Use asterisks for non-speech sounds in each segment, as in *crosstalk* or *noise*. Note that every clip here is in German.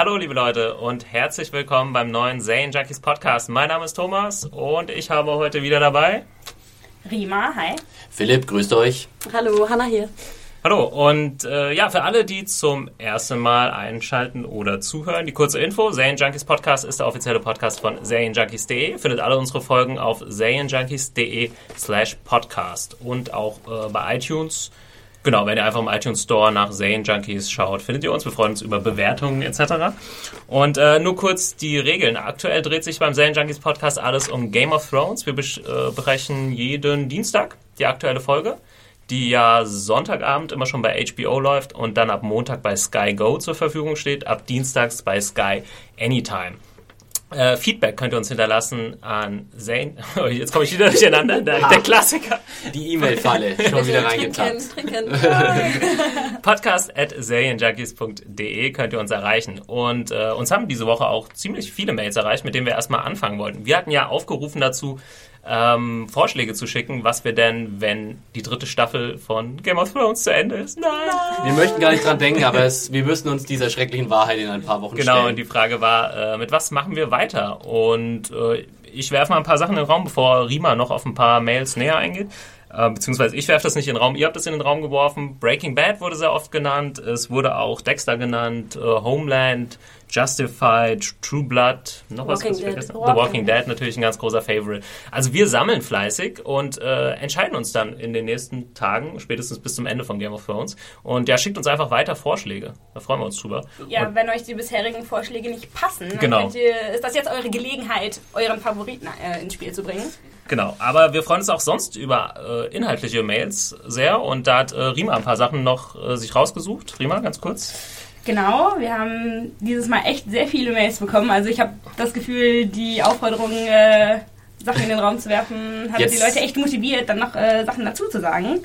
Hallo liebe Leute und herzlich willkommen beim neuen Zane Junkies Podcast. Mein Name ist Thomas und ich habe heute wieder dabei Rima, hi. Philipp, grüßt euch. Hallo, Hanna hier. Hallo und äh, ja, für alle, die zum ersten Mal einschalten oder zuhören, die kurze Info. Zayn Junkies Podcast ist der offizielle Podcast von ZaynJunkies.de. Findet alle unsere Folgen auf ZaynJunkies.de slash podcast und auch äh, bei iTunes. Genau, wenn ihr einfach im iTunes Store nach Zayn Junkies schaut, findet ihr uns. Wir freuen uns über Bewertungen etc. Und äh, nur kurz die Regeln. Aktuell dreht sich beim Zayn Junkies Podcast alles um Game of Thrones. Wir äh, besprechen jeden Dienstag die aktuelle Folge die ja Sonntagabend immer schon bei HBO läuft und dann ab Montag bei Sky Go zur Verfügung steht, ab Dienstags bei Sky Anytime. Äh, Feedback könnt ihr uns hinterlassen an Zane. *laughs* Oh, jetzt komme ich wieder durcheinander. Der, der Klassiker. Die E-Mail-Falle schon wieder reingetappt. Trinken, trinken. *laughs* Podcast at serienjunkies.de könnt ihr uns erreichen. Und äh, uns haben diese Woche auch ziemlich viele Mails erreicht, mit denen wir erstmal anfangen wollten. Wir hatten ja aufgerufen dazu, ähm, Vorschläge zu schicken, was wir denn, wenn die dritte Staffel von Game of Thrones zu Ende ist. Nein! Wir möchten gar nicht dran denken, aber es, wir müssen uns dieser schrecklichen Wahrheit in ein paar Wochen Genau, stellen. und die Frage war, äh, mit was machen wir weiter? Und äh, ich werfe mal ein paar Sachen in den Raum, bevor Rima noch auf ein paar Mails näher eingeht. Äh, beziehungsweise ich werfe das nicht in den Raum, ihr habt es in den Raum geworfen. Breaking Bad wurde sehr oft genannt, es wurde auch Dexter genannt, äh, Homeland, Justified, True Blood, noch was, Walking Dead. The Walking Dead natürlich ein ganz großer Favorite. Also wir sammeln fleißig und äh, entscheiden uns dann in den nächsten Tagen, spätestens bis zum Ende von Game of Thrones. Und ja, schickt uns einfach weiter Vorschläge. Da freuen wir uns drüber. Ja, und, wenn euch die bisherigen Vorschläge nicht passen, Genau. ihr, ist das jetzt eure Gelegenheit, euren Favoriten äh, ins Spiel zu bringen. Genau, aber wir freuen uns auch sonst über äh, inhaltliche Mails sehr und da hat äh, Rima ein paar Sachen noch äh, sich rausgesucht. Rima, ganz kurz. Genau, wir haben dieses Mal echt sehr viele Mails bekommen. Also ich habe das Gefühl, die Aufforderung, äh, Sachen in den Raum zu werfen, hat Jetzt- die Leute echt motiviert, dann noch äh, Sachen dazu zu sagen.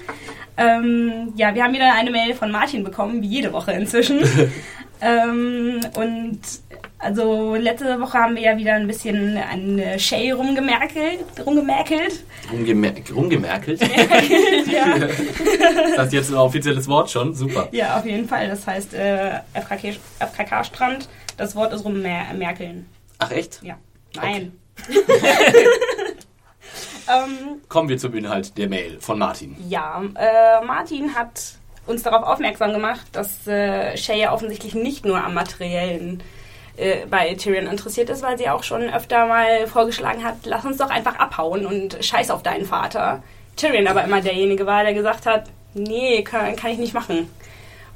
Ähm, ja, wir haben wieder eine Mail von Martin bekommen, wie jede Woche inzwischen. *laughs* ähm, und also letzte Woche haben wir ja wieder ein bisschen an äh, Shay rumgemerkelt, rumgemerkelt. Rumgemer rumgemerkelt. *laughs* ja. Ist das jetzt ein offizielles Wort schon? Super. ja, auf jeden Fall. Das heißt äh, FKK FKK-Strand. Das Wort ist rummerkeln. Ach echt? Ja. Nein. *laughs* ähm, Kommen wir zum Inhalt der Mail von Martin. ja, äh, Martin hat uns darauf aufmerksam gemacht, dass äh, Shay ja offensichtlich nicht nur am materiellen äh, bei Tyrion interessiert ist, weil sie auch schon öfter mal vorgeschlagen hat, lass uns doch einfach abhauen und scheiß auf deinen Vater. Tyrion aber immer derjenige war, der gesagt hat, nee, kann, kann ich nicht machen.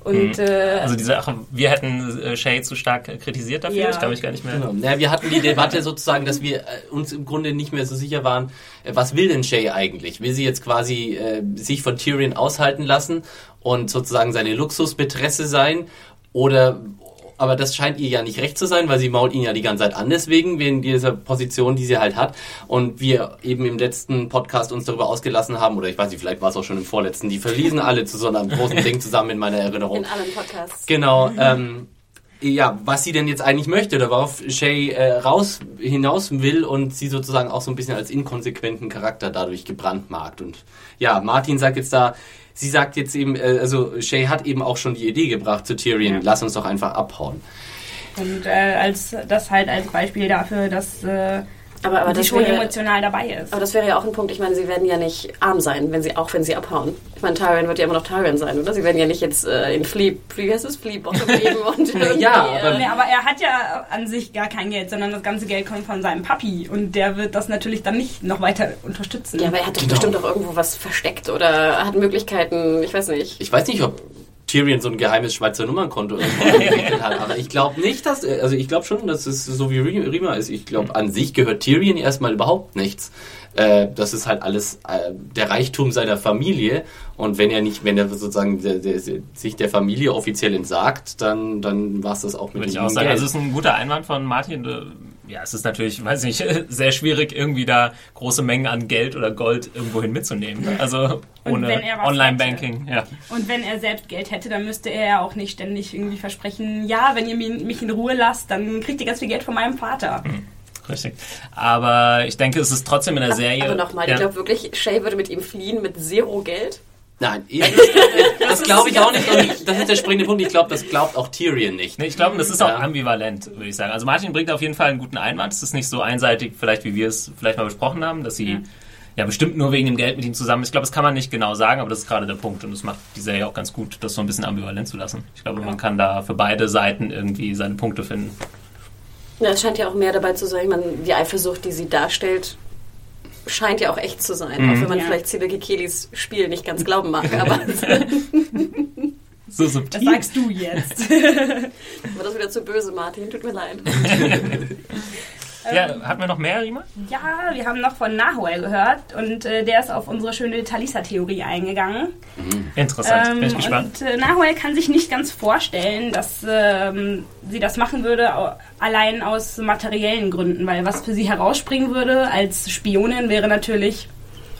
Und äh, Also die Sache, wir hätten äh, Shay zu stark kritisiert dafür. Ja. Ich kann mich gar nicht mehr. Genau. Ja, wir hatten die Debatte *laughs* sozusagen, dass wir äh, uns im Grunde nicht mehr so sicher waren, äh, was will denn Shay eigentlich? Will sie jetzt quasi äh, sich von Tyrion aushalten lassen und sozusagen seine Luxusbetresse sein? Oder aber das scheint ihr ja nicht recht zu sein, weil sie mault ihn ja die ganze Zeit an deswegen, wegen dieser Position, die sie halt hat. Und wir eben im letzten Podcast uns darüber ausgelassen haben, oder ich weiß nicht, vielleicht war es auch schon im vorletzten, die verließen alle zu so einem großen Ding zusammen in meiner Erinnerung. In allen Podcasts. Genau, ähm, ja, was sie denn jetzt eigentlich möchte oder worauf Shay äh, raus hinaus will und sie sozusagen auch so ein bisschen als inkonsequenten Charakter dadurch gebrandmarkt. Und ja, Martin sagt jetzt da, sie sagt jetzt eben, äh, also Shay hat eben auch schon die Idee gebracht zu Tyrion, Ja. lass uns doch einfach abhauen. Und äh, als das halt als Beispiel dafür, dass äh, Aber, aber das schon wäre, emotional dabei ist. aber das wäre ja auch ein Punkt. Ich meine, sie werden ja nicht arm sein, wenn sie auch wenn sie abhauen. Ich meine, Tyrion wird ja immer noch Tyrion sein, oder? Sie werden ja nicht jetzt äh, in Flea, Flea, heißt es Flea Bottom *laughs* leben und irgendwie, Ja, aber- Nee, aber er hat ja an sich gar kein Geld, sondern das ganze Geld kommt von seinem Papi und der wird das natürlich dann nicht noch weiter unterstützen. Ja, aber er hat doch Genau. bestimmt auch irgendwo was versteckt oder hat Möglichkeiten, ich weiß nicht. Ich weiß nicht, ob Tyrion so ein geheimes Schweizer Nummernkonto *laughs* entwickelt hat. Aber ich glaube nicht, dass, also ich glaube schon, dass es so wie Rima ist. Ich glaube, an sich gehört Tyrion erstmal überhaupt nichts. Äh, das ist halt alles äh, der Reichtum seiner Familie. Und wenn er nicht, wenn er sozusagen der, der, sich der Familie offiziell entsagt, dann, dann war es das auch mit Würde dem ich auch sagen. Geld. Also es ist ein guter Einwand von Martin. Ja, es ist natürlich, weiß nicht, *laughs* sehr schwierig, irgendwie da große Mengen an Geld oder Gold irgendwohin mitzunehmen. Also ohne Online-Banking. Ja. Und wenn er selbst Geld hätte, dann müsste er ja auch nicht ständig irgendwie versprechen, ja, wenn ihr mi- mich in Ruhe lasst, dann kriegt ihr ganz viel Geld von meinem Vater. Richtig. Aber ich denke, es ist trotzdem in der Serie. Aber nochmal, ja. ich glaube wirklich, Shay würde mit ihm fliehen mit zero Geld. Nein, *laughs* das glaube ich auch nicht. Und das ist der springende Punkt. Ich glaube, das glaubt auch Tyrion nicht. Nee, ich glaube, das ist auch Ja. ambivalent, würde ich sagen. Also Martin bringt auf jeden Fall einen guten Einwand. Es ist nicht so einseitig, vielleicht wie wir es vielleicht mal besprochen haben, dass sie ja, bestimmt nur wegen dem Geld mit ihm zusammen ist. Ich glaube, das kann man nicht genau sagen, aber das ist gerade der Punkt. Und das macht die Serie auch ganz gut, das so ein bisschen ambivalent zu lassen. Ich glaube, man kann da für beide Seiten irgendwie seine Punkte finden. Ja, es scheint ja auch mehr dabei zu sein. Ich meine, die Eifersucht, die sie darstellt, scheint ja auch echt zu sein. Auch wenn man Ja. vielleicht Sibylke Kelis Spiel nicht ganz glauben mag. Aber *laughs* So Das subtil. sagst du jetzt. *laughs* war das wieder zu böse, Martin. Tut mir leid. *laughs* Ja, hatten wir noch mehr, Rima? ja, wir haben noch von Nahuel gehört und äh, der ist auf unsere schöne Talisa-Theorie eingegangen. Interessant, bin ich Ähm, gespannt. Und äh, Nahuel kann sich nicht ganz vorstellen, dass ähm, sie das machen würde, allein aus materiellen Gründen, weil was für sie herausspringen würde als Spionin wäre natürlich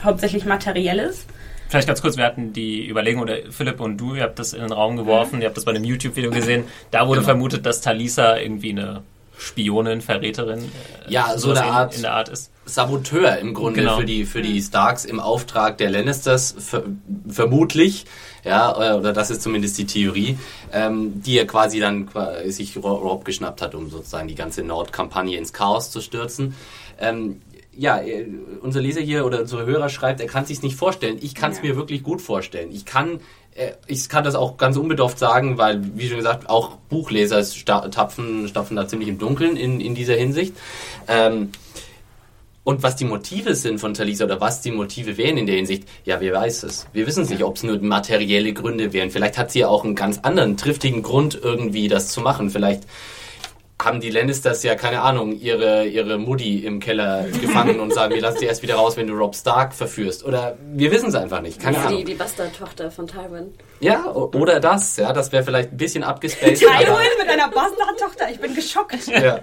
hauptsächlich materielles. Vielleicht ganz kurz, wir hatten die Überlegung, oder Philipp und du, ihr habt das in den Raum geworfen, ihr habt das bei dem YouTube-Video gesehen. Da wurde vermutet, dass Talisa irgendwie eine Spionin, Verräterin, äh, Ja, so eine in- Art- in der Art ist. Saboteur im Grunde Genau. für die für die Starks im Auftrag der Lannisters ver vermutlich ja äh, oder das ist zumindest die Theorie ähm, die er quasi dann sich Ro- Rob geschnappt hat um sozusagen die ganze Nordkampagne ins Chaos zu stürzen ähm, ja, äh, unser Leser hier oder unsere Hörer schreibt, er kann sich nicht vorstellen. Ich kann es Ja. mir wirklich gut vorstellen. Ich kann, ich kann das auch ganz unbedarft sagen, weil, wie schon gesagt, auch Buchleser tapfen, stapfen da ziemlich im Dunkeln in, in dieser Hinsicht. Ähm, und was die Motive sind von Talisa oder was die Motive wären in der Hinsicht, ja, wer weiß es. Wir wissen es nicht, ob es nur materielle Gründe wären. Vielleicht hat sie ja auch einen ganz anderen, triftigen Grund irgendwie das zu machen. Vielleicht haben die Lannisters ja, keine Ahnung, ihre, ihre Mutti im Keller gefangen und sagen, wir lassen sie erst wieder raus, wenn du Rob Stark verführst. Oder wir wissen es einfach nicht, keine die, Ahnung. die Bastardtochter von Tywin. Ja, oder das, ja, das wäre vielleicht ein bisschen abgespaced. Tywin mit einer Bastardtochter, ich bin geschockt. Ja.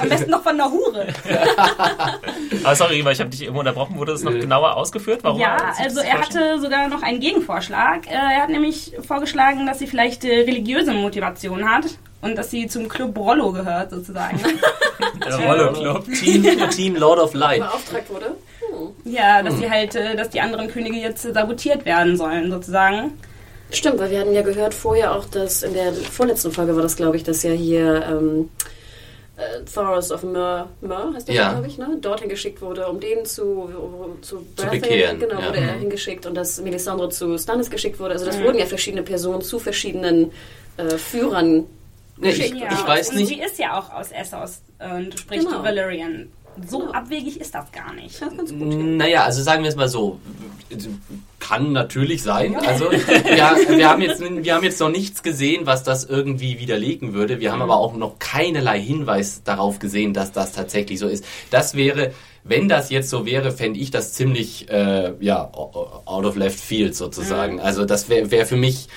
Am besten noch von einer Hure. *laughs* Aber sorry, Rima, ich habe dich eben unterbrochen. Wurde das noch genauer ausgeführt? Warum Ja, also er hatte sogar noch einen Gegenvorschlag. Äh, Er hat nämlich vorgeschlagen, dass sie vielleicht äh, religiöse Motivation hat und dass sie zum Club Rollo gehört, sozusagen. *laughs* Der Rollo Club. Team, Team Lord of Light. Beauftragt wurde. ja, dass sie halt, äh, dass die anderen Könige jetzt sabotiert werden sollen, sozusagen. Stimmt, weil wir hatten ja gehört vorher auch, dass in der vorletzten Folge war das, glaube ich, dass ja hier ähm, äh, Thoros of Myr, Myr heißt der, Ja. glaube ich, ne? dorthin geschickt wurde, um den zu, zu, Baratheon- bekehren, Genau, ja. wurde er Mhm. hingeschickt und dass Melisandre zu Stannis geschickt wurde. Also das wurden ja verschiedene Personen zu verschiedenen äh, Führern Nee, ich, geschickt. ich weiß und nicht. sie ist ja auch aus Essos und spricht Genau. Valyrian. So Genau. abwegig ist das gar nicht. Das ist ganz gut. Naja, also sagen wir es mal so. Kann natürlich sein. Also ja, wir, haben jetzt, wir haben jetzt noch nichts gesehen, was das irgendwie widerlegen würde. Wir haben aber auch noch keinerlei Hinweis darauf gesehen, dass das tatsächlich so ist. Das wäre, wenn das jetzt so wäre, fände ich das ziemlich äh, ja, out of left field sozusagen. Also das wäre wär für mich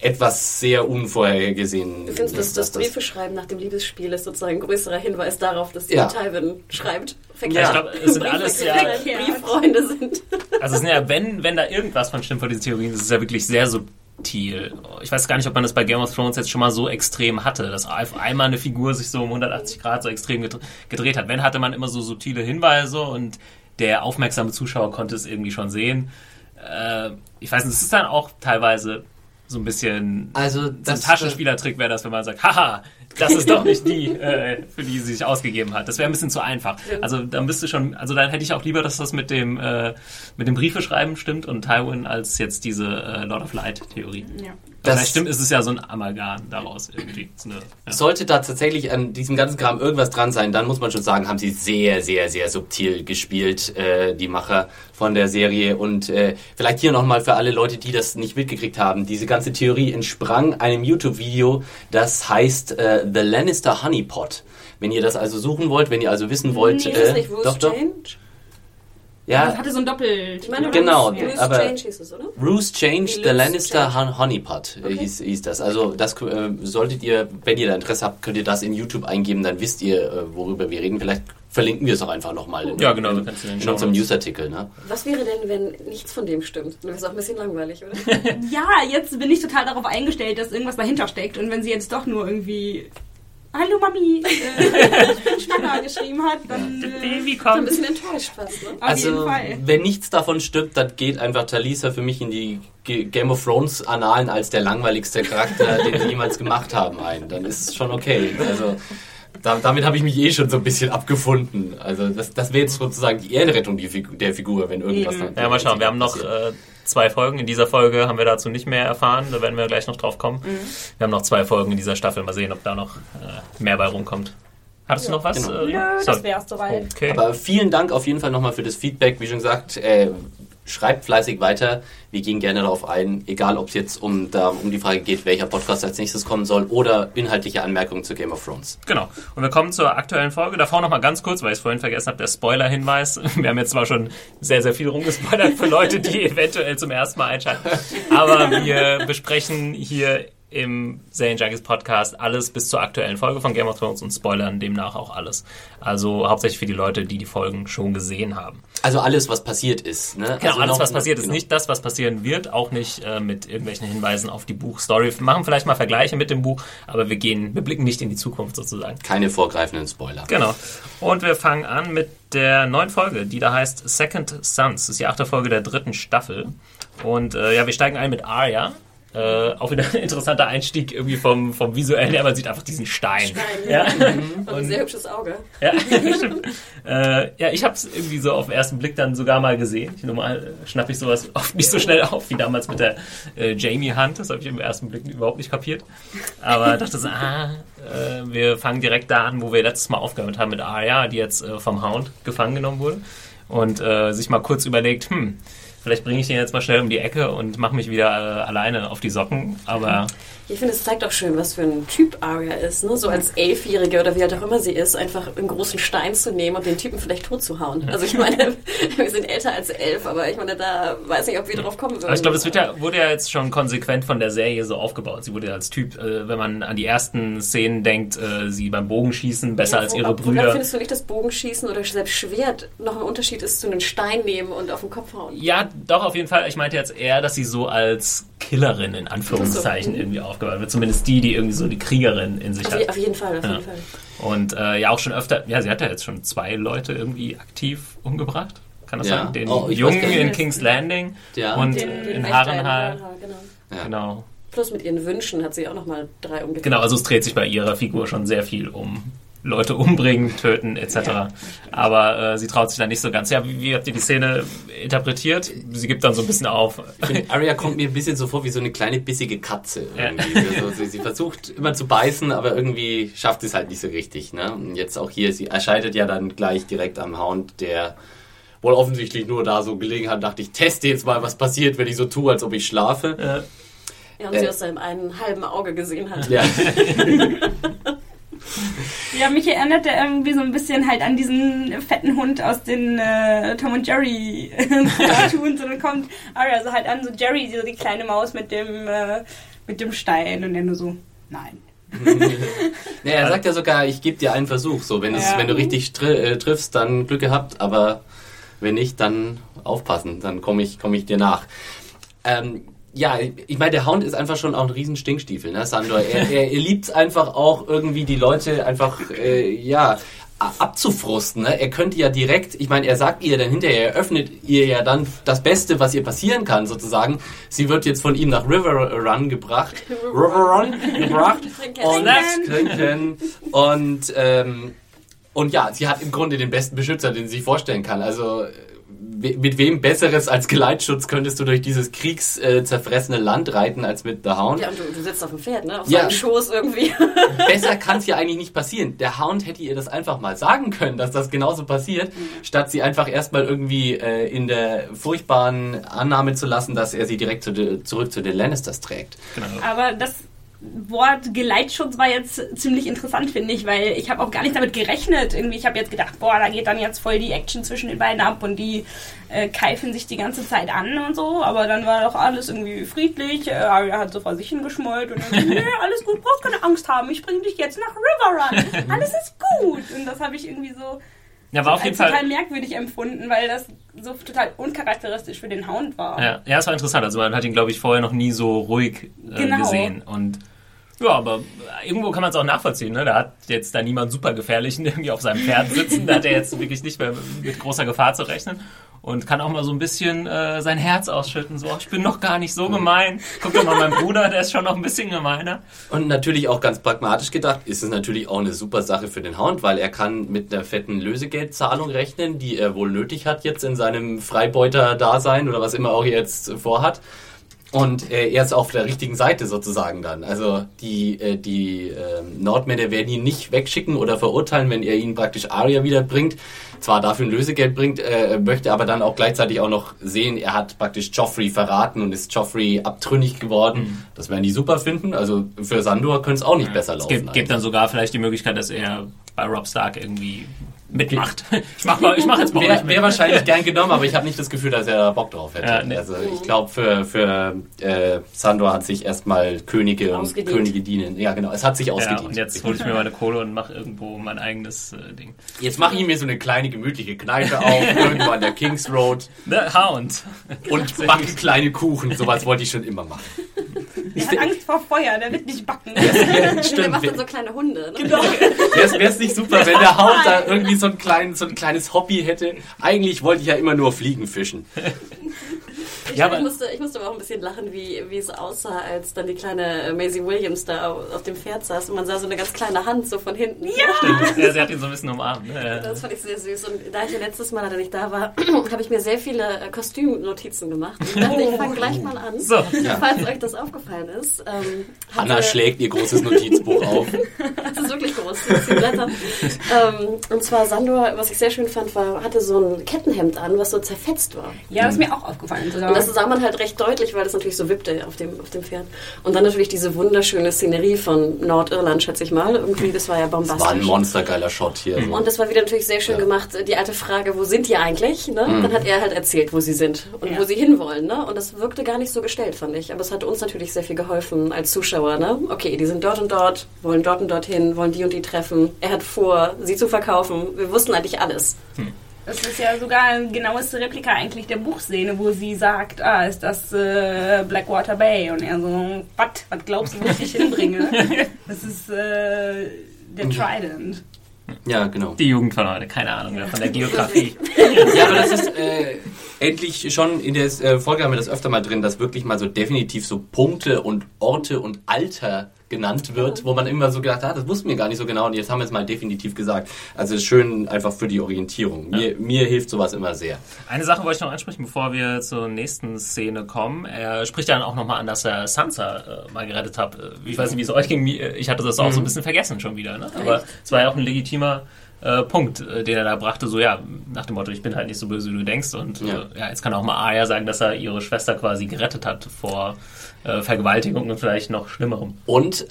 etwas sehr unvorhergesehen. Du findest, dass das Briefe schreiben nach dem Liebesspiel ist sozusagen ein größerer Hinweis darauf, dass die Ja. Tywin schreibt. Ja, ich glaube, es sind alles ja. Brieffreunde sind. Also es sind ja, wenn, wenn da irgendwas von stimmt von diesen Theorien, das ist ja wirklich sehr subtil. Ich weiß gar nicht, ob man das bei Game of Thrones jetzt schon mal so extrem hatte, dass auf einmal eine Figur sich so um 180 Grad so extrem gedre- gedreht hat. Wenn hatte man immer so subtile Hinweise und der aufmerksame Zuschauer konnte es irgendwie schon sehen. Äh, ich weiß nicht, es ist dann auch teilweise so ein bisschen Also so ein das Taschenspielertrick wäre das, wenn man sagt, haha, das ist doch nicht die, *laughs* äh, für die sie sich ausgegeben hat. Das wäre ein bisschen zu einfach. Also da müsste schon, also dann hätte ich auch lieber, dass das mit dem mit dem Briefeschreiben stimmt und Tywin als jetzt diese äh, Lord of Light Theorie. Ja. Vielleicht stimmt, ist es ja so ein Amalgam daraus irgendwie. Eine, ja. Sollte da tatsächlich an diesem ganzen Kram irgendwas dran sein, dann muss man schon sagen, haben sie sehr, sehr, sehr subtil gespielt, äh, die Macher von der Serie. Und äh, vielleicht hier nochmal für alle Leute, die das nicht mitgekriegt haben. Diese ganze Theorie entsprang einem YouTube-Video, das heißt äh, The Lannister Honeypot. Wenn ihr das also suchen wollt, wenn ihr also wissen wollt... Nee, ist das äh, nicht Bruce doch, doch. Change? Das Ja, hatte so ein Doppel. Ich meine, Genau, Bruce, Bruce aber- Change hieß es, oder? Bruce Changed Wie the Lannister Change. Hon Honeypot äh, Okay. hieß, hieß das. Also das äh, solltet ihr, wenn ihr da Interesse habt, könnt ihr das in YouTube eingeben, dann wisst ihr, äh, worüber wir reden. Vielleicht verlinken wir es auch einfach nochmal in, Ja, genau, in, in in unserem. Newsartikel. Ne? Was wäre denn, wenn nichts von dem stimmt? Das ist auch ein bisschen langweilig, oder? *laughs* Ja, jetzt bin ich total darauf eingestellt, dass irgendwas dahinter steckt. Und wenn sie jetzt doch nur irgendwie Hallo Mami, *laughs* äh, ich bin schwanger geschrieben hat, dann äh, Baby So ein kommt. bisschen enttäuscht fast, ne? auf jeden also, Fall. wenn nichts davon stimmt, dann geht einfach Talisa für mich in die G Game of Thrones Annalen als der langweiligste Charakter, den sie jemals gemacht haben, ein. Dann ist es schon okay. Also da, damit habe ich mich eh schon so ein bisschen abgefunden. Also das, das wäre jetzt sozusagen die Ehrenrettung der Figur, wenn irgendwas dann Ja, mal schauen. Wir haben noch passiert. äh, zwei Folgen. In dieser Folge haben wir dazu nicht mehr erfahren. Da werden wir gleich noch drauf kommen. Wir haben noch zwei Folgen in dieser Staffel. Mal sehen, ob da noch äh, mehr bei rumkommt. Hattest du noch was? Genau. Äh, Nö, so. das wär's soweit. Okay. Aber vielen Dank auf jeden Fall nochmal für das Feedback. Wie schon gesagt, äh, schreibt fleißig weiter. Wir gehen gerne darauf ein, egal ob es jetzt um, da, um die Frage geht, welcher Podcast als nächstes kommen soll oder inhaltliche Anmerkungen zu Game of Thrones. Genau. Und wir kommen zur aktuellen Folge. Davor noch mal ganz kurz, weil ich es vorhin vergessen habe, der Spoiler-Hinweis. *laughs* Wir haben jetzt zwar schon sehr, sehr viel rumgespoilert für Leute, die *laughs* eventuell zum ersten Mal einschalten. Aber wir besprechen hier im Serien Junkies Podcast alles bis zur aktuellen Folge von Game of Thrones und spoilern demnach auch alles. Also hauptsächlich für die Leute, die die Folgen schon gesehen haben. Also alles, was passiert ist. Ne? Genau, also alles, was passiert, ist genau. nicht das, was passieren wird, auch nicht äh, mit irgendwelchen Hinweisen auf die Buchstory. Wir machen vielleicht mal Vergleiche mit dem Buch, aber wir gehen, wir blicken nicht in die Zukunft sozusagen. Keine vorgreifenden Spoiler. Genau. Und wir fangen an mit der neuen Folge, die da heißt Second Sons. Das ist die achte Folge der dritten Staffel. Und äh, ja, wir steigen ein mit Arya. Äh, auch wieder ein interessanter Einstieg irgendwie vom, vom visuellen her. Man sieht einfach diesen Stein. Stein, Ja, *laughs* Und ein sehr hübsches Auge. ja. *laughs* Äh, ja, ich habe es irgendwie so auf den ersten Blick dann sogar mal gesehen. Ich, normal äh, schnappe ich sowas oft nicht so schnell auf wie damals mit der äh, Jamie Hunt. Das habe ich im ersten Blick überhaupt nicht kapiert. Aber *laughs* dachte so, ah, äh, wir fangen direkt da an, wo wir letztes Mal aufgehört haben mit Arya, die jetzt äh, vom Hound gefangen genommen wurde. Und sich mal kurz überlegt, hm, vielleicht bringe ich den jetzt mal schnell um die Ecke und mache mich wieder äh, alleine auf die Socken. Aber *laughs* Ich finde, es zeigt auch schön, was für ein Typ Arya ist. Ne? So als Elfjährige oder wie alt auch immer sie ist, einfach einen großen Stein zu nehmen und den Typen vielleicht tot zu hauen. Also ich meine, *laughs* wir sind älter als elf, aber ich meine, da weiß nicht, ob wir drauf kommen würden. Aber ich glaube, es ja, wurde ja jetzt schon konsequent von der Serie so aufgebaut. Sie wurde ja als Typ, äh, wenn man an die ersten Szenen denkt, äh, sie beim Bogenschießen besser als ihre Woran Brüder. findest du nicht, dass Bogenschießen oder selbst Schwert noch ein Unterschied ist zu einem Stein nehmen und auf den Kopf hauen? Ja, doch, auf jeden Fall. Ich meinte jetzt eher, dass sie so als Killerin in Anführungszeichen so. irgendwie aufgebaut wird. Zumindest die, die irgendwie so die Kriegerin in sich Auf, je- hat. auf jeden Fall, auf Ja. jeden Fall. Und äh, ja, auch schon öfter, ja, sie hat ja jetzt schon zwei Leute irgendwie aktiv umgebracht. Kann das Ja. sein? Den Oh, Jungen in King's Landing Ja. und Den- den in Harrenhal. Genau. Ja. Genau. Plus mit ihren Wünschen hat sie auch nochmal drei umgekehrt. Genau, also es dreht sich bei ihrer Figur schon sehr viel um Leute umbringen, töten etc. Aber äh, sie traut sich da nicht so ganz. Ja, wie, wie habt ihr die Szene interpretiert? Sie gibt dann so ein bisschen auf. Ich finde, Arya kommt mir ein bisschen so vor wie so eine kleine bissige Katze. Ja. Also, sie, sie versucht immer zu beißen, aber irgendwie schafft es halt nicht so richtig. Ne? Und jetzt auch hier, sie erscheidet ja dann gleich direkt am Hound, der wohl offensichtlich nur da so gelegen hat, dachte ich, teste jetzt mal, was passiert, wenn ich so tue, als ob ich schlafe. Äh, Ja, und Äh. sie aus seinem einen halben Auge gesehen hat. Ja, *laughs* *laughs* Ja, mich erinnert er irgendwie so ein bisschen halt an diesen fetten Hund aus den äh, Tom und Jerry *laughs* Cartoons und dann kommt Arya so halt an, so Jerry, so die kleine Maus mit dem, äh, mit dem Stein und er nur so, nein. *laughs* ja er sagt ja sogar, ich gebe dir einen Versuch. So, wenn, es, Ja. wenn du richtig tri äh, triffst, dann Glück gehabt, aber wenn nicht, dann aufpassen, dann komme ich, komm ich dir nach. Ähm, ja, ich meine, der Hound ist einfach schon auch ein riesen Stinkstiefel, ne, Sandor? Er, er, er liebt einfach auch irgendwie die Leute einfach, äh, ja, abzufrusten. Ne? Er könnte ja direkt, ich meine, er sagt ihr dann hinterher, er öffnet ihr ja dann das Beste, was ihr passieren kann, sozusagen. Sie wird jetzt von ihm nach River Run gebracht. *laughs* River Run gebracht. *laughs* Und trinken. Und, ähm, und ja, sie hat im Grunde den besten Beschützer, den sie sich vorstellen kann. Also we- mit wem Besseres als Geleitschutz könntest du durch dieses kriegszerfressene Land reiten als mit The Hound? Ja, und du, du sitzt auf dem Pferd, ne? Auf Ja. seinem Schoß irgendwie. *laughs* Besser kann es ja eigentlich nicht passieren. Der Hound hätte ihr das einfach mal sagen können, dass das genauso passiert, statt sie einfach erstmal irgendwie äh, in der furchtbaren Annahme zu lassen, dass er sie direkt zu de, zurück zu den Lannisters trägt. Genau. Aber das Wort Geleitschutz war jetzt ziemlich interessant, finde ich, weil ich habe auch gar nicht damit gerechnet. Irgendwie, ich habe jetzt gedacht, boah, da geht dann jetzt voll die Action zwischen den beiden ab und die äh, keifen sich die ganze Zeit an und so. Aber dann war doch alles irgendwie friedlich. Äh, Arya hat so vor sich hingeschmollt und dann *laughs* so, nee, alles gut, brauchst keine Angst haben. Ich bringe dich jetzt nach River Run. *laughs* Alles ist gut. Und das habe ich irgendwie so Ja, war auf jeden Fall. total merkwürdig empfunden, weil das so total uncharakteristisch für den Hound war. Ja, ja, es war interessant. Also man hat ihn, glaube ich, vorher noch nie so ruhig äh, Genau. gesehen. Und ja, aber irgendwo kann man es auch nachvollziehen. Ne? Da hat jetzt da niemand super gefährlichen *laughs* irgendwie auf seinem Pferd sitzen. Da hat er jetzt wirklich nicht mehr mit großer Gefahr zu rechnen. Und kann auch mal so ein bisschen äh, sein Herz ausschütten. So, "Ach, ich bin doch gar nicht so gemein. Guck doch mal, mein Bruder, der ist schon noch ein bisschen gemeiner. Und natürlich auch ganz pragmatisch gedacht, ist es natürlich auch eine super Sache für den Hound, weil er kann mit einer fetten Lösegeldzahlung rechnen, die er wohl nötig hat jetzt in seinem Freibeuter-Dasein oder was immer auch jetzt vorhat. Und äh, er ist auf der richtigen Seite sozusagen dann. Also die, äh, die äh, Nordmänner werden ihn nicht wegschicken oder verurteilen, wenn er ihnen praktisch Aria wiederbringt. Zwar dafür ein Lösegeld bringt, äh, möchte aber dann auch gleichzeitig auch noch sehen, er hat praktisch Joffrey verraten und ist Joffrey abtrünnig geworden. Das werden die super finden. Also für Sandor könnte es auch nicht besser Es laufen. gibt, gibt dann sogar vielleicht die Möglichkeit, dass er bei Rob Stark irgendwie mitmacht. Ich mach, mal, ich mach jetzt mal Wäre wär wahrscheinlich gern genommen, aber ich habe nicht das Gefühl, dass er da Bock drauf hätte. Ja, nee. Also ich glaube, für, für äh, Sandor hat sich erstmal Könige und. Könige dienen. Ja, genau. Es hat sich Ja, ausgedient. und jetzt hole ich mir meine Kohle und mache irgendwo mein eigenes äh, Ding. Jetzt mache ich mir so eine kleine gemütliche Kneipe auf, *laughs* irgendwo an der Kings Road The Hound. und backe kleine Kuchen. Sowas wollte ich schon immer machen. Der hat Angst vor Feuer, der wird nicht backen. Der Stimmt. macht dann so kleine Hunde. Ne? Genau. Wäre es nicht super, wenn der Hound da irgendwie so ein, klein, so ein kleines Hobby hätte? Eigentlich wollte ich ja immer nur Fliegen fischen. *laughs* Ich, Ja, ich, musste, ich musste aber auch ein bisschen lachen, wie, wie es aussah, als dann die kleine Maisie Williams da auf, dem Pferd saß und man sah so eine ganz kleine Hand so von hinten. Ja! *laughs* Ja, sie hat ihn so ein bisschen umarmt. Ne? Das fand ich sehr süß. Und da ich ja letztes Mal leider nicht da war, *clears throat* habe ich mir sehr viele äh, Kostümnotizen gemacht. Ich dachte, ich fange gleich mal an. So. Ja. Falls euch das aufgefallen ist. Ähm, Hanna hatte- schlägt ihr großes Notizbuch auf. *laughs* Das ist wirklich groß, Blätter. ähm, und zwar Sandor, was ich sehr schön fand, war, hatte so ein Kettenhemd an, was so zerfetzt war. Ja, das ist mir auch aufgefallen sogar. Das sah man halt recht deutlich, weil das natürlich so wippte auf dem, auf dem Pferd. Und dann natürlich diese wunderschöne Szenerie von Nordirland, schätze ich mal. Irgendwie, das war ja bombastisch. War ein monstergeiler Shot hier. Und das war wieder natürlich sehr schön gemacht. Die alte Frage, wo sind die eigentlich? Ne? Dann hat er halt erzählt, wo sie sind und Ja. wo sie hinwollen. Ne? Und das wirkte gar nicht so gestellt, fand ich. Aber es hat uns natürlich sehr viel geholfen als Zuschauer. Ne? Okay, die sind dort und dort, wollen dort und dorthin, wollen die und die treffen. Er hat vor, sie zu verkaufen. Wir wussten eigentlich alles. Das ist ja sogar ein genaues Replika eigentlich der Buchszene, wo sie sagt, ah, ist das äh, Blackwater Bay? Und er so, was? Was glaubst du, wo ich dich hinbringe? *laughs* Das ist äh, der Trident. Ja, genau. Die Jugend von heute, keine Ahnung mehr von der *laughs* Geografie. Ja, aber das ist äh, endlich schon in der äh, Folge haben wir das öfter mal drin, dass wirklich mal so definitiv so Punkte und Orte und Alter genannt wird, wo man immer so gedacht hat, ah, das wussten wir gar nicht so genau und jetzt haben wir es mal definitiv gesagt. Also ist schön einfach für die Orientierung. Mir, mir hilft sowas immer sehr. Eine Sache wollte ich noch ansprechen, bevor wir zur nächsten Szene kommen. Er spricht dann auch nochmal an, dass er Sansa äh, mal gerettet hat. Äh, Ich weiß nicht, wie es euch ging. Ich hatte das auch so ein bisschen vergessen schon wieder. Ne? Aber es war ja auch ein legitimer äh, Punkt, äh, den er da brachte. So, ja, nach dem Motto, ich bin halt nicht so böse, wie du denkst. Und Ja. äh, ja, jetzt kann auch mal Arya sagen, dass er ihre Schwester quasi gerettet hat vor äh, Vergewaltigung und vielleicht noch Schlimmerem. Und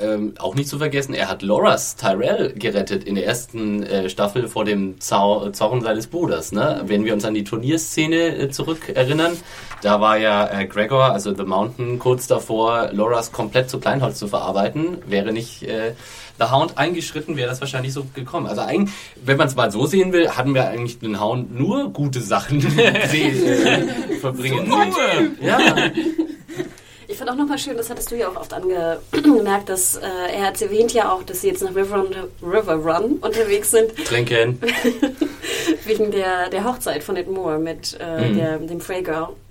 ähm, auch nicht zu vergessen, er hat Loras Tyrell gerettet in der ersten äh, Staffel vor dem Zau Zorn seines Bruders. Ne? Wenn wir uns an die Turnierszene äh, zurückerinnern, da war ja äh, Gregor, also The Mountain, kurz davor, Loras komplett zu Kleinholz zu verarbeiten. Wäre nicht äh, The Hound eingeschritten, wäre das wahrscheinlich so gekommen. Also eigentlich, wenn man es mal so sehen will, hatten wir eigentlich den Hound nur gute Sachen *laughs* sehen, äh, verbringen. Ja. Ich fand auch nochmal schön, das hattest du ja auch oft angemerkt, dass äh, er hat erwähnt ja auch, dass sie jetzt nach River Run, River Run unterwegs sind, Trinken. *laughs* wegen der, der Hochzeit von Ed Moore mit äh, der, dem Frey Girl. *clears throat*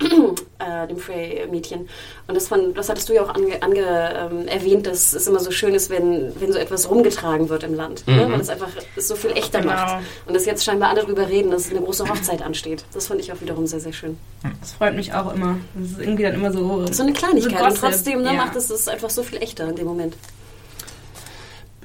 äh, dem Frey-Mädchen. Und das, von, das hattest du ja auch ange, ange, ähm, erwähnt, dass es immer so schön ist, wenn, wenn so etwas rumgetragen wird im Land. Ne? Weil es einfach es so viel echter Genau. macht. Und dass jetzt scheinbar alle darüber reden, dass eine große Hochzeit ansteht. Das fand ich auch wiederum sehr, sehr schön. Das freut mich auch immer. Das ist irgendwie dann immer so. So eine Kleinigkeit. So und trotzdem ne, ja. macht es es einfach so viel echter in dem Moment.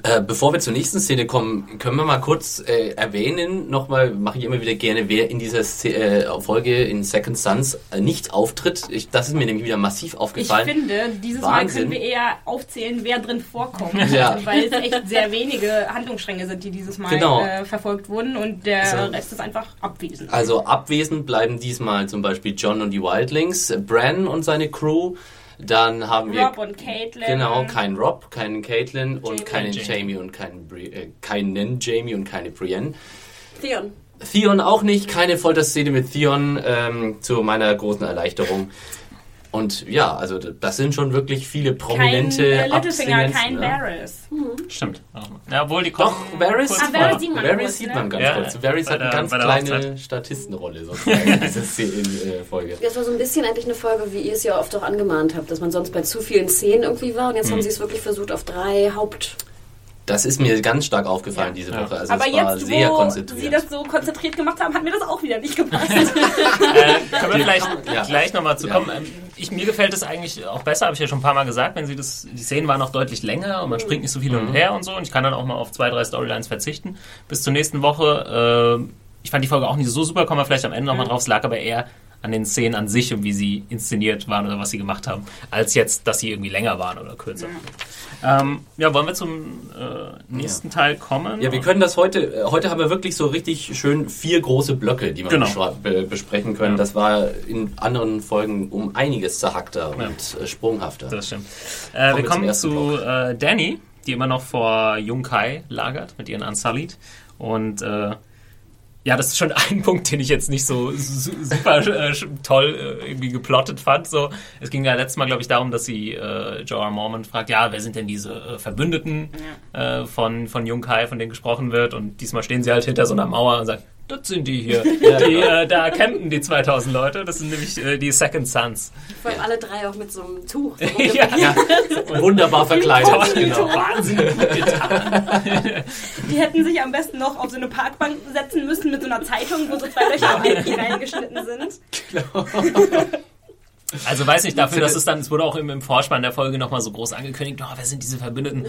Äh, bevor wir zur nächsten Szene kommen, können wir mal kurz äh, erwähnen, nochmal, mache ich immer wieder gerne, wer in dieser Sze äh, Folge in Second Sons äh, nicht auftritt. Ich, das ist mir nämlich wieder massiv Ich aufgefallen. finde, dieses Mal Wahnsinn. können wir eher aufzählen, wer drin vorkommt. Ja. *laughs* Weil es echt sehr wenige Handlungsstränge sind, die dieses Mal Genau. äh, verfolgt wurden und der Also- Rest ist einfach abwesend. Also abwesend bleiben diesmal zum Beispiel John und die Wildlings, Bran und seine Crew. Dann haben wir Rob und Caitlin. genau keinen Rob, keinen Caitlin und Jamie. keinen Jamie. Jamie und keinen, Bri äh, keinen Jamie und keine Brienne. Theon. Theon auch nicht, keine Folterszene mit Theon, ähm, zu meiner großen Erleichterung. Und ja, also das sind schon wirklich viele kein prominente äh, Littlefinger, kein ne? Varys. Stimmt. Ja, obwohl die Doch, kommen Varys, kurz Ah. Varys sieht man Varys kurz, sieht ne? man ganz Ja, kurz. Varys hat eine ganz kleine. Statistenrolle *laughs* sozusagen in dieser äh, Folge. Das war so ein bisschen eigentlich eine Folge, wie ihr es ja oft auch angemahnt habt, dass man sonst bei zu vielen Szenen irgendwie war. Und jetzt Mhm. haben sie es wirklich versucht auf drei Haupt... Das ist mir ganz stark aufgefallen Ja. diese. Woche. Also Aber es war jetzt, sehr wo konzentriert. sie das so konzentriert gemacht haben, hat mir das auch wieder nicht gepasst. *laughs* Äh, können wir vielleicht Ja. gleich nochmal zu Ja. kommen. Ähm, Ich, mir gefällt es eigentlich auch besser, habe ich ja schon ein paar Mal gesagt, wenn sie das, die Szenen waren noch deutlich länger und man springt nicht so viel hin Mhm. und her und so und ich kann dann auch mal auf zwei, drei Storylines verzichten. Bis zur nächsten Woche. Äh, ich fand die Folge auch nicht so super, kommen wir vielleicht am Ende nochmal drauf. Es lag aber eher an den Szenen an sich und wie sie inszeniert waren oder was sie gemacht haben, als jetzt, dass sie irgendwie länger waren oder kürzer. Ähm, ja, wollen wir zum äh, nächsten Teil kommen? Ja, wir können das heute, äh, heute haben wir wirklich so richtig schön vier große Blöcke, die wir Genau. besprechen können. Ja. Das war in anderen Folgen um einiges zerhackter Ja. und äh, sprunghafter. Das stimmt. Äh, wir wir kommen zu äh, Danny, die immer noch vor Jung Kai lagert mit ihren Unsullied. Und äh, ja, das ist schon *laughs* ein Punkt, den ich jetzt nicht so su super äh, toll äh, irgendwie geplottet fand. So, es ging ja letztes Mal, glaube ich, darum, dass sie äh, Jorah Mormont fragt, ja, wer sind denn diese äh, Verbündeten äh, von, von Jung Kai, von denen gesprochen wird? Und diesmal stehen sie halt hinter so einer Mauer und sagen, das sind die hier. *laughs* die, äh, da campen die 2000 Leute. Das sind nämlich äh, die Second Sons. Vor allem alle drei auch mit so einem Tuch. So *laughs* ja, Ja, wunderbar verkleidet. Genau. *laughs* wahnsinnig gut getan. Die hätten sich am besten noch auf so eine Parkbank setzen müssen mit so einer Zeitung, wo so zwei Löcher reingeschnitten sind. Also weiß nicht, dafür, dass es dann, es wurde auch im, im Vorspann der Folge nochmal so groß angekündigt, oh, wer sind diese Verbündeten?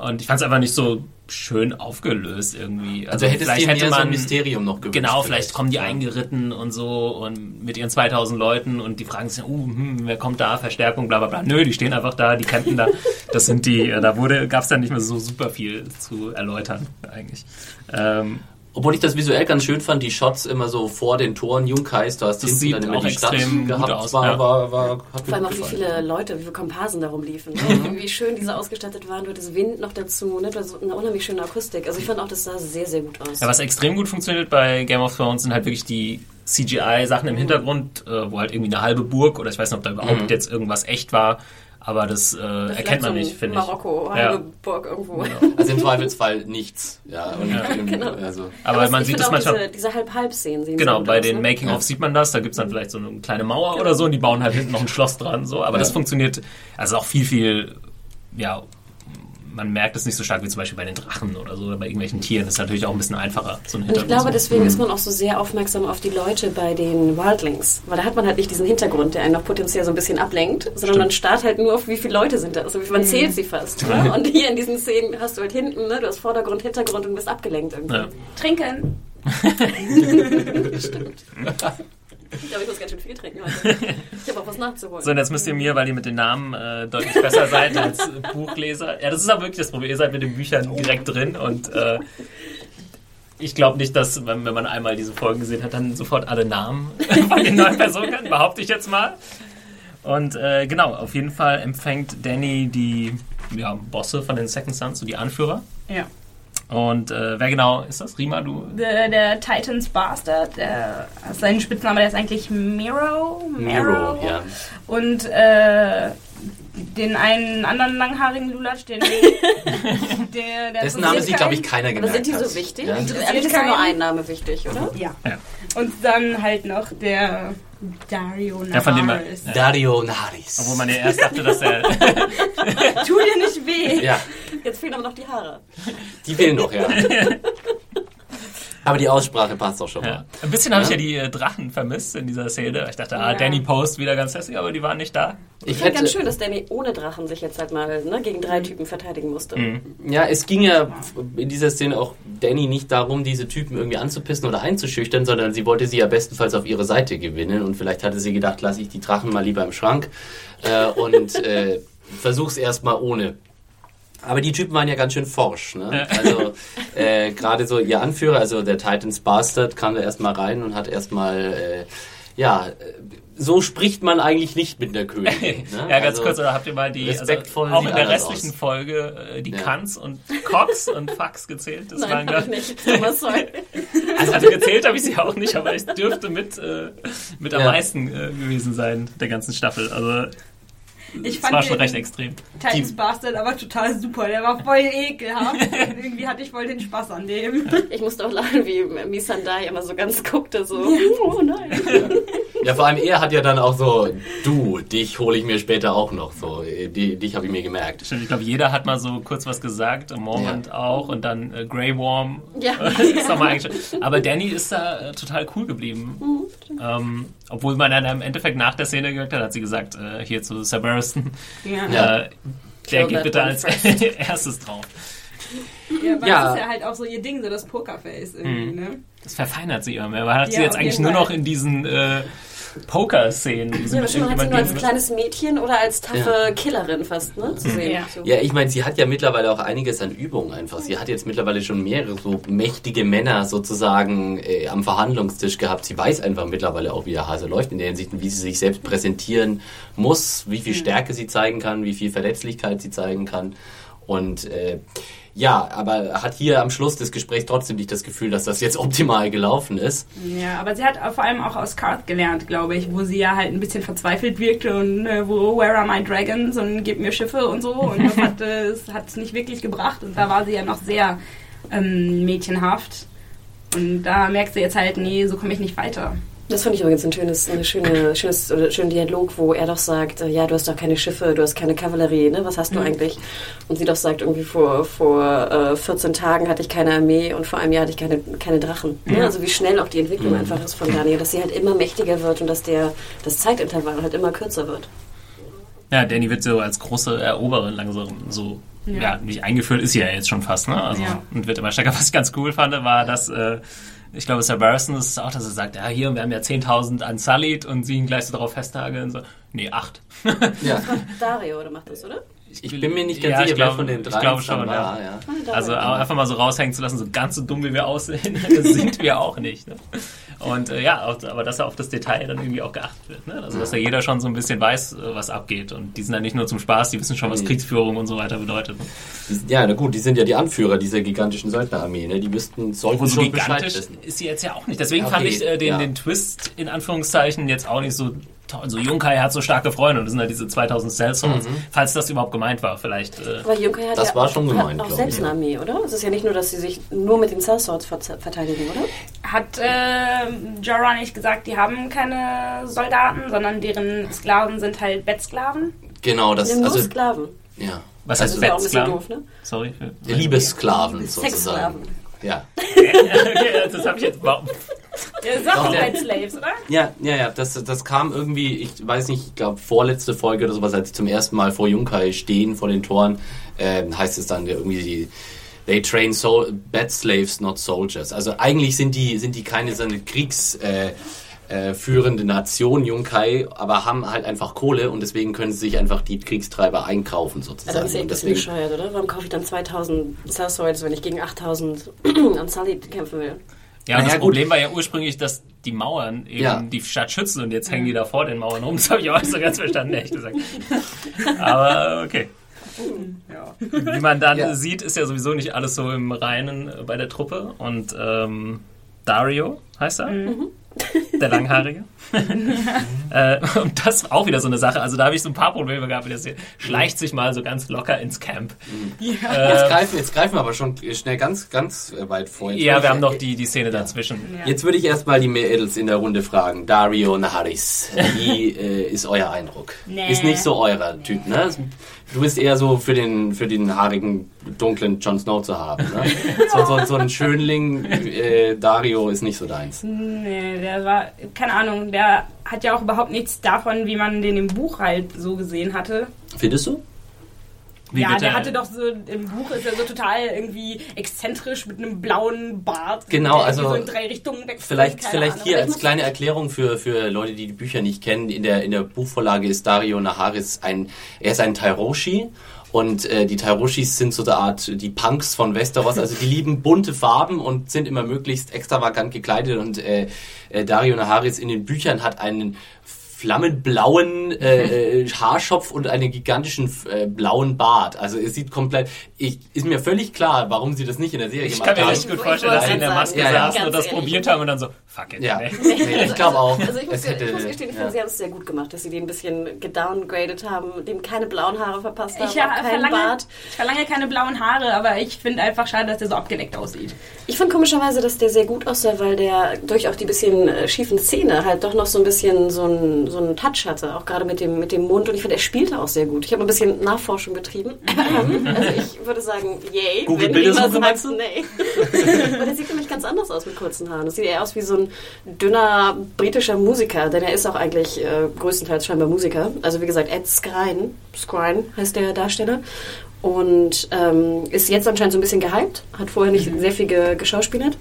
Und ich fand es einfach nicht so schön aufgelöst irgendwie. Also hättest du dir so ein Mysterium noch gewünscht. Genau, vielleicht kommen die Ja. eingeritten und so und mit ihren 2000 Leuten und die fragen sich, uh, hm, wer kommt da, Verstärkung, bla bla bla. Nö, die stehen einfach da, die campen da. *laughs* Das sind die, äh, da wurde, gab es dann nicht mehr so super viel zu erläutern eigentlich. Ähm, Obwohl ich das visuell ganz schön fand, die Shots immer so vor den Toren Junkais, du hast Das hinten dann immer die Stadt extrem gut gehabt, aus, war, ja. war, war, hat Vor allem auch, wie viele Leute, wie viele Komparsen da rumliefen. Ne? Mhm. Wie schön diese ausgestattet waren, du hattest Wind noch dazu, ne? du hast eine unheimlich schöne Akustik. Also ich fand auch, das sah sehr, sehr gut aus. Ja, was extrem gut funktioniert bei Game of Thrones sind halt wirklich die CGI-Sachen im Hintergrund, äh, wo halt irgendwie eine halbe Burg oder ich weiß nicht, ob da überhaupt Mhm. jetzt irgendwas echt war, aber das äh, Vielleicht erkennt man nicht, finde ich. Marokko, Ja. halbe Burg irgendwo. Also im Zweifelsfall nichts. Ja, und, Ja. Genau. also, Aber, man ich sieht find das manchmal. Diese, diese Halb-Halb-Szenen sehen Genau, bei aus, den ne? Making-of sieht man das, da gibt's dann vielleicht so eine kleine Mauer oder so und die bauen halt hinten noch ein Schloss dran, so, aber Ja. das funktioniert, also auch viel, viel, ja, man merkt es nicht so stark wie zum Beispiel bei den Drachen oder so oder bei irgendwelchen Tieren, das ist natürlich auch ein bisschen einfacher, so ein Und ich glaube, deswegen ist man auch so sehr aufmerksam auf die Leute bei den Wildlings. Weil da hat man halt nicht diesen Hintergrund, der einen noch potenziell so ein bisschen ablenkt, sondern Stimmt. man starrt halt nur auf, wie viele Leute sind da. Also man zählt sie fast. Ne? Und hier in diesen Szenen hast du halt hinten, ne? du hast Vordergrund, Hintergrund und bist abgelenkt irgendwie. Ja. Trinken. *laughs* *laughs* Stimmt. *laughs* Ich glaube, ich muss ganz schön viel trinken heute. *laughs* Ich habe auch was nachzuholen. So, und jetzt müsst ihr mir, weil ihr mit den Namen äh, deutlich besser seid als *laughs* Buchleser. Ja, das ist aber wirklich das Problem. Ihr seid mit den Büchern direkt drin und äh, ich glaube nicht, dass, wenn, wenn man einmal diese Folgen gesehen hat, dann sofort alle Namen *laughs* von den neuen Personen kann, behaupte ich jetzt mal. Und äh, genau, auf jeden Fall empfängt Danny die ja, Bosse von den Second Sons, so die Anführer. Ja. Und äh, wer genau ist das? Rima, du? Der, der Titans Bastard, der, sein Spitzname, der ist eigentlich Miro. Miro, ja. Und äh, den einen anderen langhaarigen Lulatsch, den *laughs* der, der Dessen Name sich, glaube ich, keiner Aber gemerkt sind die so wichtig? Ja. Eigentlich ist ja nur ein Name wichtig, oder? Ja. Ja. Und dann halt noch der Dario Ja, von dem Navarez. Dario Naris. Obwohl man ja erst dachte, dass er. *laughs* Tu dir nicht weh. ja, Jetzt fehlen aber noch die Haare. die fehlen noch, ja. *laughs* Aber die Aussprache passt auch schon Ja. mal. Ein bisschen habe ich Ja. ja die äh, Drachen vermisst in dieser Szene. Ich dachte, ah, Ja. Danny Post wieder ganz hässlich, aber die waren nicht da. Ich Ich finde ganz schön, dass Danny ohne Drachen sich jetzt halt mal ne, gegen drei Typen verteidigen musste. ja, es ging ja in dieser Szene auch Danny nicht darum, diese Typen irgendwie anzupissen oder einzuschüchtern, sondern sie wollte sie ja bestenfalls auf ihre Seite gewinnen und vielleicht hatte sie gedacht, lasse ich die Drachen mal lieber im Schrank äh, und äh, versuch's erstmal ohne. Aber die Typen waren ja ganz schön forsch. Ne? Also äh, gerade so ihr Anführer, also der Titans Bastard, kam da erstmal rein und hat erstmal, äh, ja, so spricht man eigentlich nicht mit der Königin. *laughs* Ne? Ja, ganz also, kurz, oder habt ihr mal die, also respektvoll auch sieht in der restlichen aus. Folge äh, die Ja. Kants und Cox und Fax gezählt? Das waren, Nein, ich glaub- nicht. *laughs* Also, also gezählt habe ich sie auch nicht, aber ich dürfte mit, äh, mit am Ja. meisten äh, gewesen sein der ganzen Staffel. Also Ich fand war schon den recht extrem. Titans Bastard aber total super. Der war voll ekelhaft. *laughs* Irgendwie hatte ich voll den Spaß an dem. Ich musste auch lachen, wie Missandei immer so ganz guckte, so, oh nein. *laughs* Ja, vor allem er hat ja dann auch so, du, dich hole ich mir später auch noch. So, äh, die, dich habe ich mir gemerkt. Stimmt, ich glaube, jeder hat mal so kurz was gesagt, im Moment Ja. auch und dann äh, Grey Worm. Ja. *laughs* ist noch mal eigentlich schon- Aber Danny ist da äh, total cool geblieben. ähm, obwohl man dann im Endeffekt nach der Szene gehört hat, hat sie gesagt, äh, hier zu Sebastian, Ja. Äh, der geht bitte als *laughs* erstes drauf. Ja, weil Ja. das ist ja halt auch so ihr Ding, so das Pokerface irgendwie, ne? Das verfeinert sie immer mehr. Man hat sie Ja, jetzt auf eigentlich nur noch in diesen äh, Poker-Szenen. Ja, man hat sie nur als kleines Mädchen oder als taffe Killerin fast, ne, zu sehen. Ja. So. Ja, ich meine, sie hat ja mittlerweile auch einiges an Übung einfach. Sie hat jetzt mittlerweile schon mehrere so mächtige Männer sozusagen äh, am Verhandlungstisch gehabt. Sie weiß einfach mittlerweile auch, wie der Hase läuft in der Hinsicht, und wie sie sich selbst präsentieren muss, wie viel Stärke sie zeigen kann, wie viel Verletzlichkeit sie zeigen kann. Und äh, ja, aber hat hier am Schluss des Gesprächs trotzdem nicht das Gefühl, dass das jetzt optimal gelaufen ist. Ja, aber sie hat vor allem auch aus Card gelernt, glaube ich, wo sie ja halt ein bisschen verzweifelt wirkte und äh, wo Where are my dragons und gib mir Schiffe und so und das hat *laughs* es nicht wirklich gebracht und da war sie ja noch sehr ähm, mädchenhaft und da merkst du jetzt halt, nee, so komme ich nicht weiter. Das fand ich übrigens ein schönes, eine schöne, schönes, oder schönen Dialog, wo er doch sagt, äh, ja, du hast doch keine Schiffe, du hast keine Kavallerie, ne? Was hast du eigentlich? Und sie doch sagt, irgendwie vor, vor äh, 14 Tagen hatte ich keine Armee und vor einem Jahr hatte ich keine, keine Drachen. Ne? Also wie schnell auch die Entwicklung einfach ist von Daniel, dass sie halt immer mächtiger wird und dass der das Zeitintervall halt immer kürzer wird. Ja, Danny wird so als große Eroberin langsam so, ja, Ja. nicht eingeführt, ist sie ja jetzt schon fast, ne? Also, Ja. und wird immer stärker. Was ich ganz cool fand, war, dass, äh, ich glaube, Sir Barristan ist es auch, dass er sagt, ja, hier, wir haben ja 10.000 Unsullied und sie ihn gleich so darauf festnageln, so, nee, acht. Ja. Dario, oder macht das, oder? Ich bin mir nicht ganz Ja, ich sicher, wer glaube- von den ich drei glaube es dann schon, war. ja. Ja. Also einfach mal so raushängen zu lassen, so ganz so dumm wie wir aussehen, *laughs* sind wir auch nicht. Ne? Und äh, ja, auch, aber dass da auf das Detail dann irgendwie auch geachtet wird. Ne? Also dass da jeder schon so ein bisschen weiß, äh, was abgeht. Und die sind dann nicht nur zum Spaß, die wissen schon, was. Kriegsführung und so weiter bedeutet. Ne? Ja, na gut, die sind ja die Anführer dieser gigantischen Söldnerarmee, ne? Die müssten, sollten so schon Bescheid gigantisch wissen. ist sie jetzt ja auch nicht. Deswegen Okay, fand ich äh, den, ja. den Twist in Anführungszeichen jetzt auch nicht so toll. So Junkai hat so starke Freunde und das sind halt diese 2000 Sellswords. Mhm. Falls das überhaupt gemeint war, vielleicht. Äh, Aber Junkai hat Das ja war schon hat gemeint, auch selbst ich. eine Armee, oder? Es ist ja nicht nur, dass sie sich nur mit den Sellswords ver- verteidigen, oder? Hat äh, Jorah nicht gesagt, die haben keine Soldaten, sondern deren Sklaven sind halt Bettsklaven? Genau, das, Die haben nur also, Sklaven. ja. was Das heißt ist ja auch ein bisschen Bettsklaven? doof, ne? Sorry. Liebessklaven sozusagen. Sexsklaven. Ja. *laughs* okay, das habe ich jetzt. *laughs* Ja, der- halt Slaves, oder? Ja, ja, ja, das, das kam irgendwie, ich weiß nicht, ich glaube vorletzte Folge oder sowas, als sie zum ersten Mal vor Junkai stehen, vor den Toren, ähm, heißt es dann irgendwie, die, they train sol bad slaves, not soldiers. Also eigentlich sind die, sind die keine so eine Kriegs, äh, äh, führende Nation, Junkai, aber haben halt einfach Kohle und deswegen können sie sich einfach die Kriegstreiber einkaufen sozusagen. das ist echt deswegen, bescheuert, oder? Warum kaufe ich dann 2000 Sellswords, wenn ich gegen 8000 *clears throat* Unsullied kämpfen will? Ja, und Naja, das gut. Problem war ja ursprünglich, dass die Mauern eben Ja. die Stadt schützen und jetzt hängen die da vor den Mauern rum. *laughs* Das habe ich auch nicht so ganz verstanden, ehrlich gesagt. *laughs* Aber okay. Wie man dann Ja. sieht, ist ja sowieso nicht alles so im Reinen bei der Truppe. Und ähm, Dario heißt er. Der Langhaarige. *laughs* äh, und das auch wieder so eine Sache. Also da habe ich so ein paar Probleme gehabt. Der schleicht sich mal so ganz locker ins Camp. Jetzt, greifen, jetzt greifen wir aber schon schnell ganz, ganz weit vor. Jetzt Ja, würde wir ich- haben noch die, die Szene dazwischen. Jetzt würde ich erstmal die Mädels in der Runde fragen. Dario Naharis, wie äh, ist euer Eindruck? Nee. Ist nicht so eurer Typ, ne? Du bist eher so für den, für den haarigen, dunklen Jon Snow zu haben, ne? So, so, so ein Schönling, äh, Dario ist nicht so deins. Nee, der war, keine Ahnung, der hat ja auch überhaupt nichts davon, wie man den im Buch halt so gesehen hatte. Findest du? Wie ja, der er- hatte doch so, im Buch ist er so total irgendwie exzentrisch mit einem blauen Bart. Genau, also So in drei Richtungen wechselt, Vielleicht, vielleicht Ahnung. hier als kleine Erklärung für, für Leute, die die Bücher nicht kennen. In der, in der Buchvorlage ist Dario Naharis ein, er ist ein Tairoshi. Und äh, die Tairoshis sind so eine Art die Punks von Westeros. Also die lieben bunte Farben und sind immer möglichst extravagant gekleidet. Und äh, äh, Dario Naharis in den Büchern hat einen flammenblauen äh, *laughs* äh, Haarschopf und einen gigantischen äh, blauen Bart. Also es sieht komplett... Ich, ist mir völlig klar, warum sie das nicht in der Serie Ich gemacht kann mir haben. richtig gut Ich vorstellen, dass sie in der Maske ja, ja. saßen und das ehrlich. probiert haben und dann so, fuck it. Ja, nee. *laughs* nee, ich glaube auch. Also ich muss, es hätte, ich muss gestehen, ich ja. finde, sie haben es sehr gut gemacht, dass sie den ein bisschen gedowngradet haben, dem keine blauen Haare verpasst haben, Ich ja, verlange, Bart. ich verlange keine blauen Haare, aber ich finde einfach schade, dass der so abgeleckt aussieht. Ich fand komischerweise, dass der sehr gut aussah, weil der durch auch die bisschen äh, schiefen Zähne halt doch noch so ein bisschen so einen so einen Touch hatte, auch gerade mit dem, mit dem Mund. Und ich finde, er spielte auch sehr gut. Ich habe ein bisschen Nachforschung betrieben. *laughs* also ich würde sagen, yay. Google wenn Bildersuche, jemand meinst du? Nee. *laughs* Aber der sieht nämlich ganz anders aus mit kurzen Haaren. Das sieht eher aus wie so ein dünner britischer Musiker, denn er ist auch eigentlich äh, größtenteils scheinbar Musiker. Also wie gesagt, Ed Skrein, Skrein heißt der Darsteller. Und ähm, ist jetzt anscheinend so ein bisschen gehypt, hat vorher nicht sehr viel ge geschauspielert.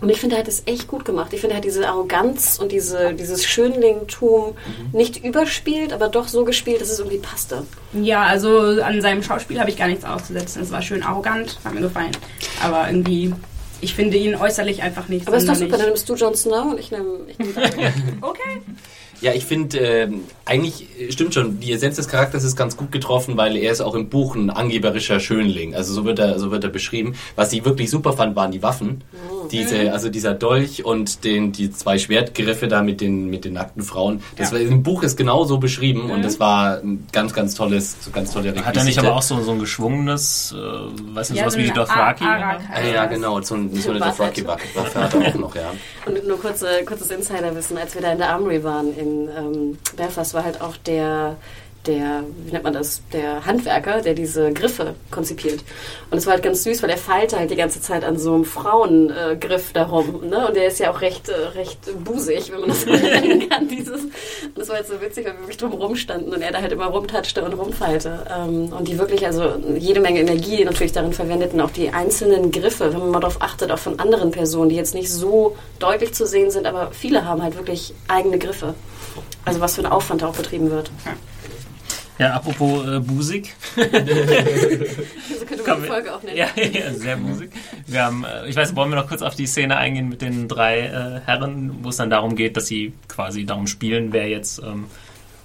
Und ich finde, er hat es echt gut gemacht. Ich finde, er hat diese Arroganz und diese, dieses Schönlingtum nicht überspielt, aber doch so gespielt, dass es irgendwie passte. Ja, also an seinem Schauspiel habe ich gar nichts auszusetzen. Es war schön arrogant, hat mir gefallen. Aber irgendwie, ich finde ihn äußerlich einfach nicht Aber ist doch super, dann nimmst du Jon Snow und ich nehme ich nehm. *laughs* Okay. Ja, ich finde, ähm, eigentlich äh, stimmt schon, die Essenz des Charakters ist ganz gut getroffen, weil er ist auch im Buch ein angeberischer Schönling. Also so wird er, so wird er beschrieben. Was ich wirklich super fand, waren die Waffen. Diese, also dieser Dolch und den, die zwei Schwertgriffe da mit den, mit den nackten Frauen. Das Ja. war, im Buch ist genau so beschrieben und das war ein ganz, ganz tolles, so ganz tolle Hat er nicht Requisite. aber auch so, so ein geschwungenes, äh, weiß nicht, Ja, sowas so wie die Dothraki? Ah, ja, genau, so, ein, so eine. Dothraki-Waffe hat er auch noch, ja. *laughs* Und nur kurze, kurzes Insiderwissen, als wir da in der Armory waren in ähm, Belfast, war halt auch der, der, wie nennt man das, der Handwerker, der diese Griffe konzipiert. Und es war halt ganz süß, weil er feilte halt die ganze Zeit an so einem Frauengriff äh, darum. Ne? Und der ist ja auch recht, äh, recht busig, wenn man das *laughs* so nennen kann. Dieses. Und das war jetzt so witzig, weil wir wirklich drum rumstanden und er da halt immer rumtatschte und rumfeilte. Ähm, und die wirklich, also jede Menge Energie natürlich darin verwendeten, auch die einzelnen Griffe, wenn man mal darauf achtet, auch von anderen Personen, die jetzt nicht so deutlich zu sehen sind, aber viele haben halt wirklich eigene Griffe. Also was für ein Aufwand da auch betrieben wird. Ja, apropos äh, Busig. *laughs* So könnte man die Folge auch nennen. Ja, *laughs* ja, sehr Musik. Wir haben, äh, ich weiß, wollen wir noch kurz auf die Szene eingehen mit den drei äh, Herren, wo es dann darum geht, dass sie quasi darum spielen, wer jetzt. Ähm,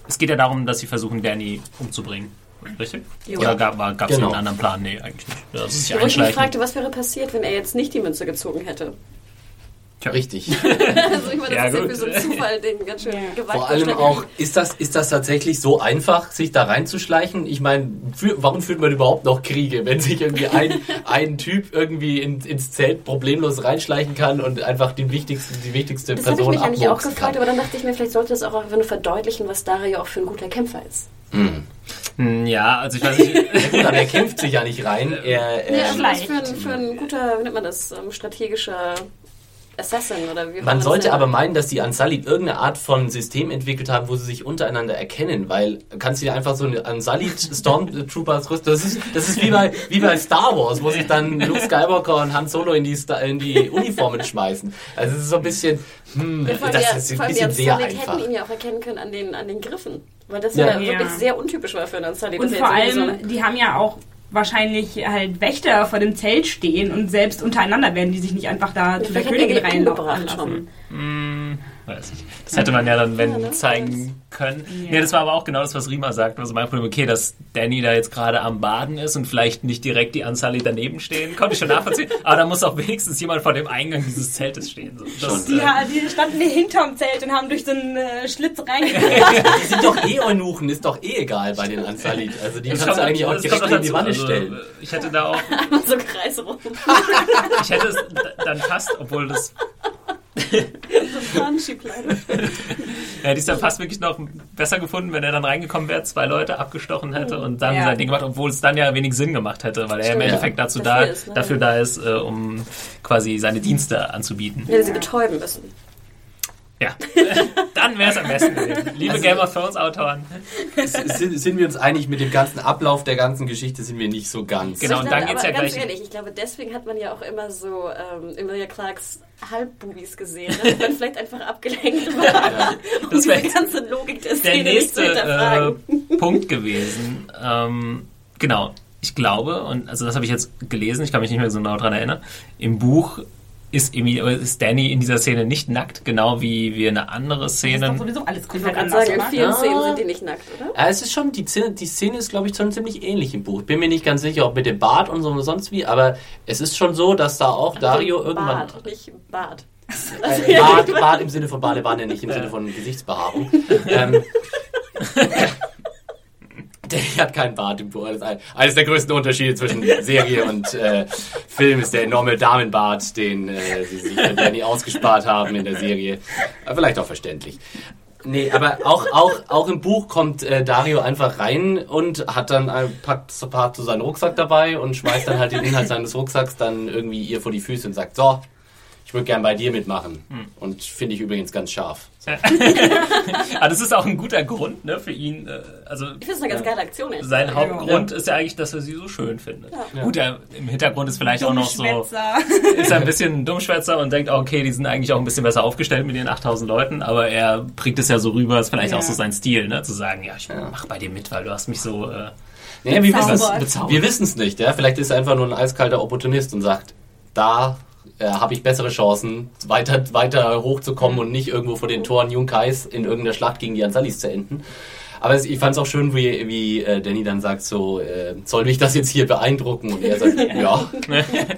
es geht ja darum, dass sie versuchen, Danny umzubringen. Richtig? Jo. Oder gab es Genau. einen anderen Plan? Nee, eigentlich nicht. Sich Wo ich mich fragte, was wäre passiert, wenn er jetzt nicht die Münze gezogen hätte. Tja. Richtig. *laughs* Also ich meine, das Ja, ist ja so einen Zufall, den ganz schön Ja. gewaltig Vor allem auch, ist das, ist das tatsächlich so einfach, sich da reinzuschleichen? Ich meine, für, warum führt man überhaupt noch Kriege, wenn sich irgendwie ein, *laughs* ein Typ irgendwie in, ins Zelt problemlos reinschleichen kann und einfach die wichtigste, die wichtigste Das habe ich Person mich eigentlich auch gefragt, kann? aber dann dachte ich mir, vielleicht sollte das auch einfach nur verdeutlichen, was Dario auch für ein guter Kämpfer ist. Hm, Ja, also ich weiß nicht. *laughs* Aber er kämpft sich ja nicht rein. Er, Ja, er, was vielleicht. für ein, für ein guter, wie nennt man das, ähm, strategischer Assassin oder wie man sollte aber meinen, dass die Unsullied irgendeine Art von System entwickelt haben, wo sie sich untereinander erkennen, weil kannst du dir einfach so eine Unsullied Stormtroopers rüsten. Das ist, das ist wie, bei, wie bei Star Wars, wo sich dann Luke Skywalker und Han Solo in die, Sta- in die Uniformen schmeißen. Also es ist so ein bisschen, hm, das die- ist ein bisschen sehr Unsullied einfach. hätten ihn ja auch erkennen können an den, an den Griffen. Weil das Ja. ja, wirklich sehr untypisch war für einen Unsullied. Und vor allem, die haben ja auch wahrscheinlich halt Wächter vor dem Zelt stehen und selbst untereinander werden die sich nicht einfach da zu der er Königin reinlaufen lassen. schon. Weiß ich. Das hätte man ja dann, wenn, zeigen können. Nee, das war aber auch genau das, was Rima sagt. Also mein Problem, okay, dass Danny da jetzt gerade am Baden ist und vielleicht nicht direkt die Anzahl daneben stehen, konnte ich schon nachvollziehen. *laughs* aber da muss auch wenigstens jemand vor dem Eingang dieses Zeltes stehen. So, das, Die, äh, die standen hinterm Zelt und haben durch so einen äh, Schlitz reingeguckt. *laughs* Die sind doch eh Eunuchen, ist doch eh egal bei den Ansalit. Also die das kannst du eigentlich auch direkt in noch die. Wanne Also, stellen. Ich hätte da auch, *laughs* so kreisrum. ich hätte es dann fast, obwohl das so Fahnenschieblein. *laughs* Ja, die ist dann fast wirklich noch besser gefunden, wenn er dann reingekommen wäre, zwei Leute abgestochen hätte und dann Ja. sein Ding gemacht, obwohl es dann ja wenig Sinn gemacht hätte, weil er im Stimmt, Endeffekt ja. dazu Dafür da, ist, ne? dafür da ist, äh, um quasi seine Dienste anzubieten. Hätte sie betäuben müssen. Ja, *laughs* dann wäre es am besten gewesen. Liebe Also- Game of Thrones Autoren. Sind, sind wir uns einig mit dem ganzen Ablauf der ganzen Geschichte, sind wir nicht so ganz. Genau, Ich und glaube, dann geht's aber ja ganz gleich- ehrlich, ich glaube, deswegen hat man ja auch immer so ähm, Emilia Clarks Halbbubis gesehen, ne? damit man *laughs* vielleicht einfach abgelenkt war, um Das wär *laughs* diese ganze Logik der Der Szene nicht zu nächste äh, hinterfragen. Punkt gewesen. Ähm, genau, ich glaube, und also das habe ich jetzt gelesen, ich kann mich nicht mehr so genau daran erinnern, im Buch ist, ist Danny in dieser Szene nicht nackt, genau wie wir eine andere Das ist Szene sowieso alles Ich komplett anders, sagen, in vielen Ja. Szenen sind die nicht nackt, oder? Ja, es ist schon, die Szene, die Szene ist, glaube ich, schon ziemlich ähnlich im Buch. Bin mir nicht ganz sicher, ob mit dem Bart und so oder sonst wie, aber es ist schon so, dass da auch Dario irgendwann. Bart, nicht Bart. *laughs* Äh, *laughs* Bart, Bart im Sinne von Badewanne, nicht im Sinne von Gesichtsbehaarung. *laughs* ähm, der *laughs* hat keinen Bart im Buch. Eines der größten Unterschiede zwischen Serie und äh, Film ist der enorme Damenbart, den äh, sie sich für Danny ausgespart haben in der Serie. Aber vielleicht auch verständlich. Nee, aber auch, auch, auch im Buch kommt äh, Dario einfach rein und hat dann ein, packt, so seinen Rucksack dabei und schmeißt dann halt den Inhalt seines Rucksacks dann irgendwie ihr vor die Füße und sagt, so, würde gern bei dir mitmachen. Und finde ich übrigens ganz scharf. Aber *laughs* das ist auch ein guter Grund ne, für ihn. Äh, also Ich finde es eine ganz geile Aktion. ehrlich sein. Hauptgrund ist ja eigentlich, dass er sie so schön findet. Gut, er, im Hintergrund ist vielleicht auch noch so, *laughs* ist er ein bisschen ein Dummschwätzer und denkt, okay, die sind eigentlich auch ein bisschen besser aufgestellt mit ihren 8000 Leuten, aber er bringt es ja so rüber, ist vielleicht Ja. auch so sein Stil, ne, zu sagen, ja, ich mach bei dir mit, weil du hast mich so äh, Nee, wir wissen es nicht. Ja? Vielleicht ist er einfach nur ein eiskalter Opportunist und sagt, da äh, habe ich bessere Chancen, weiter, weiter hochzukommen und nicht irgendwo vor den Toren Junkais in irgendeiner Schlacht gegen die Ansalis zu enden. Aber ich fand es auch schön, wie, wie äh, Danny dann sagt, so, äh, soll mich das jetzt hier beeindrucken? Und er sagt, *laughs* ja,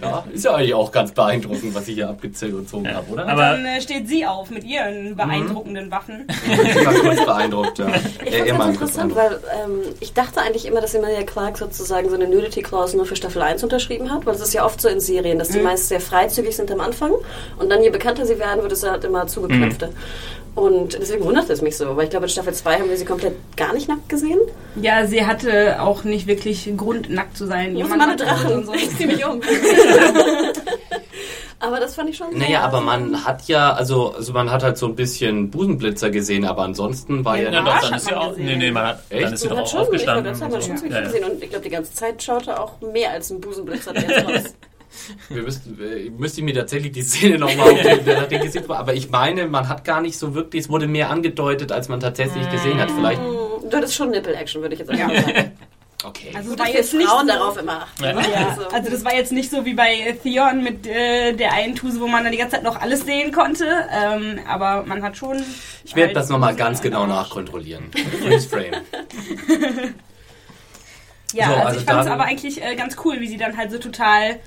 ja, ist ja eigentlich auch ganz beeindruckend, was ich hier abgezogen habe, oder? Aber- Dann äh, steht sie auf mit ihren beeindruckenden Waffen. *laughs* ich war kurz beeindruckt, ja. *laughs* Ich Äh, fand interessant, weil ähm, ich dachte eigentlich immer, dass Emilia Clarke sozusagen so eine Nudity-Clause nur für Staffel 1 unterschrieben hat, weil es ist ja oft so in Serien, dass die meist sehr freizügig sind am Anfang und dann je bekannter sie werden, wird es halt immer zugeknöpfter. Und deswegen wundert es mich so, weil ich glaube, in Staffel 2 haben wir sie komplett gar nicht nackt gesehen. Ja, sie hatte auch nicht wirklich Grund, nackt zu sein. Muss Jemand meine Drachen, und so. *laughs* ich zieh mich um. *laughs* aber das fand ich schon Naja, aber man hat ja, also, also man hat halt so ein bisschen Busenblitzer gesehen, aber ansonsten war ja, Ja, Ja, doch, dann hat ist sie man auch. Nee, nee, man hat, Echt? dann ist sie Man doch hat auch schon, ich aufgestanden. wollte sagen, man hat schon Ja, ja. gesehen und ich glaube, die ganze Zeit schaute auch mehr als ein Busenblitzer raus. *laughs* Wir müssten, äh, müsste ich mir tatsächlich die Szene nochmal auf den, der hat den gesehen, aber ich meine, man hat gar nicht so wirklich, es wurde mehr angedeutet, als man tatsächlich gesehen hat. Vielleicht. Du hattest schon Nipple-Action, würde ich jetzt sagen. *laughs* Okay. Also Gut, war jetzt nicht Frauen so, darauf immer achten. Ja. ne? Ja, Also- also das war jetzt nicht so wie bei Theon mit äh, der einen Tuse, wo man dann die ganze Zeit noch alles sehen konnte. Ähm, aber man hat schon. Ich werde halt das nochmal ganz genau nachkontrollieren. Freeze Frame. *laughs* Ja, So, also, also ich fand es aber eigentlich äh, ganz cool, wie sie dann halt so total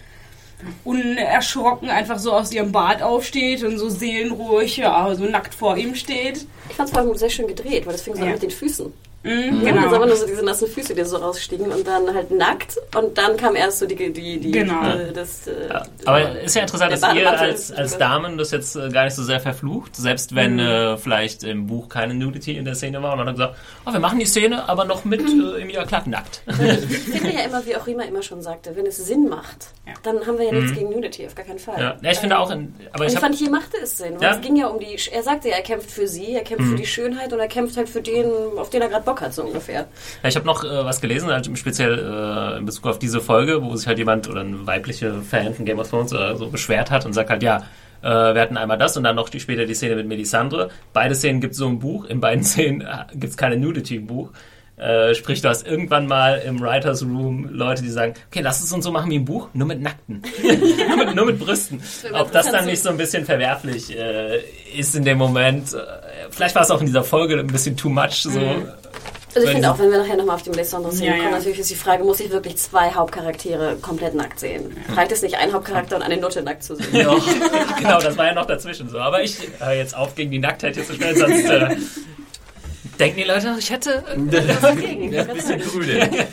unerschrocken einfach so aus ihrem Bad aufsteht und so seelenruhig, ja, so nackt vor ihm steht. Ich fand es vor allem sehr schön gedreht, weil das fing so an Ja. mit den Füßen. Mhm, Genau. Das genau. aber nur so diese nassen Füße, die so rausstiegen und dann halt nackt und dann kam erst so die, die, die, Genau. die das, äh, Ja, aber ist ja interessant, dass ihr als, als Damen das jetzt äh, gar nicht so sehr verflucht, selbst wenn äh, vielleicht im Buch keine Nudity in der Szene war und dann gesagt, oh, wir machen die Szene, aber noch mit äh, Emilia Clarke nackt. Ich finde ja immer, wie auch Rima immer schon sagte, wenn es Sinn macht, Ja. dann haben wir ja nichts gegen Nudity, auf gar keinen Fall. ja. ja, ich finde auch, in, aber Und ich ich habe fand, hier machte es Sinn. Weil Ja. Es ging ja um die. Er sagte ja, er kämpft für sie, er kämpft für die Schönheit und er kämpft halt für den, auf den er gerade Bock hat, so ungefähr. Ja, ich habe noch äh, was gelesen, halt speziell äh, in Bezug auf diese Folge, wo sich halt jemand oder ein weibliche Fan von Game of Thrones oder so beschwert hat und sagt halt, ja, äh, wir hatten einmal das und dann noch die, später die Szene mit Melisandre. Beide Szenen gibt es so im Buch, in beiden *laughs* Szenen gibt es keine Nudity im Buch. Äh, sprich, du hast irgendwann mal im Writers Room Leute, die sagen, okay, lass es uns so machen wie im Buch, nur mit Nackten. *laughs* nur, mit, nur mit Brüsten. Ob das dann nicht so ein bisschen verwerflich äh, ist in dem Moment. Äh, vielleicht war es auch in dieser Folge ein bisschen too much. So. Also ich finde auch, wenn wir nachher nochmal auf die Melisandre-Szene Ja, kommen, ja. natürlich ist die Frage, muss ich wirklich zwei Hauptcharaktere komplett nackt sehen? Reicht es nicht, einen Hauptcharakter und eine Nutte nackt zu sehen? Ja, *laughs* genau, das war ja noch dazwischen so. Aber ich höre jetzt auf, gegen die Nacktheit hier zu stellen, sonst äh, denken die Leute, ich hätte *laughs* äh, Ja, ein bisschen grüne.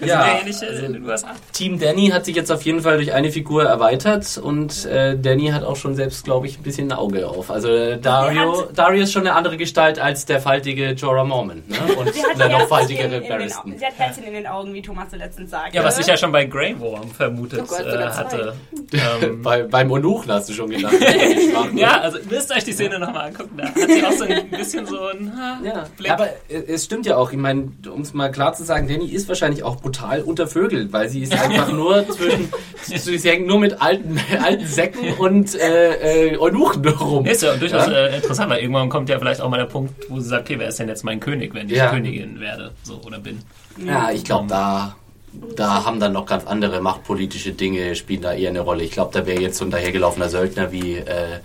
Ja, Ja, ähnlich äh, in den USA. Team Danny hat sich jetzt auf jeden Fall durch eine Figur erweitert und äh, Danny hat auch schon selbst, glaube ich, ein bisschen ein Auge auf. Also äh, Dario, Dario ist schon eine andere Gestalt als der faltige Jorah Mormont ne? und der noch faltigere Barristan. Sie hat Herzchen in den Augen, wie Thomas so letztens sagte. Ja, was ich ja schon bei Grey Worm vermutet Oh Gott, äh, hatte. Ähm, *laughs* Bei, beim Onuchen hast du schon gedacht. *laughs* ja, also müsst euch die Szene nochmal angucken. Da hat sie auch so ein bisschen so ein ha, Ja, Blick. aber äh, es stimmt ja auch. Ich meine, um es mal klar zu sagen, Danny ist wahrscheinlich auch brutal untervögelt, weil sie ist einfach nur zwischen, *laughs* sie hängt nur mit alten, *laughs* alten Säcken und äh, äh, Eunuchen rum. ist ja durchaus Ja? äh, interessant, weil irgendwann kommt ja vielleicht auch mal der Punkt, wo sie sagt, okay, wer ist denn jetzt mein König, wenn ich Ja. Königin werde, so oder bin. Ja, ich glaube, da, da haben dann noch ganz andere machtpolitische Dinge, spielen da eher eine Rolle. Ich glaube, da wäre jetzt so ein dahergelaufener Söldner wie äh,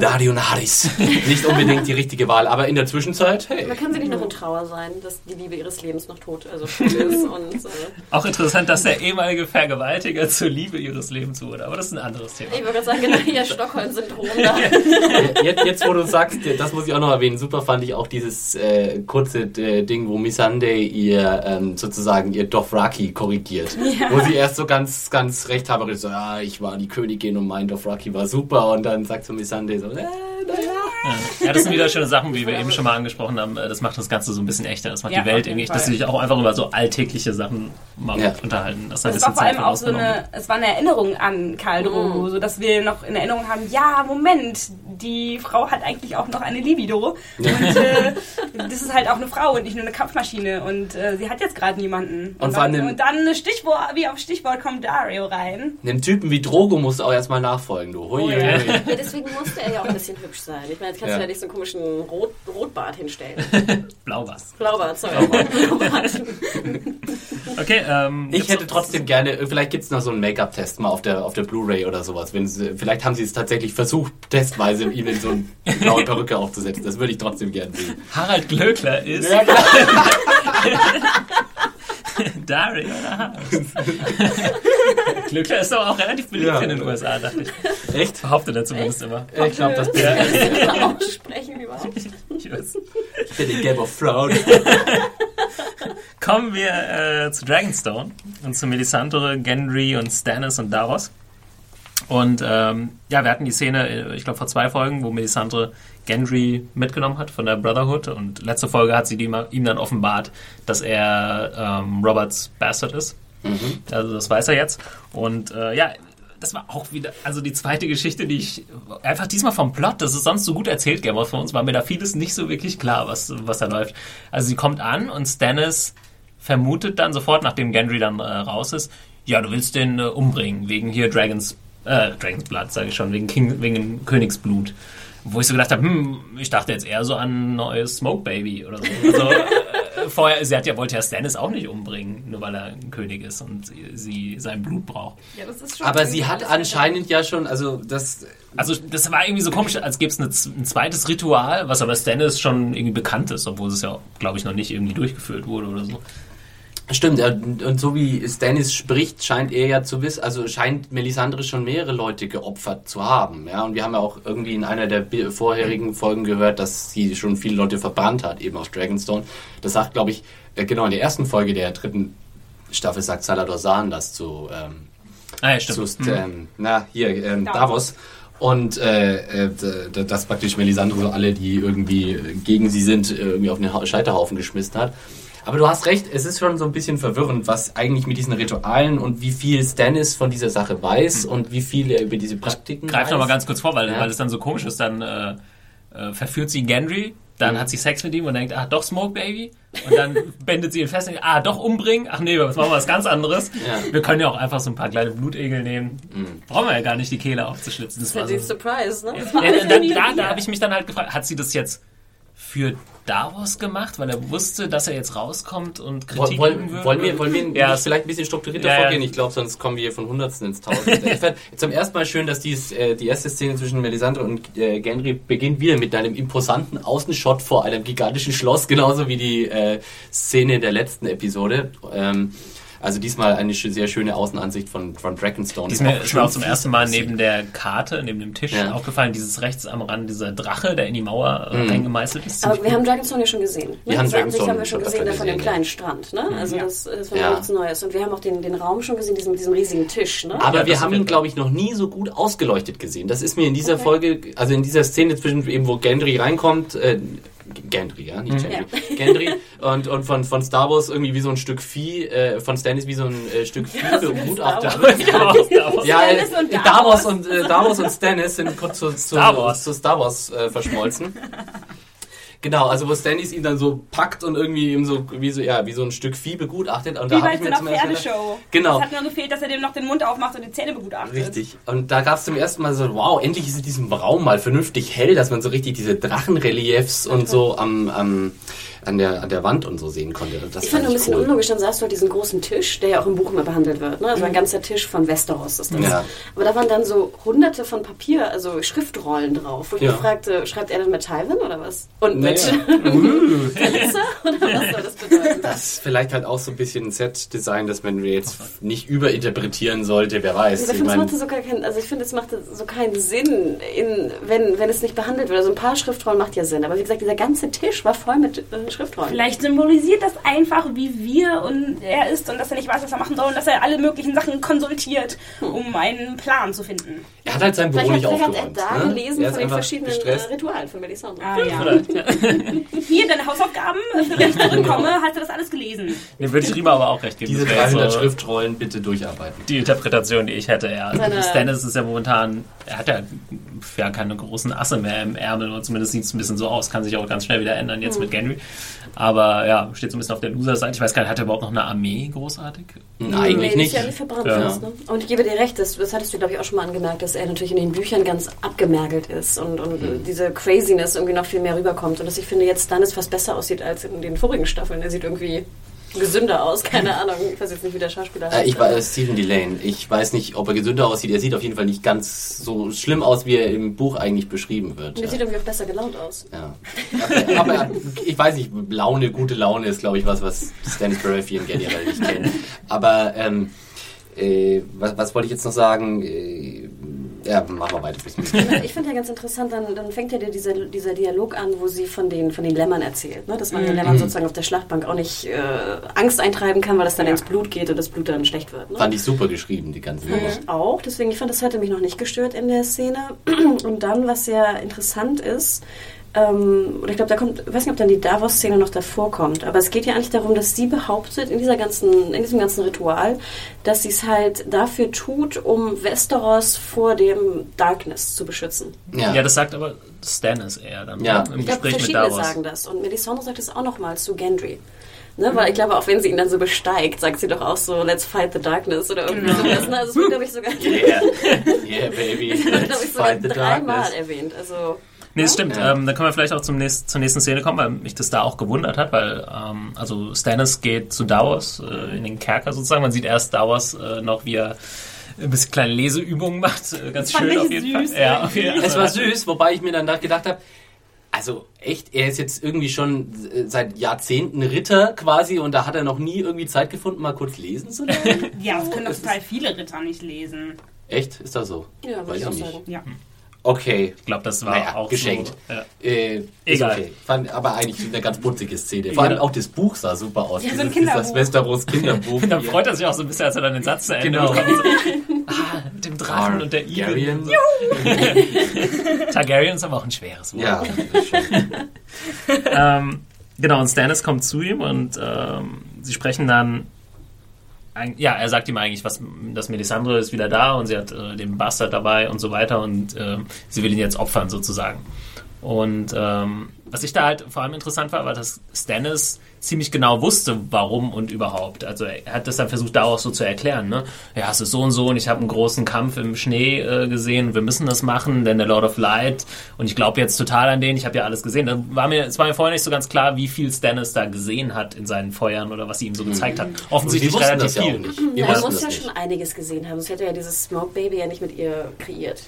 Dario Naris nicht unbedingt die richtige Wahl. Aber in der Zwischenzeit, hey. Aber kann sie nicht noch in Trauer sein, dass die Liebe ihres Lebens noch tot, also ist *laughs* und äh, Auch interessant, dass der ehemalige Vergewaltiger zur Liebe ihres Lebens wurde, aber das ist ein anderes Thema. ich würde gerade sagen, genau ihr Stockholm-Syndrom da. Jetzt, jetzt, wo du sagst, das muss ich auch noch erwähnen, super fand ich auch dieses äh, kurze äh, Ding, wo Missande ihr ähm, sozusagen ihr Dothraki korrigiert. Wo sie erst so ganz, ganz rechthaberisch so, ja, ich war die Königin und mein Dothraki war super und dann sagt so Missande so, äh, naja. Ja, das sind wieder schöne Sachen, wie wir eben schon mal angesprochen haben. Äh, Das macht das Ganze so ein bisschen echter. Das macht Ja, die Welt irgendwie, dass sie sich auch einfach über so alltägliche Sachen mal Ja. unterhalten. Das, Es war bisschen vor allem Zeit auch so eine, es war eine Erinnerung an Karl Drogo, so dass wir noch in Erinnerung haben, ja, Moment, die Frau hat eigentlich auch noch eine Libido. Und äh, *laughs* das ist halt auch eine Frau und nicht nur eine Kampfmaschine. Und äh, sie hat jetzt gerade niemanden. Und vor dann, und dann Stichwort, wie auf Stichwort kommt Dario rein. Einem Typen wie Drogo musst du auch erstmal nachfolgen, du. Hui, Oh, ja. Ja, deswegen musste er ja auch ein bisschen hübsch sein. Ich meine, jetzt kannst Ja. du ja nicht so einen komischen Rot Rotbart hinstellen. *laughs* Blauwas. Blaubart, sorry. Blaubart. Okay, ähm, Ich hätte trotzdem gerne, vielleicht gibt's noch so einen Make-up-Test mal auf der, auf der Blu-ray oder sowas. Wenn sie, vielleicht haben sie es tatsächlich versucht, testweise ihm in so eine blaue Perücke aufzusetzen. Das würde ich trotzdem gerne sehen. Harald Glöckler ist Ja, klar. *laughs* Dario oder Harald? *laughs* Glöckler ist doch auch relativ beliebt Ja. in den USA, dachte ich. Echt? Behauptet er zumindest immer. Ich glaube, das Ja, *laughs* Aussprechen überhaupt. ich weiß. bin der Game of Thrones. Kommen wir äh, zu Dragonstone und zu Melisandre, Gendry und Stannis und Davos. Und ähm, ja, wir hatten die Szene, äh, ich glaube vor zwei Folgen, wo Melisandre Gendry mitgenommen hat von der Brotherhood und letzte Folge hat sie ihm, ihm dann offenbart, dass er ähm, Roberts Bastard ist. Also das weiß er jetzt. Und äh, ja, das war auch wieder, also die zweite Geschichte, die ich einfach diesmal vom Plot, das ist sonst so gut erzählt, Game of Thrones, war mir da vieles nicht so wirklich klar, was, was da läuft. Also sie kommt an und Stannis vermutet dann sofort, nachdem Gendry dann äh, raus ist, ja, du willst den äh, umbringen, wegen hier Dragons, äh, Dragons Blood, sage ich schon, wegen, King, wegen Königsblut. Wo ich so gedacht habe, hm, ich dachte jetzt eher so an ein neues Smoke Baby oder so. Also, *laughs* äh, vorher, sie hat ja, wollte ja Stannis auch nicht umbringen, nur weil er ein König ist und sie, sie sein Blut braucht. Ja, das ist schon Aber sie hat anscheinend ja schon, also das, Also das war irgendwie so komisch, als gäbe es eine, ein zweites Ritual, was aber Stannis schon irgendwie bekannt ist, obwohl es ja, glaube ich, noch nicht irgendwie durchgeführt wurde oder so. Stimmt, ja, und so wie Stannis spricht, scheint er ja zu wissen, also scheint Melisandre schon mehrere Leute geopfert zu haben. Ja, und wir haben ja auch irgendwie in einer der vorherigen Folgen gehört, dass sie schon viele Leute verbrannt hat, eben auf Dragonstone. Das sagt, glaube ich, äh, genau in der ersten Folge der dritten Staffel sagt Salador Sahn das zu, ähm, Ah ja, zu stimmt. ähm, na, hier, ähm, Davos. Und äh, äh, dass praktisch Melisandre so alle, die irgendwie gegen sie sind, äh, irgendwie auf den Ha- Scheiterhaufen geschmissen hat. Aber du hast recht, es ist schon so ein bisschen verwirrend, was eigentlich mit diesen Ritualen und wie viel Stannis von dieser Sache weiß und wie viel er über diese Praktiken Greif weiß. noch mal ganz kurz vor, weil, Ja. weil es dann so komisch ist. Dann äh, äh, verführt sie Gendry, dann Mhm. hat sie Sex mit ihm und denkt, ah, doch Smoke Baby. Und dann *laughs* bändet sie ihn fest und denkt, ah, doch umbringen. Ach nee, jetzt machen wir was ganz anderes. Ja. Mhm. Wir können ja auch einfach so ein paar kleine Blutegel nehmen. Brauchen wir ja gar nicht die Kehle aufzuschlitzen. Das war Die so. Surprise, ne? Ja, dann, *laughs* da da habe ich mich dann halt gefragt, hat sie das jetzt für Davos gemacht, weil er wusste, dass er jetzt rauskommt und Kritik Woll, üben würde? wollen wir, wollen wir *laughs* Ja, vielleicht ein bisschen strukturierter Ja, vorgehen? Ich glaube, sonst kommen wir hier von Hundertsten ins *laughs* ich fand zum ersten Mal schön, dass dies, äh, die erste Szene zwischen Melisandre und äh, Gendry beginnt wieder mit einem imposanten Außenshot vor einem gigantischen Schloss, genauso wie die äh, Szene der letzten Episode. Ähm, also diesmal eine sehr schöne Außenansicht von, von Dragonstone. Die ist mir, Auch zum ersten Mal neben der Karte, neben dem Tisch Ja. aufgefallen, dieses rechts am Rand, dieser Drache, der in die Mauer äh, reingemeißelt ist. Aber wir haben Dragonstone ja schon gesehen. Ne? Wir haben Das Dragonstone haben wir schon gesehen, da von dem kleinen Strand. Ne? Also Ja. das, das war Ja. nichts Neues. Und wir haben auch den, den Raum schon gesehen, diesen, mit diesem riesigen Tisch. Ne? Aber Ja, wir haben ihn, glaube ich, noch nie so gut ausgeleuchtet gesehen. Das ist mir in dieser Okay. Folge, also in dieser Szene zwischen eben, wo Gendry reinkommt, äh, Gendry, ja, nicht Gendry. *laughs* Gendry und, und von, von Star Wars irgendwie wie so ein Stück Vieh, äh, von Stannis wie so ein äh, Stück Vieh Ja, *laughs* so begutachtet. Star Wars. Davos, Davos. Ja, äh, Stannis und Davos Davos. und, äh, Davos und Stannis sind kurz zu, zu, Star Wars. zu Star Wars äh, verschmolzen. *laughs* Genau, also wo Stannis ihn dann so packt und irgendwie ihm so wie so ja wie so ein Stück Vieh begutachtet und Wie da bei so einer Pferdeshow. Genau. Es hat nur gefehlt, dass er dem noch den Mund aufmacht und die Zähne begutachtet. Richtig. Und da gab es zum ersten Mal so, wow, endlich ist in diesem Raum mal vernünftig hell, dass man so richtig diese Drachenreliefs und so am, am, an, der, an der Wand und so sehen konnte. Das Ich fand nur ein bisschen cool. unlogisch, dann sahst du halt diesen großen Tisch, der ja auch im Buch immer behandelt wird. Ne? Also ein ganzer Tisch von Westeros ist das. Ja. Aber da waren dann so hunderte von Papier, also Schriftrollen drauf. Wo ich Ja. mich fragte, schreibt er das mit Tywin oder was? Und mit *laughs* Naja. Melissa? *laughs* Oder was soll das bedeuten? Das ist vielleicht halt auch so ein bisschen ein Set-Design, das man jetzt nicht überinterpretieren sollte, wer weiß. Ich Ich finde, es machte so also ich finde, es machte so keinen Sinn, in, wenn, wenn es nicht behandelt wird. Also ein paar Schriftrollen macht ja Sinn, aber wie gesagt, dieser ganze Tisch war voll mit äh, Schriftrollen. Vielleicht symbolisiert das einfach, wie wir und er ist und dass er nicht weiß, was er machen soll und dass er alle möglichen Sachen konsultiert, um einen Plan zu finden. er hat halt sein Büro nicht hat, vielleicht hat er aufgeräumt. da ne? gelesen Er von den verschiedenen äh, gestresst. Ritualen von Melisandre. Ah ja. *laughs* Hier, deine Hausaufgaben, für wenn ich zurückkomme, *laughs* hast du das alles gelesen. Dem würde ich Rima aber auch recht geben. Diese Das wäre 300 so Schriftrollen bitte durcharbeiten. Die Interpretation, die ich hätte, ja. Also Seine- Stannis ist ja momentan, er hat ja, ja keine großen Asse mehr im Ärmel, oder zumindest sieht es ein bisschen so aus. Kann sich auch ganz schnell wieder ändern jetzt Hm. mit Gendry. Aber ja, steht so ein bisschen auf der Loser-Seite. Ich weiß gar nicht, hat er überhaupt noch eine Armee großartig? Hm, Eigentlich nee, nicht. ist ja verbrannt Ja. ist, ne? Und ich gebe dir recht, das, das hattest du, glaube ich, auch schon mal angemerkt, dass er natürlich in den Büchern ganz abgemergelt ist und, und Hm. diese Craziness irgendwie noch viel mehr rüberkommt. Und dass ich finde, jetzt Stannis fast besser aussieht als in den vorigen Staffeln. Er sieht irgendwie gesünder aus, keine Ahnung. Ich weiß jetzt nicht, wie der Schauspieler Äh, heißt. ich war äh, Stephen Delane. Ich weiß nicht, ob er gesünder aussieht. Er sieht auf jeden Fall nicht ganz so schlimm aus, wie er im Buch eigentlich beschrieben wird. Der Ja. sieht irgendwie auch besser gelaunt aus. Ja. Aber, aber ich weiß nicht, Laune, gute Laune ist, glaube ich, was, was Stannis Baratheon generell nicht kennt. Aber ähm, äh, was, was wollte ich jetzt noch sagen? Äh, ja, machen wir weiter. Ich finde ja ganz interessant, dann, dann fängt ja der, dieser, dieser Dialog an, wo sie von den, von den Lämmern erzählt. Ne? Dass man den Lämmern sozusagen auf der Schlachtbank auch nicht äh, Angst eintreiben kann, weil das dann ins Blut geht und das Blut dann schlecht wird. Ne? Fand ich super geschrieben, die ganze Nummer. Ich auch, deswegen, ich fand, das hatte mich noch nicht gestört in der Szene. *clears throat* Und dann, was sehr interessant ist, ähm, oder ich glaube, da kommt, ich weiß nicht, ob dann die Davos-Szene noch davor kommt, aber es geht ja eigentlich darum, dass sie behauptet, in dieser ganzen, in diesem ganzen Ritual, dass sie es halt dafür tut, um Westeros vor dem Darkness zu beschützen. Ja, Ja. das sagt aber Stannis eher dann Ja. im Ich Gespräch mit verschiedene Davos. sagen das. Und Melisandre sagt es auch nochmal zu Gendry. Ne, weil ich glaube, auch wenn sie ihn dann so besteigt, sagt sie doch auch so, let's fight the darkness oder irgendwie sowas. Ne? Also es wird, glaube ich, sogar, Yeah, yeah, baby. *laughs* wird, glaub Let's fight the dreimal darkness. erwähnt. Also Nee, das stimmt. Ja. Ähm, da können wir vielleicht auch zum nächsten, zur nächsten Szene kommen, weil mich das da auch gewundert hat, weil ähm, also Stannis geht zu Davos äh, in den Kerker sozusagen. Man sieht erst Davos äh, noch, wie er ein bisschen kleine Leseübungen macht. Äh, ganz Fand schön ich auf jeden süß Fall. Ja, jeden Fall. Es war süß, wobei ich mir dann da gedacht habe, also echt, er ist jetzt irgendwie schon äh, seit Jahrzehnten Ritter quasi und da hat er noch nie irgendwie Zeit gefunden, mal kurz lesen zu lernen. *laughs* Ja, das können doch Das total viele Ritter nicht lesen. Echt? Ist das so? Ja, Weiß ich auch nicht. sagen. Ja. Okay. Ich glaube, das war Naja, auch geschenkt. So, ja. Äh, Egal. Okay. Fand aber eigentlich eine ganz putzige Szene. Vor allem auch das Buch sah super aus. Ja, so ein Dieses- Das Kinderbuch. Westeros Kinderbuch. *laughs* Dann freut er sich auch so ein bisschen, als er dann den Satz zu Ende Genau. bekommt. So, *laughs* ah, mit dem Drachen und der Igel. Targaryen. *laughs* Targaryen ist aber auch ein schweres Wort. Ja, das ist schon. ähm, genau, und Stannis kommt zu ihm und ähm, sie sprechen dann. Ja, er sagt ihm eigentlich, was, dass Melisandre ist wieder da und sie hat äh, den Bastard dabei und so weiter und ähm, sie will ihn jetzt opfern sozusagen. Und ähm, was ich da halt vor allem interessant war, war, dass Stannis ziemlich genau wusste, warum und überhaupt. Also er hat das dann versucht, da auch so zu erklären. Ne? Ja, es ist so und so und ich habe einen großen Kampf im Schnee äh, gesehen. Wir müssen das machen, denn der Lord of Light und ich glaube jetzt total an den. Ich habe ja alles gesehen. Da war mir, es war mir vorher nicht so ganz klar, wie viel Stannis da gesehen hat in seinen Feuern oder was sie ihm so gezeigt hat. Offensichtlich Wir wussten relativ das ja auch viel. nicht. Ja, er muss ja nicht. schon einiges gesehen haben. Sonst hätte er ja dieses Smoke Baby ja nicht mit ihr kreiert.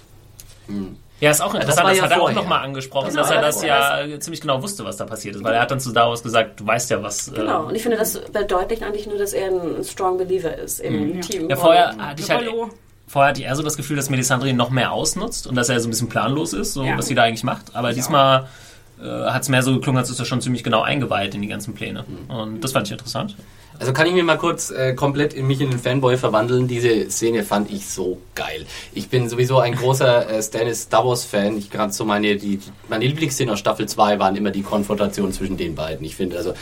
Ja, ist auch das interessant, war das, ja hat er auch vorher. nochmal angesprochen, Genau, dass er das das- ja äh, ziemlich genau wusste, was da passiert ist. Weil er hat dann zu Davos gesagt, du weißt ja, was... äh, Genau. Und ich finde, das verdeutlicht eigentlich nur, dass er ein Strong Believer ist im Team. Mhm. Ja, vorher hatte ich halt... Vorher hatte ich eher so das Gefühl, dass Melisandre ihn noch mehr ausnutzt und dass er so ein bisschen planlos ist, so Ja. was sie da eigentlich macht. Aber diesmal äh, hat es mehr so geklungen, als ist er schon ziemlich genau eingeweiht in die ganzen Pläne. Und das fand ich interessant. Also kann ich mir mal kurz äh, komplett in mich in den Fanboy verwandeln. Diese Szene fand ich so geil. Ich bin sowieso ein großer äh, Stannis Davos Fan. Ich gerade so meine die, meine Lieblingsszene aus Staffel 2 waren immer die Konfrontationen zwischen den beiden. Ich finde also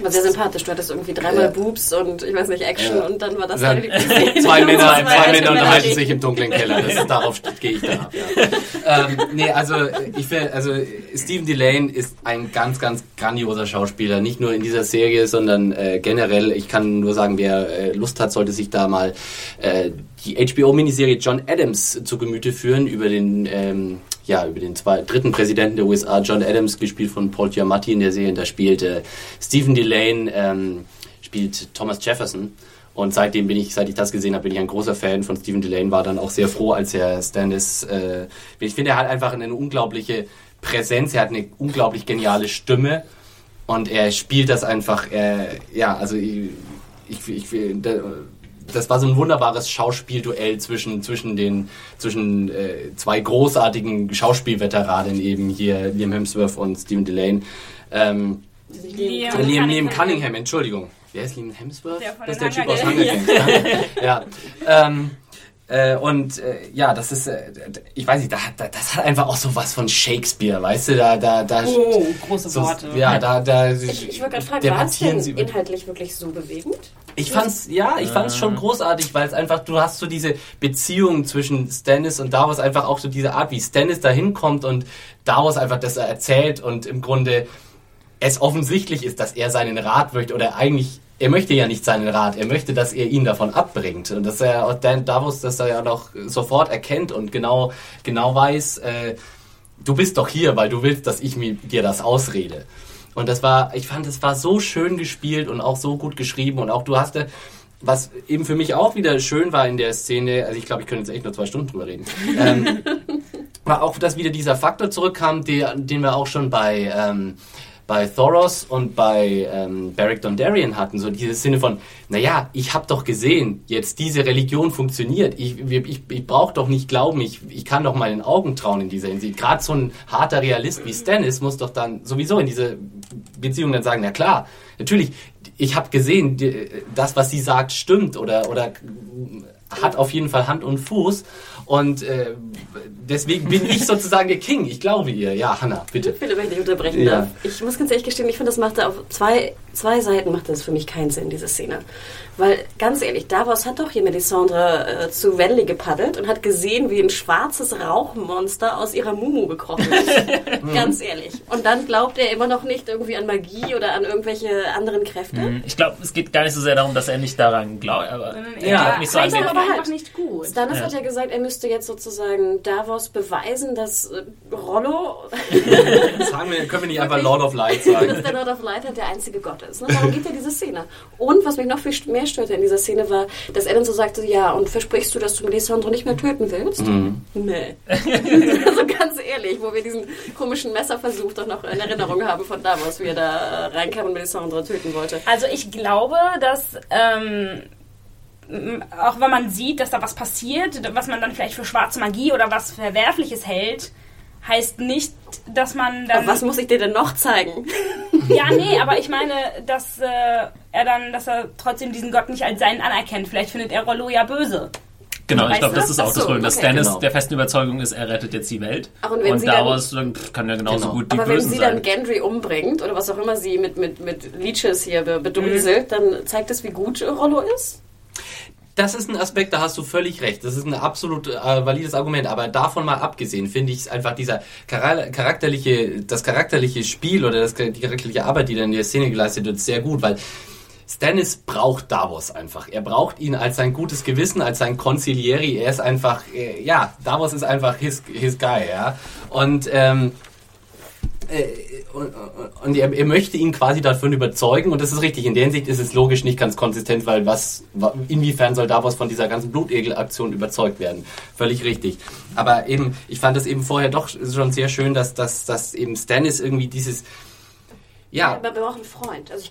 War sehr sympathisch. Du hattest irgendwie dreimal Ja. Boobs und ich weiß nicht, Action Ja. und dann war das deine Lieblingsszene. *laughs* *laughs* zwei Männer, zwei Männer unterhalten sich im dunklen Keller. Das ist, darauf gehe ich da ab. Ja. *laughs* ähm, nee, also ich finde, also Stephen Delane ist ein ganz, ganz grandioser Schauspieler. Nicht nur in dieser Serie, sondern äh, generell. Ich kann nur sagen, wer äh, Lust hat, sollte sich da mal äh, die HBO-Miniserie John Adams zu Gemüte führen über den ähm, ja, über den zwei, dritten Präsidenten der USA, John Adams, gespielt von Paul Giamatti in der Serie. Da spielt äh, Stephen Delane, ähm, spielt Thomas Jefferson. Und seitdem bin ich, seit ich das gesehen habe, bin ich ein großer Fan von Stephen Delane, war dann auch sehr froh, als er Stannis, äh, ich finde, er hat einfach eine unglaubliche Präsenz, er hat eine unglaublich geniale Stimme und er spielt das einfach, äh, ja, also ich, ich, ich das war so ein wunderbares Schauspielduell zwischen, zwischen den, zwischen äh, zwei großartigen Schauspielveteranen eben hier, Liam Hemsworth und Stephen Delane. Ähm, Liam, Liam, Liam Cunningham, Entschuldigung. Wer ist Liam Hemsworth? Der von das ist der Typ aus Hunger Games. ja. *laughs* ja. Ähm, äh, und äh, ja, das ist, äh, ich weiß nicht, da, da, das hat einfach auch so was von Shakespeare, weißt du, da, da, da. Oh, große so, Worte. Ja, da, da. Ich, ich würde gerade fragen, war es denn inhaltlich wirklich so bewegend? ich fand's, ja, ich fand's schon großartig, weil es einfach, du hast so diese Beziehung zwischen Stannis und Davos, einfach auch so diese Art, wie Stannis da hinkommt und Davos einfach das erzählt und im Grunde es offensichtlich ist, dass er seinen Rat möchte oder eigentlich, er möchte ja nicht seinen Rat, er möchte, dass er ihn davon abbringt. Und dass er Dan Davos das ja noch sofort erkennt und genau, genau weiß, äh, du bist doch hier, weil du willst, dass ich mir, dir das ausrede. Und das war, ich fand, es war so schön gespielt und auch so gut geschrieben. Und auch du hast, äh, was eben für mich auch wieder schön war in der Szene, also ich glaube, ich könnte jetzt echt nur zwei Stunden drüber reden, *laughs* ähm, war auch, dass wieder dieser Faktor zurückkam, der, den wir auch schon bei, ähm, bei Thoros und bei ähm, Beric Dondarrion hatten, so dieses Sinne von, naja, ich habe doch gesehen, jetzt diese Religion funktioniert, ich, ich, ich brauche doch nicht glauben, ich, ich kann doch meinen Augen trauen in dieser Hinsicht. Gerade so ein harter Realist wie Stannis muss doch dann sowieso in diese Beziehung dann sagen, na klar, natürlich, ich habe gesehen, die- das, was sie sagt, stimmt oder, oder hat auf jeden Fall Hand und Fuß und äh, deswegen bin ich sozusagen der King, ich glaube ihr. Ja, Hanna, bitte. Bitte, wenn ich dich unterbrechen Ja. darf. Ich muss ganz ehrlich gestehen, ich finde, das machte auf zwei, zwei Seiten macht das für mich keinen Sinn, diese Szene. Weil, ganz ehrlich, Davos hat doch hier Melisandre äh, zu Welly gepaddelt und hat gesehen, wie ein schwarzes Rauchmonster aus ihrer Mumu gekrochen ist. *laughs* ganz ehrlich. Und dann glaubt er immer noch nicht irgendwie an Magie oder an irgendwelche anderen Kräfte. Ich glaube, es geht gar nicht so sehr darum, dass er nicht daran glaubt, aber Ja, ich glaub nicht so an den, aber halt. nicht gut. Stannis Ja. hat ja gesagt, er müsste jetzt sozusagen Davos beweisen, dass äh, Rollo *laughs* Sagen wir, können wir nicht einfach Lord of Light sagen. *laughs* dass der Lord of Light halt der einzige Gott ist. Ne? Darum geht ja diese Szene. Und was mich noch viel mehr störte in dieser Szene war, dass er dann so sagte, ja, und versprichst du, dass du Melisandre nicht mehr töten willst? Nee. *laughs* also ganz ehrlich, wo wir diesen komischen Messerversuch doch noch in Erinnerung haben von damals, wie er da reinkam und Melisandre töten wollte. Also ich glaube, dass ähm, auch wenn man sieht, dass da was passiert, was man dann vielleicht für schwarze Magie oder was Verwerfliches hält, heißt nicht, dass man dann. Aber was muss ich dir denn noch zeigen? *laughs* ja, nee, aber ich meine, dass äh, er dann, dass er trotzdem diesen Gott nicht als seinen anerkennt. Vielleicht findet er Rollo ja böse. Genau, ich glaube, das ist auch Ach so, das Problem, dass okay, Stannis genau. der festen Überzeugung ist, er rettet jetzt die Welt. Ach, und und daraus dann, pff, kann er genauso Genau. gut die Aber wenn Bösen sie sein. dann Gendry umbringt oder was auch immer sie mit, mit, mit Leeches hier be- bedrieselt, dann zeigt das, wie gut Rollo ist? Das ist ein Aspekt, da hast du völlig recht. Das ist ein absolut äh, valides Argument. Aber davon mal abgesehen, finde ich es einfach dieser chara- charakterliche, das charakterliche Spiel oder das, die charakterliche Arbeit, die dann in der Szene geleistet wird, sehr gut, weil Stannis braucht Davos einfach. Er braucht ihn als sein gutes Gewissen, als sein Consiglieri. Er ist einfach, äh, ja, Davos ist einfach his, his guy, ja. Und, ähm, äh, und, und er, er möchte ihn quasi davon überzeugen und das ist richtig. In der Hinsicht ist es logisch nicht ganz konsistent, weil was, wa- inwiefern soll Davos von dieser ganzen Blutegel-Aktion überzeugt werden? Völlig richtig. Aber eben, ich fand es eben vorher doch schon sehr schön, dass, dass, dass eben Stannis irgendwie dieses, ja, Aber wir brauchen einen Freund. Also ich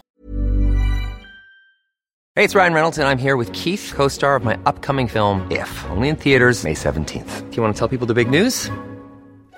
Hey, it's Ryan Reynolds, and I'm here with Keith, co star of my upcoming film, If, only in theaters, May 17th. Do you want to tell people the big news?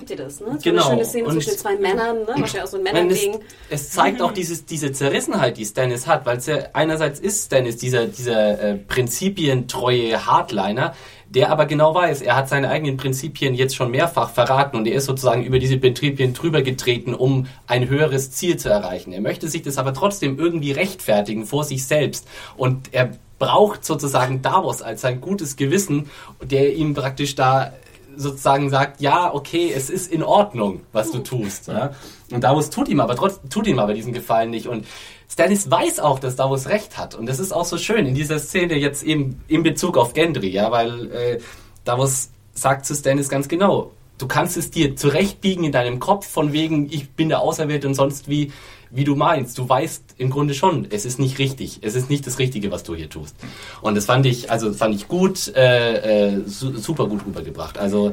Kennt ihr das, ne? So Genau. eine schöne Szene Und- zwischen zwei Männern, ne? Wahrscheinlich auch so ein Nein, es, Männerding. es zeigt auch dieses, diese Zerrissenheit, die Stannis hat, weil ja einerseits ist Stannis dieser, dieser äh, prinzipientreue Hardliner, der aber genau weiß, er hat seine eigenen Prinzipien jetzt schon mehrfach verraten und er ist sozusagen über diese Prinzipien drüber getreten, um ein höheres Ziel zu erreichen. Er möchte sich das aber trotzdem irgendwie rechtfertigen vor sich selbst und er braucht sozusagen Davos als sein gutes Gewissen, der ihm praktisch da sozusagen sagt, ja, okay, es ist in Ordnung, was du tust. Ja? Und Davos tut ihm aber trotzdem, tut ihm aber diesen Gefallen nicht. Und Stannis weiß auch, dass Davos recht hat. Und das ist auch so schön in dieser Szene jetzt eben in Bezug auf Gendry, ja, weil äh, Davos sagt zu Stannis ganz genau, du kannst es dir zurechtbiegen in deinem Kopf von wegen, ich bin der Auserwählte und sonst wie, wie du meinst. Du weißt im Grunde schon, es ist nicht richtig. Es ist nicht das Richtige, was du hier tust. Und das fand ich, also fand ich gut, äh, äh, su super gut rübergebracht. Also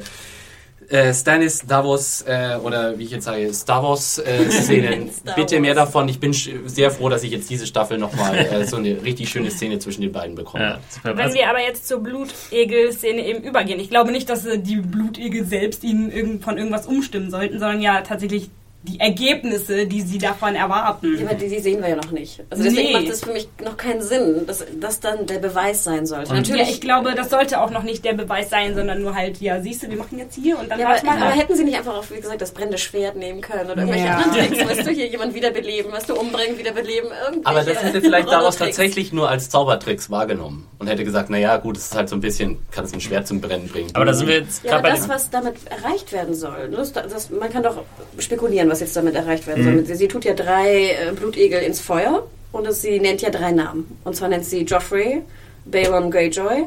äh, Stannis, Davos äh, oder wie ich jetzt sage, Star Wars äh, *laughs* Szenen. Star Bitte mehr davon. Ich bin sehr froh, dass ich jetzt diese Staffel nochmal äh, so eine richtig schöne Szene zwischen den beiden bekomme. Ja. Wenn Also, wir aber jetzt zur Blutegel-Szene eben übergehen. Ich glaube nicht, dass äh, die Blutegel selbst ihnen irgend, von irgendwas umstimmen sollten, sondern ja tatsächlich die Ergebnisse, die sie davon erwarten. Ja, aber die, die sehen wir ja noch nicht. Also deswegen Nee. macht es für mich noch keinen Sinn, dass das dann der Beweis sein sollte. Und- Ja, Natürlich. ich glaube, das sollte auch noch nicht der Beweis sein, sondern nur halt, ja, siehst du, wir machen jetzt hier und dann ja, aber, mal aber ab. hätten sie nicht einfach auch, wie gesagt, das brennende Schwert nehmen können oder irgendwelche Ja. anderen Tricks, weißt du, hier jemand wiederbeleben, was du umbringen, wiederbeleben, irgendwelche Aber das hätte vielleicht daraus tatsächlich nur als Zaubertricks wahrgenommen und hätte gesagt, naja, gut, es ist halt so ein bisschen, kann es ein Schwert zum Brennen bringen. aber da sind wir jetzt Ja, gerade bei das, was damit erreicht werden soll, ne, das, das, man kann doch spekulieren, was jetzt damit erreicht werden Mhm. soll. Sie, sie tut ja drei äh, Blutegel ins Feuer und es, sie nennt ja drei Namen. Und zwar nennt sie Joffrey, Balon Greyjoy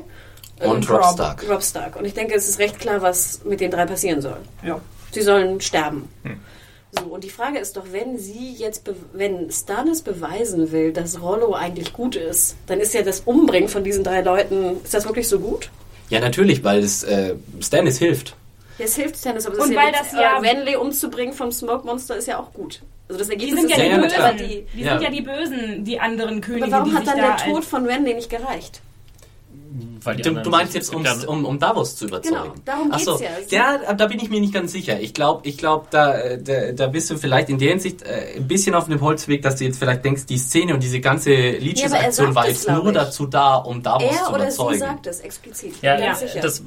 Und Robb Stark. Robb Stark. Und ich denke, es ist recht klar, was mit den drei passieren soll. Ja. Sie sollen sterben. Hm. So, und die Frage ist doch, wenn sie jetzt, be wenn Stannis beweisen will, dass Rollo eigentlich gut ist, dann ist ja das Umbringen von diesen drei Leuten, ist das wirklich so gut? Ja, natürlich, weil es äh, Stannis hilft. Ja, es hilft Stannis, aber es Und ist weil ja das ja- äh, Renly umzubringen vom Smoke Monster ist ja auch gut. Also das Die Ergebnis sind ja ist die Bösen. Die, die Ja. sind ja die Bösen, die anderen Könige, Aber warum die hat sich dann da der Tod von Renly nicht gereicht? Du, du meinst jetzt, um, ja- um, um Davos zu überzeugen. Genau, darum Ach so. geht's ja. Ja, da bin ich mir nicht ganz sicher. Ich glaube, ich glaub, da, äh, da, da bist du vielleicht in der Hinsicht äh, ein bisschen auf dem Holzweg, dass du jetzt vielleicht denkst, die Szene und diese ganze Ja, er Leeches-Aktion sagt war jetzt nur ich. dazu da, um Davos zu Er oder überzeugen. sie sagt es explizit. Ja, ja das,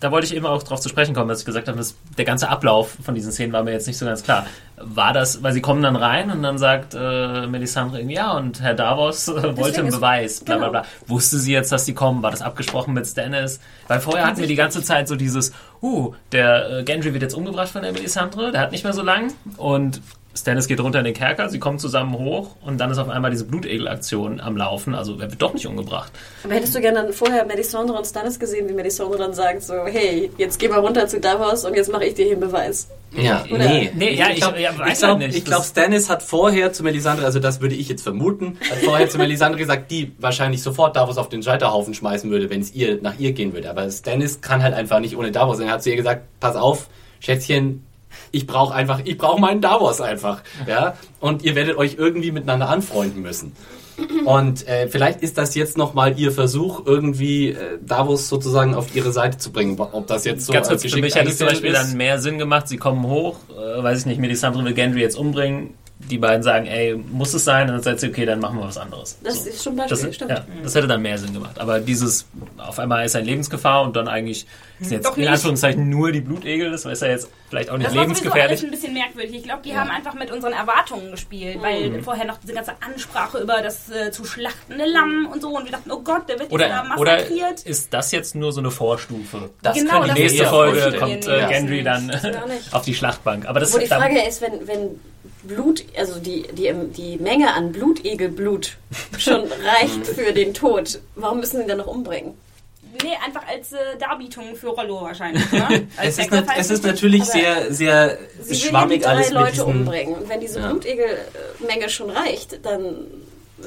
da wollte ich eben auch drauf zu sprechen kommen, dass ich gesagt habe, dass der ganze Ablauf von diesen Szenen war mir jetzt nicht so ganz klar. War das, weil sie kommen dann rein und dann sagt äh, Melisandre irgendwie, ja, und Herr Davos äh, wollte Deswegen einen Beweis, bla bla genau. bla. Wusste sie jetzt, dass die kommen? War das abgesprochen mit Stannis? Weil vorher hatten wir die ganze Zeit so dieses, uh, der äh, Gendry wird jetzt umgebracht von der Melisandre, der hat nicht mehr so lang und Stannis geht runter in den Kerker, sie kommen zusammen hoch und dann ist auf einmal diese Blutegel-Aktion am Laufen, also er wird doch nicht umgebracht. Aber hättest du gerne dann vorher Melisandre und Stannis gesehen, wie Melisandre dann sagt so, hey, jetzt geh mal runter zu Davos und jetzt mache ich dir hier einen Beweis. Ja, Oder- nee. Nee, ja, ich- glaub, ja, weiß ich glaube, halt nicht. ich glaub, Stannis hat vorher zu Melisandre, also das würde ich jetzt vermuten, hat vorher zu Melisandre gesagt, die wahrscheinlich sofort Davos auf den Scheiterhaufen schmeißen würde, wenn es ihr nach ihr gehen würde. Aber Stannis kann halt einfach nicht ohne Davos. Und er hat zu ihr gesagt, pass auf, Schätzchen, Ich brauche einfach, ich brauche meinen Davos einfach. Ja? Und ihr werdet euch irgendwie miteinander anfreunden müssen. Und äh, vielleicht ist das jetzt nochmal ihr Versuch, irgendwie äh, Davos sozusagen auf ihre Seite zu bringen. Ob das jetzt so Ganz kurz, für mich hat es zum Beispiel eingefädelt dann mehr Sinn gemacht. Sie kommen hoch, äh, weiß ich nicht, Melisandre will Gendry jetzt umbringen. Die beiden sagen, ey, muss es sein? Und dann sagt sie, okay, dann machen wir was anderes. Das So. ist schon Das, Beispiel, stimmt. ja, das hätte dann mehr Sinn gemacht. Aber dieses, auf einmal ist er in Lebensgefahr und dann eigentlich sind jetzt Doch in nicht. Anführungszeichen nur die Blutegel. Das ist ja jetzt vielleicht auch nicht Das war sowieso alles lebensgefährlich. ein bisschen merkwürdig. Ich glaube, die haben einfach mit unseren Erwartungen gespielt, weil vorher noch diese ganze Ansprache über das äh, zu schlachtende Lamm und so und wir dachten, oh Gott, der wird jetzt da Oder, massakriert. ist das jetzt nur so eine Vorstufe? Das Genau, könnte das Die ist nächste Folge kommt Ja. äh, Gendry dann *laughs* auf die Schlachtbank. Aber das Wo die Frage ist, wenn, wenn Blut, also die, die, die Menge an Blutegelblut schon *laughs* reicht für den Tod, warum müssen sie ihn dann noch umbringen? Nee, einfach als äh, Darbietung für Rollo wahrscheinlich. Ne? *laughs* Als Es ist, nat- es ist natürlich sehr, sehr Sie will ja die schwammig drei alles mit Leute diesen... umbringen. Und wenn diese Ja. Blutegelmenge schon reicht, dann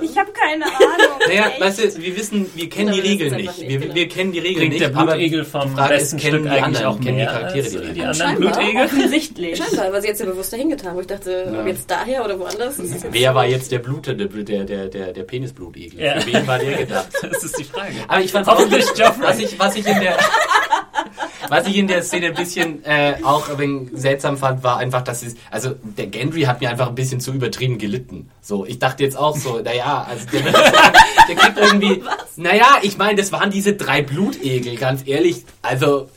Ich habe keine Ahnung. *laughs* Naja, Echt. weißt du, wir wissen, wir kennen Oder die Regeln nicht. nicht, Wir, genau. wir kennen die Regeln Bringt nicht. der Blutegel die vom Frage ist, besten kennen Stück die eigentlich anderen, auch kennen die Charaktere als die Regeln? die anderen Scheinbar. Blutegel? offensichtlich. scheinbar, weil sie jetzt ja bewusst dahin getan. Wo ich dachte, ob jetzt daher oder woanders. Jetzt Wer war jetzt der Blutende, der, der, der, der Penisblutegel? Ja. Für wen war der gedacht? *laughs* Das ist die Frage. Aber ich fand Hoffentlich Joffrey. was ich, was ich in der, was ich in der Szene ein bisschen äh, auch ein wenig seltsam fand, war einfach, dass es, also der Gendry hat mir einfach ein bisschen zu übertrieben gelitten. So, ich dachte jetzt auch so, naja, also der, *laughs* der kriegt irgendwie, naja, ich meine, das waren diese drei Blutegel, ganz ehrlich, also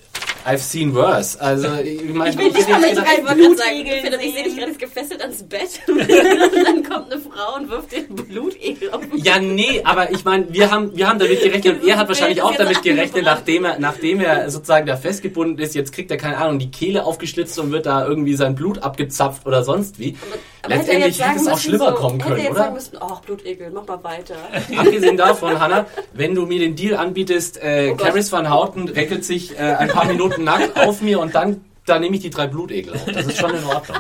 I've seen worse. Also ich meine, Ich will nicht ich mal mit drei sagen, Blutegeln Philipp, ich sehe dich gerade gefesselt ans Bett. *laughs* Und dann kommt eine Frau und wirft den Blutegel auf den Ja, nee, aber ich meine, wir haben, wir haben damit gerechnet und er hat wahrscheinlich auch damit gerechnet, nachdem er, nachdem er sozusagen da festgebunden ist, jetzt kriegt er, keine Ahnung, die Kehle aufgeschlitzt und wird da irgendwie sein Blut abgezapft oder sonst wie. Aber er Letztendlich jetzt sagen hätte es auch schlimmer so, kommen hätte können, jetzt sagen oder? müssen, ach, Blutegel, mach mal weiter. *laughs* Abgesehen davon, Hannah, wenn du mir den Deal anbietest, äh, Oh. Caris van Houten reckelt sich äh, ein paar Minuten nackt auf mir und dann, da nehme ich die drei Blutegel auf. Das ist schon in Ordnung.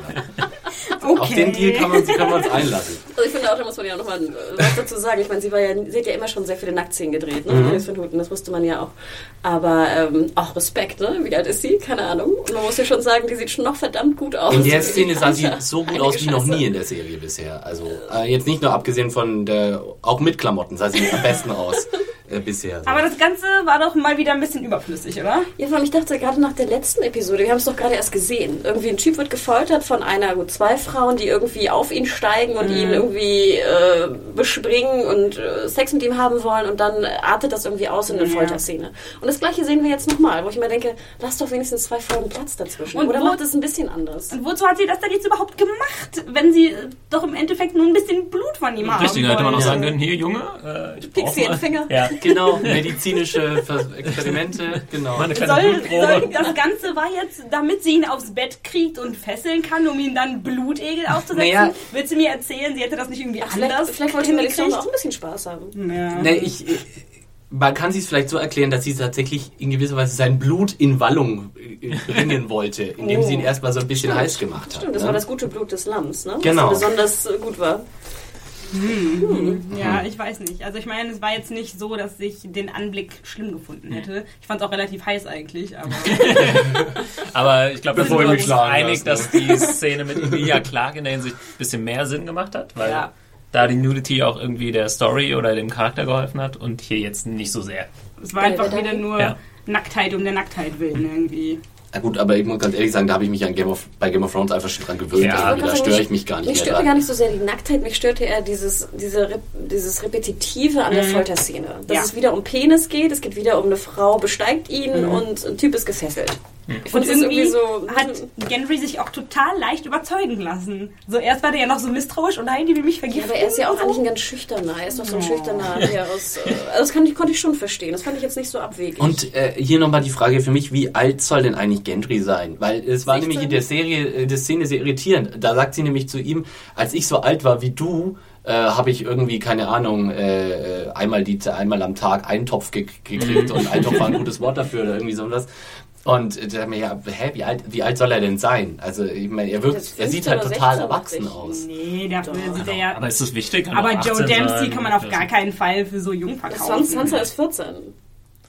Okay. *laughs* Auf den Deal kann man, können wir uns einlassen. Also ich finde auch, da muss man ja nochmal was dazu sagen. Ich meine, sie war ja, sie hat ja immer schon sehr viele Nacktszenen gedreht, ne? Mhm. Das wusste man ja auch. Aber ähm, auch Respekt, ne? Wie alt ist sie? Keine Ahnung. Und man muss ja schon sagen, die sieht schon noch verdammt gut aus. In der Die Szene sah sie so gut aus wie noch nie in der Serie bisher. Also äh, jetzt nicht nur abgesehen von der, auch mit Klamotten sah sie am besten aus *laughs* äh, bisher. So. Aber das Ganze war doch mal wieder ein bisschen überflüssig, oder? Ja, vor allem, ich dachte gerade nach der letzten Episode, wir haben es doch gerade erst gesehen. Irgendwie ein Typ wird gefoltert von einer, gut, zwei Frauen, die irgendwie auf ihn steigen und ihn irgendwie äh, bespringen und äh, Sex mit ihm haben wollen und dann artet das irgendwie aus in eine Ja. Folterszene. Und das gleiche sehen wir jetzt nochmal, wo ich mir denke, lass doch wenigstens zwei Folgen Platz dazwischen. Und Oder wo- macht es ein bisschen anders? Und wozu hat sie das denn jetzt überhaupt gemacht, wenn sie äh, doch im Endeffekt nur ein bisschen Blut von ihm haben Richtig, da hätte man noch sagen können, hier Junge, äh, ich den mal- Finger? Ja, genau, medizinische Vers- Experimente, genau. mal eine kleine Soll, soll, das Ganze war jetzt, damit sie ihn aufs Bett kriegt und fesseln kann, um ihn dann Blutegel aufzusetzen. Naja. Willst du mir erzählen, sie hätte das nicht irgendwie Vielleicht, anders vielleicht wollte hingekriegt? auch ein bisschen Spaß haben. Ja. Nee, ich, ich, man kann sich es vielleicht so erklären, dass sie tatsächlich in gewisser Weise sein Blut in Wallung äh, bringen *laughs* wollte, indem sie ihn erstmal so ein bisschen heiß gemacht hat. Stimmt, das ne? war das gute Blut des Lamms, ne? Genau. Was besonders gut war. Ja, ich weiß nicht. Also ich meine, es war jetzt nicht so, dass ich den Anblick schlimm gefunden hätte. Ich fand es auch relativ heiß eigentlich, aber *laughs* Aber ich glaube, wir Bevor sind ich mich einig, dass die Szene mit Emilia Clarke in der Hinsicht ein bisschen mehr Sinn gemacht hat, weil Ja. da die Nudity auch irgendwie der Story oder dem Charakter geholfen hat und hier jetzt nicht so sehr. es war einfach wieder nur Ja. Nacktheit um der Nacktheit willen irgendwie. Na gut, aber ich muss ganz ehrlich sagen, da habe ich mich an Game of, bei Game of Thrones einfach schon dran gewöhnt. Ja. irgendwie. da störe ich mich gar nicht Mich mehr störte dran. gar nicht so sehr die Nacktheit, mich störte eher dieses, diese, dieses Repetitive an der Folterszene. Dass Ja. es wieder um Penis geht, es geht wieder um eine Frau besteigt ihn und ein Typ ist gefesselt. Ich Und irgendwie irgendwie so... hat Gendry sich auch total leicht überzeugen lassen. So erst war der ja noch so misstrauisch und nein, die will mich ja, vergiften. aber er ist ja auch eigentlich ein ganz schüchterner. Er ist doch so ein schüchterner, der aus... äh, Also das kann ich, konnte ich schon verstehen. Das fand ich jetzt nicht so abwegig. Und äh, hier nochmal die Frage für mich, wie alt soll denn eigentlich Gendry sein? Weil es war 16? nämlich in der Serie, äh, der Szene sehr irritierend. Da sagt sie nämlich zu ihm, als ich so alt war wie du, äh, habe ich irgendwie, keine Ahnung, äh, äh, einmal, die, einmal am Tag einen Topf ge gekriegt *laughs* und ein Topf war ein gutes Wort dafür oder irgendwie sowas. Und ich mir ja, hä, wie alt, wie alt soll er denn sein? Also ich meine, er wirkt, er sieht 15 halt total 16 erwachsen dachte ich. aus. Nee, dafür sieht er ja... Aber ist das wichtig? Kann Aber Joe 18 Dempsey sein. kann man auf gar keinen Fall für so jung verkaufen. Sansa ist 14.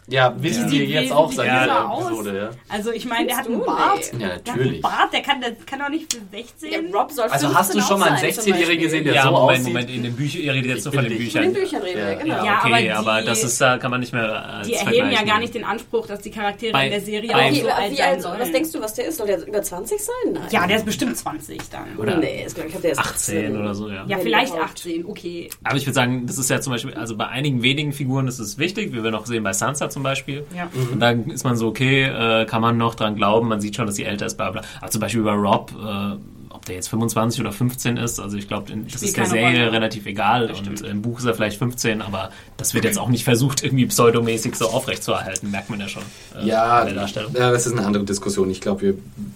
Ja, wissen wir jetzt auch seit dieser. Episode, ja. Also ich meine, der hat einen? Bart. Ja, Der hat einen natürlich. Bart, der kann, der kann doch nicht für 16. Der Rob soll Also hast du 15 schon mal einen auch sein, zum 16-Jährigen Beispiel. gesehen, der ja, so Moment, aussieht? Moment, in den Büchern, ihr redet jetzt nur von den Bildlich. Von Büchern. den Büchern reden wir, Ja, genau. Ja, okay, aber aber, die- das ist, da kann man nicht mehr als Die erheben ja gar nicht den Anspruch, dass die Charaktere Bei- in der Serie auch so alt sein sollen. was denkst du, was der ist? Soll der über 20 sein? Nein. Ja, der ist bestimmt 20 dann. Oder nee, ist, glaub ich, der ist 18 oder so, ja. Ja, vielleicht überhaupt. 18, okay. Aber ich würde sagen, das ist ja zum Beispiel, also bei einigen wenigen Figuren ist es wichtig, wie wir noch sehen bei Sansa zum Beispiel. Ja. Und dann ist man so, okay, äh, kann man noch dran glauben, man sieht schon, dass sie älter ist, bla bla. Aber zum Beispiel bei Rob, äh, ob der jetzt 25 oder 15 ist, also ich glaube, das ist der Serie Rolle. relativ egal. Und im Buch ist er vielleicht 15, aber das wird jetzt auch nicht versucht, irgendwie pseudomäßig so aufrechtzuerhalten, merkt man ja schon. äh, Ja, in der Darstellung. ja, das ist eine andere Diskussion. Ich glaube, wir,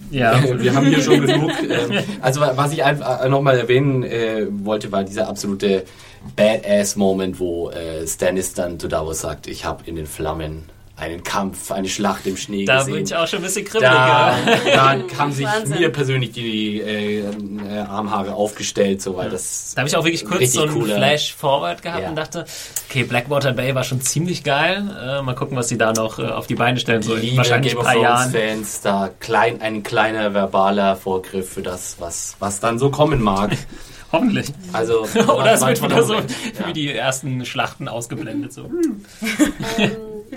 Ja. *laughs* wir haben hier schon genug. *laughs* Ähm, also was ich einfach nochmal erwähnen äh, wollte, war dieser absolute Badass-Moment, wo äh, Stannis dann zu Davos sagt, ich habe in den Flammen einen Kampf, eine Schlacht im Schnee Da gesehen. bin ich auch schon ein bisschen kribbelig. da, ja. da *laughs* haben sich Wahnsinn. mir persönlich die äh, äh, Armhaare aufgestellt, so weil das Da habe ich auch wirklich kurz so einen cooler- Flash-Forward gehabt Ja. und dachte, okay, Blackwater Bay war schon ziemlich geil. Äh, mal gucken, was sie da noch äh, auf die Beine stellen, so in liebe wahrscheinlich Game ein of paar Jahren. Fans da klein, ein kleiner verbaler Vorgriff für das, was, was dann so kommen mag. *laughs* Hoffentlich. Also *laughs* Oder es wird wieder so ja. wie die ersten Schlachten ausgeblendet. So. *laughs*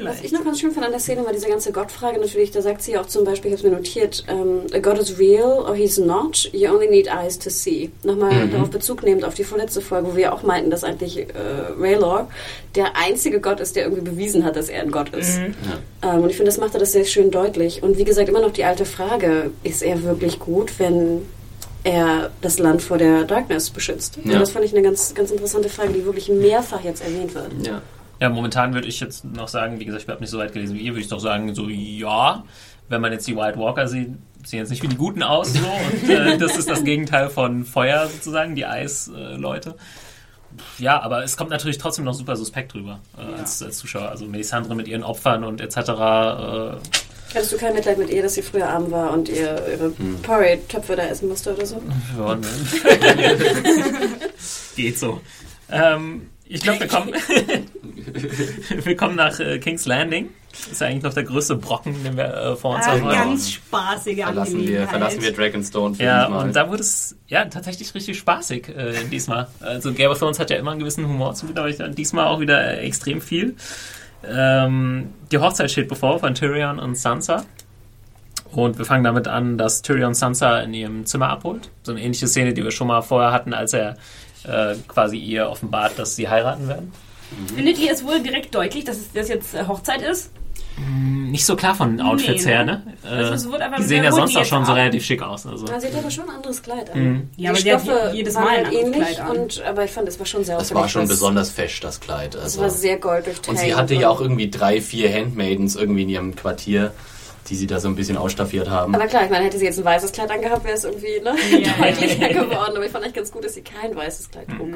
Was ich noch ganz schön fand an der Szene war diese ganze Gottfrage natürlich, da sagt sie auch zum Beispiel, ich habe es mir notiert, ähm, a God is real or he's not, you only need eyes to see. Nochmal darauf Bezug nehmend auf die vorletzte Folge, wo wir auch meinten, dass eigentlich äh, Raylor der einzige Gott ist, der irgendwie bewiesen hat, dass er ein Gott ist. Ähm, und ich finde, das macht er das sehr schön deutlich. Und wie gesagt, immer noch die alte Frage, ist er wirklich gut, wenn er das Land vor der Darkness beschützt? Ja. Und das fand ich eine ganz, ganz interessante Frage, die wirklich mehrfach jetzt erwähnt wird. Ja. Ja, momentan würde ich jetzt noch sagen, wie gesagt, ich habe nicht so weit gelesen wie ihr, würde ich doch sagen, so ja, wenn man jetzt die White Walker sieht, sehen jetzt nicht wie die Guten aus. So, *laughs* und äh, das ist das Gegenteil von Feuer sozusagen, die Eisleute. Ja, aber es kommt natürlich trotzdem noch super suspekt drüber äh, als, als Zuschauer. Also Melisandre mit ihren Opfern und etc. Äh, Hattest du kein Mitleid mit ihr, dass sie früher arm war und ihr ihre Porridge-Töpfe da essen musste oder so? Ja, ne? *laughs* Geht so. Ähm, ich glaube, wir kommen, *laughs* wir kommen nach äh, King's Landing. Das ist ja eigentlich noch der größte Brocken, den wir äh, vor uns Ah, haben. ganz spaßige Verlassen wir, verlassen wir Dragonstone für Ja, diesmal. und da wurde es ja tatsächlich richtig spaßig äh, diesmal. Also Game of Thrones hat ja immer einen gewissen Humor zu, aber ich dann diesmal auch wieder äh, extrem viel. Ähm, die Hochzeit steht bevor von Tyrion und Sansa. Und wir fangen damit an, dass Tyrion Sansa in ihrem Zimmer abholt. So eine ähnliche Szene, die wir schon mal vorher hatten, als er äh, quasi ihr offenbart, dass sie heiraten werden. Findet ihr es wohl direkt deutlich, dass es das jetzt äh, Hochzeit ist? Nicht so klar von den Outfits Nee, her, ne? ne? Also Äh, es die sehr sehen ja sonst auch schon so relativ schick aus. Also. Ja, sie hat aber schon ein anderes Kleid an. Ja, aber die hat Stoffe je- jedes waren Mal ein ähnlich, Kleid an. und, aber ich fand, es war schon sehr das war schon besonders fesch, das Kleid. Es Also. war sehr gold durchtränkt. Und sie hatte ja auch irgendwie drei, vier Handmaidens irgendwie in ihrem Quartier, die sie da so ein bisschen ausstaffiert haben. Aber klar, ich meine, hätte sie jetzt ein weißes Kleid angehabt, wäre es irgendwie ne, Ja. deutlicher geworden. Aber ich fand echt ganz gut, dass sie kein weißes Kleid trug.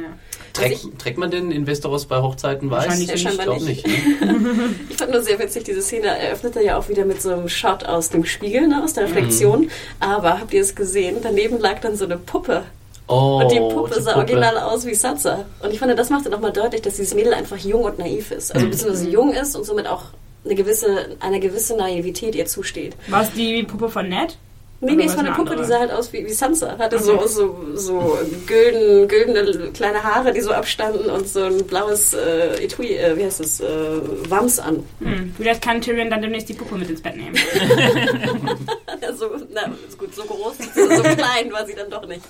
Trägt, trägt man denn in Westeros bei Hochzeiten weiß? Wahrscheinlich ich scheinbar glaube nicht. nicht. ne? *laughs* Ich fand nur sehr witzig, diese Szene eröffnete ja auch wieder mit so einem Shot aus dem Spiegel, ne, aus der Reflexion. Aber habt ihr es gesehen? Daneben lag dann so eine Puppe. Oh, Und die Puppe die sah Puppe. original aus wie Sansa. Und ich fand, das machte nochmal deutlich, dass dieses Mädel einfach jung und naiv ist. Also beziehungsweise jung ist und somit auch eine gewisse, eine gewisse Naivität ihr zusteht. War es die Puppe von Ned? Nee, nee, es war eine Puppe, andere? die sah halt aus wie, wie Sansa. Hatte so, so, so gülden, güldene kleine Haare, die so abstanden und so ein blaues äh, Etui, äh, wie heißt das, äh, Wams an. Hm. Vielleicht kann Tyrion dann demnächst die Puppe mit ins Bett nehmen. *laughs* Also, na, ist gut, so groß, so, so klein war sie dann doch nicht.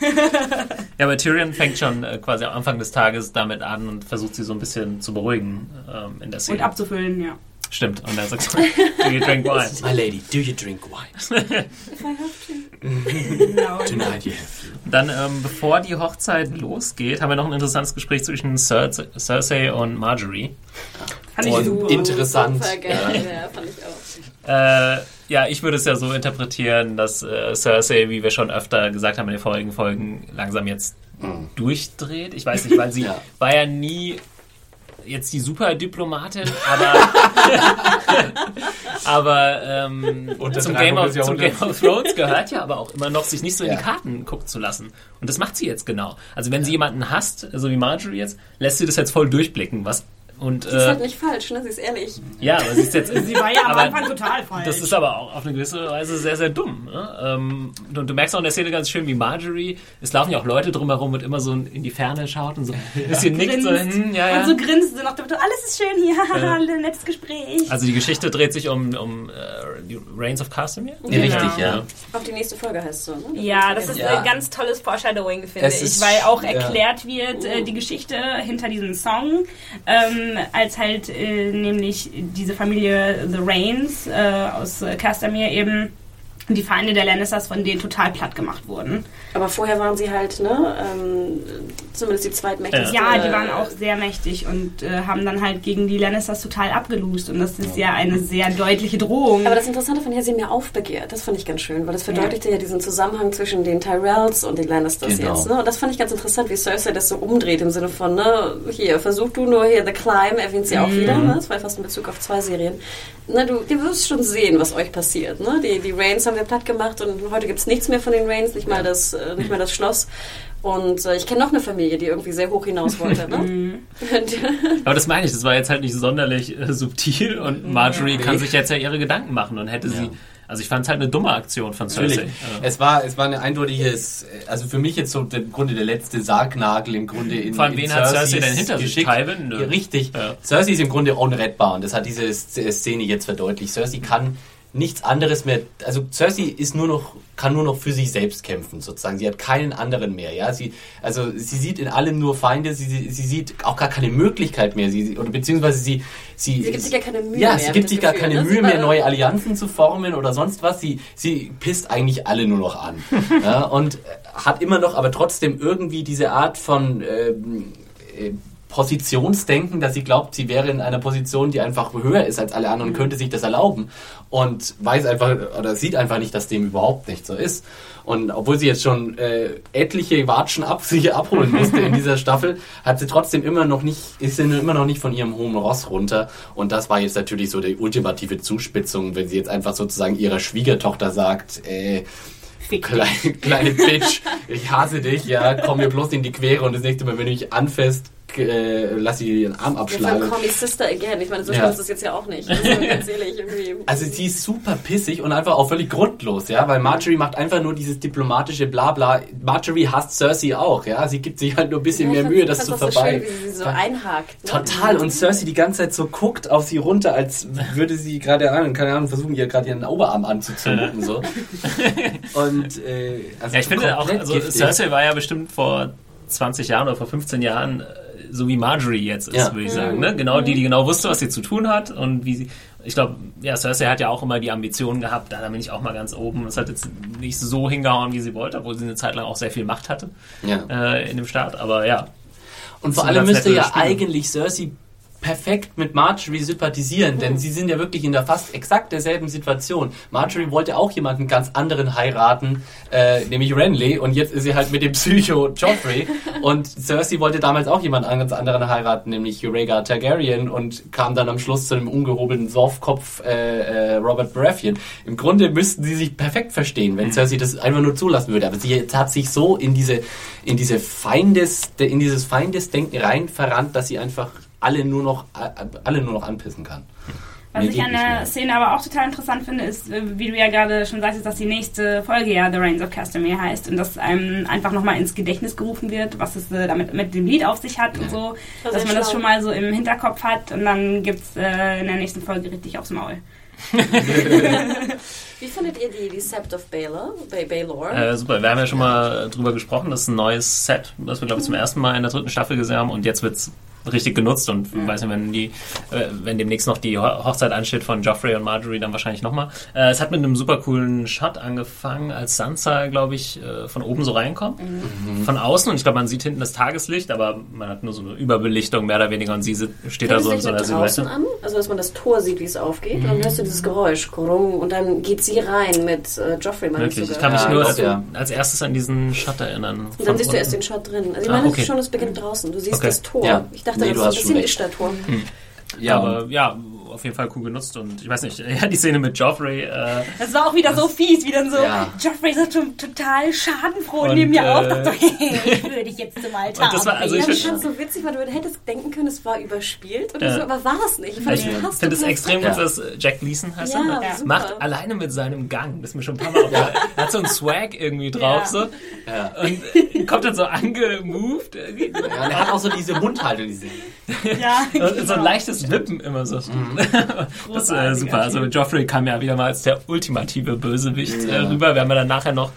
Also, Ja, aber Tyrion fängt schon äh, quasi am Anfang des Tages damit an und versucht sie so ein bisschen zu beruhigen ähm, in der Szene. Und abzufüllen, ja. Stimmt. Und er sagt, *laughs* do you drink wine? My lady, do you drink wine? *laughs* Genau. *laughs* Tonight you have. Dann, ähm, bevor die Hochzeit losgeht, haben wir noch ein interessantes Gespräch zwischen Cersei, Cersei und Marjorie. Fand ich Und super. interessant. Super geil, ja, fand ich auch. Äh, ja, ich würde es ja so interpretieren, dass äh, Cersei, wie wir schon öfter gesagt haben in den vorigen Folgen, langsam jetzt durchdreht. Ich weiß nicht, weil sie Ja. war ja nie jetzt die Superdiplomatin, aber *laughs* aber ähm, zum, 300 Game of, zum. Game of Thrones gehört ja aber auch immer noch, sich nicht so in Ja. die Karten gucken zu lassen. Und das macht sie jetzt genau. Also wenn sie jemanden hasst, so wie Marjorie jetzt, lässt sie das jetzt voll durchblicken, was Und, Sie ist äh, halt nicht falsch, ne? Sie ist ehrlich. ja, aber sie ist jetzt. Sie war ja am Anfang total falsch. Das ist aber auch auf eine gewisse Weise sehr, sehr dumm. Ne? Ähm, und du merkst auch in der Szene ganz schön, wie Marjorie, es laufen ja auch Leute drumherum und immer so in die Ferne schaut und so ein bisschen nickt. So, Grinst. hm, ja, ja. Und so grinst sie nach dem Motto, alles ist schön hier, haha, ein *laughs* nettes Gespräch. Also die Geschichte dreht sich um, um äh, die Reigns of Castamere. Ja, richtig, ja. Auf die nächste Folge heißt es so, ne? Ja, das ist Ja. ein ganz tolles Foreshadowing, finde ich, weil auch ja. erklärt wird äh, die Geschichte hinter diesem Song, ähm, als halt äh, nämlich diese Familie The Rains äh, aus äh, Castamere eben die Feinde der Lannisters von denen total platt gemacht wurden. Aber vorher waren sie halt, ne? Ähm, zumindest die zweitmächtigste. Ja, die waren auch sehr mächtig und äh, haben dann halt gegen die Lannisters total abgelost und das ist ja eine sehr deutliche Drohung. Aber das Interessante fand ich, sie mehr aufbegehrt. Das fand ich ganz schön, weil das verdeutlichte ja, diesen Zusammenhang zwischen den Tyrells und den Lannisters Genau. jetzt. Ne? Und das fand ich ganz interessant, wie Cersei das so umdreht im Sinne von, ne, hier, versuch du nur hier The Climb, erwähnt sie auch wieder. Ne? Das war fast in Bezug auf zwei Serien. Ne, du, du wirst schon sehen, was euch passiert. Ne? Die, die Rains haben wir platt gemacht und heute gibt's nichts mehr von den Rains, nicht mal das, äh, nicht mal das Schloss. Und äh, ich kenne noch eine Familie, die irgendwie sehr hoch hinaus *laughs* wollte. Ne? Aber das meine ich, das war jetzt halt nicht sonderlich äh, subtil und Marjorie kann sich jetzt ja ihre Gedanken machen und hätte sie. Also ich fand es halt eine dumme Aktion von Cersei. Natürlich. Es war, es war ein eindeutiges, also für mich jetzt so im Grunde der letzte Sargnagel im Grunde in Vor allem, in wen hat Cersei Cerseis denn hinter sich? Tywin? Ja, richtig. Ja. Cersei ist im Grunde unrettbar und das hat diese Sz- Szene jetzt verdeutlicht. Cersei kann nichts anderes mehr, also Cersei ist nur noch, kann nur noch für sich selbst kämpfen sozusagen. Sie hat keinen anderen mehr, ja. Sie, also sie sieht in allem nur Feinde, sie, sie, sie sieht auch gar keine Möglichkeit mehr, sie, oder beziehungsweise sie, sie, Sie gibt sich ja keine Mühe ja, mehr, sie hab gibt ich sich das gar Gefühl, keine ne? Mühe Sie mehr, neue Allianzen zu formen oder sonst was. Sie, sie pisst eigentlich alle nur noch an. *laughs* ja, und hat immer noch aber trotzdem irgendwie diese Art von ähm, äh, Positionsdenken, dass sie glaubt, sie wäre in einer Position, die einfach höher ist als alle anderen und könnte sich das erlauben. Und weiß einfach oder sieht einfach nicht, dass dem überhaupt nicht so ist. Und obwohl sie jetzt schon äh, etliche Watschen ab *laughs* sich abholen musste in dieser Staffel, hat sie trotzdem immer noch nicht, ist sie immer noch nicht von ihrem hohen Ross runter. Und das war jetzt natürlich so die ultimative Zuspitzung, wenn sie jetzt einfach sozusagen ihrer Schwiegertochter sagt, äh, kleine, kleine Bitch, *laughs* ich hasse dich, ja, komm mir bloß in die Quere und das nächste Mal, wenn du mich anfasst, äh, lass sie den Arm Ja, abschlagen. von Call Me Sister Again. Ich meine, so Ja. schlimm ist es jetzt ja auch nicht. Also, *laughs* ganz ehrlich, irgendwie. Also sie ist super pissig und einfach auch völlig grundlos, ja, weil Marjorie macht einfach nur dieses diplomatische Blabla. Marjorie hasst Cersei auch, ja, sie gibt sich halt nur ein bisschen Ja, mehr Mühe, das zu so vorbei. schön, wie sie so einhakt. Ne? Total und Cersei die ganze Zeit so guckt auf sie runter, als würde sie gerade an, keine Ahnung, versuchen ihr gerade ihren Oberarm anzuzünden so. *laughs* Und äh, also Ja, ich finde auch, also giftig. Cersei war ja bestimmt vor 20 Jahren oder vor 15 Jahren äh, so wie Marjorie jetzt ist, Ja. würde ich sagen. Ne? Genau die, die genau wusste, was sie zu tun hat und wie sie. Ich glaube, ja, Cersei hat ja auch immer die Ambition gehabt, da bin ich auch mal ganz oben. Es hat jetzt nicht so hingehauen, wie sie wollte, obwohl sie eine Zeit lang auch sehr viel Macht hatte Ja. äh, in dem Staat. Aber ja, Und vor allem müsste ja Spiele. eigentlich Cersei perfekt mit Marjorie sympathisieren, denn sie sind ja wirklich in der fast exakt derselben Situation. Marjorie wollte auch jemanden ganz anderen heiraten, äh, nämlich Renly, und jetzt ist sie halt mit dem Psycho Joffrey. *laughs* und Cersei wollte damals auch jemanden ganz anderen heiraten, nämlich Rhaegar Targaryen, und kam dann am Schluss zu einem ungehobelten Sorfkopf äh, äh, Robert Baratheon. Im Grunde müssten sie sich perfekt verstehen, wenn Cersei das einfach nur zulassen würde. Aber sie hat sich so in diese in diese Feindes in dieses Feindesdenken rein verrannt, dass sie einfach alle nur noch alle nur noch anpissen kann. Was Mir ich an der. Szene aber auch total interessant finde, ist, äh, wie du ja gerade schon sagtest, dass die nächste Folge ja The Reigns of Castamere heißt und dass einem einfach nochmal ins Gedächtnis gerufen wird, was es äh, damit mit dem Lied auf sich hat und so, Das dass man das schlau. schon mal so im Hinterkopf hat und dann gibt's äh, in der nächsten Folge richtig aufs Maul. *laughs* Wie findet ihr die, die Sept of Baelor? Ba Baelor? äh, super. Wir haben ja schon mal drüber gesprochen. Das ist ein neues Set, das wir, glaube ich, zum ersten Mal in der dritten Staffel gesehen haben. Und jetzt wird's richtig genutzt und ich weiß nicht, wenn die, äh, wenn demnächst noch die Ho Hochzeit ansteht von Joffrey und Marjorie, dann wahrscheinlich nochmal. Äh, es hat mit einem super coolen Shot angefangen, als Sansa, glaube ich, äh, von oben so reinkommt. Von außen und ich glaube, man sieht hinten das Tageslicht, aber man hat nur so eine Überbelichtung mehr oder weniger und sie sit- steht da Fängt so es in so einer Silhouette. an? Also, dass man das Tor sieht, wie es aufgeht. Und dann hörst du dieses Geräusch, und dann geht sie rein mit äh, Joffrey, meine ich Wirklich, ich kann mich Ja, nur als, ja. als erstes an diesen Shot erinnern. Und dann siehst du erst unten. den Shot drin. Also, ich Ah, meine okay. schon, es beginnt draußen. Du siehst Okay. das Tor. Ja. Ich dachte, Nee, das ist ein bisschen recht. Ischtar-Tor. Ja, Aber ja, auf jeden Fall cool genutzt und ich weiß nicht, *laughs* ja, die Szene mit Joffrey, äh, Das war auch wieder so fies, wie dann so, Ja. Joffrey ist schon total schadenfroh Und, neben mir äh, auf, dachte so, *laughs* ich würde dich jetzt zum Altar Und das war- also ich Ja, ich fand es so witzig, weil du hättest denken können, es war überspielt oder Ja. so, aber war es nicht. Ich fand es total extrem gut. dass Jack Gleason heißt Ja, er, ne? super. macht alleine mit seinem Gang, das ist mir schon ein paar Mal aufgefallen. Er hat so einen Swag irgendwie drauf, Ja. so. Ja. Und kommt dann so angemoved. Ja, und er hat auch so diese Mundhaltung, diese. Ja, *laughs* Und so ein leichtes Wippen immer so. *laughs* Das ist äh, super. Also Joffrey kam ja wieder mal als der ultimative Bösewicht äh, rüber. Wir haben ja dann nachher noch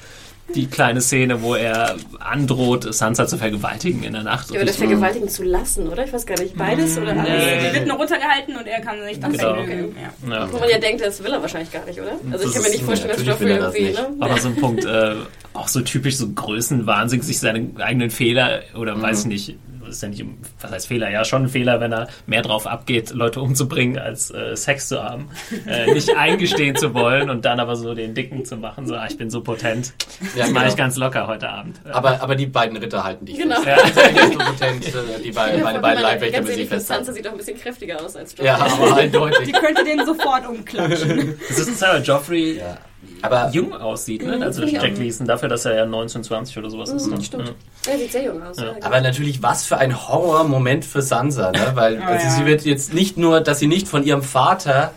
die kleine Szene, wo er androht, Sansa zu vergewaltigen in der Nacht. Ja, oder das vergewaltigen zu lassen, oder? Ich weiß gar nicht, beides oder alles? Nee. Die wird nur runtergehalten und er kann sich dann Genau. vergnügen. Ja. ja. Wo man ja denkt, das will er wahrscheinlich gar nicht, oder? Also ich Das kann mir nicht vorstellen, dass Joffrey das irgendwie, nicht. ne? Aber so ein Punkt, äh, auch so typisch so Größenwahnsinn, sich seine eigenen Fehler oder weiß ich nicht, ist ja nicht, was heißt Fehler? Ja, schon ein Fehler, wenn er mehr drauf abgeht, Leute umzubringen, als äh, Sex zu haben. Äh, *laughs* nicht eingestehen zu wollen und dann aber so den Dicken zu machen, so, ah, ich bin so potent. Ja, Das mache ich genau. ganz locker heute Abend. Aber, aber die beiden Ritter halten dich Genau. fest. Ja. *laughs* Also, so potent, äh, die beiden, meine beiden Leibwächter müssen sie ehrlich, Sansa festhalten. sieht doch ein bisschen kräftiger aus als Joffrey. Ja, aber eindeutig. Die könnte den sofort umklatschen. Es *laughs* ist aber Joffrey Ja. Aber jung aussieht, ne? Also finde ich Jack. Gleason, dafür, dass er ja 19, 20 oder sowas ist. Ne? stimmt. Ja. Er sieht sehr jung aus. Ja. Aber natürlich, was für ein Horrormoment für Sansa, ne? Weil also ja. sie wird jetzt nicht nur, dass sie nicht von ihrem Vater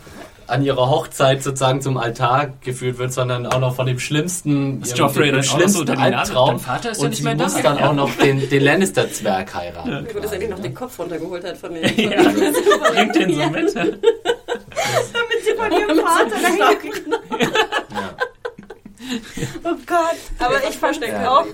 an ihrer Hochzeit sozusagen zum Altar geführt wird, sondern auch noch von dem schlimmsten, ihrem- Joffrey dem so schlimmsten Nase? Albtraum. Vater ist ja und nicht sie mehr da. muss dann Ja. auch noch *laughs* den, den Lannister-Zwerg heiraten. Gut, dass er nicht noch den Kopf runtergeholt hat von den... *laughs* Ja, bringt den so mit. *laughs* Damit sie von ihrem Vater dahin *laughs* Ja. Oh Gott. Aber ich vorstellen auch.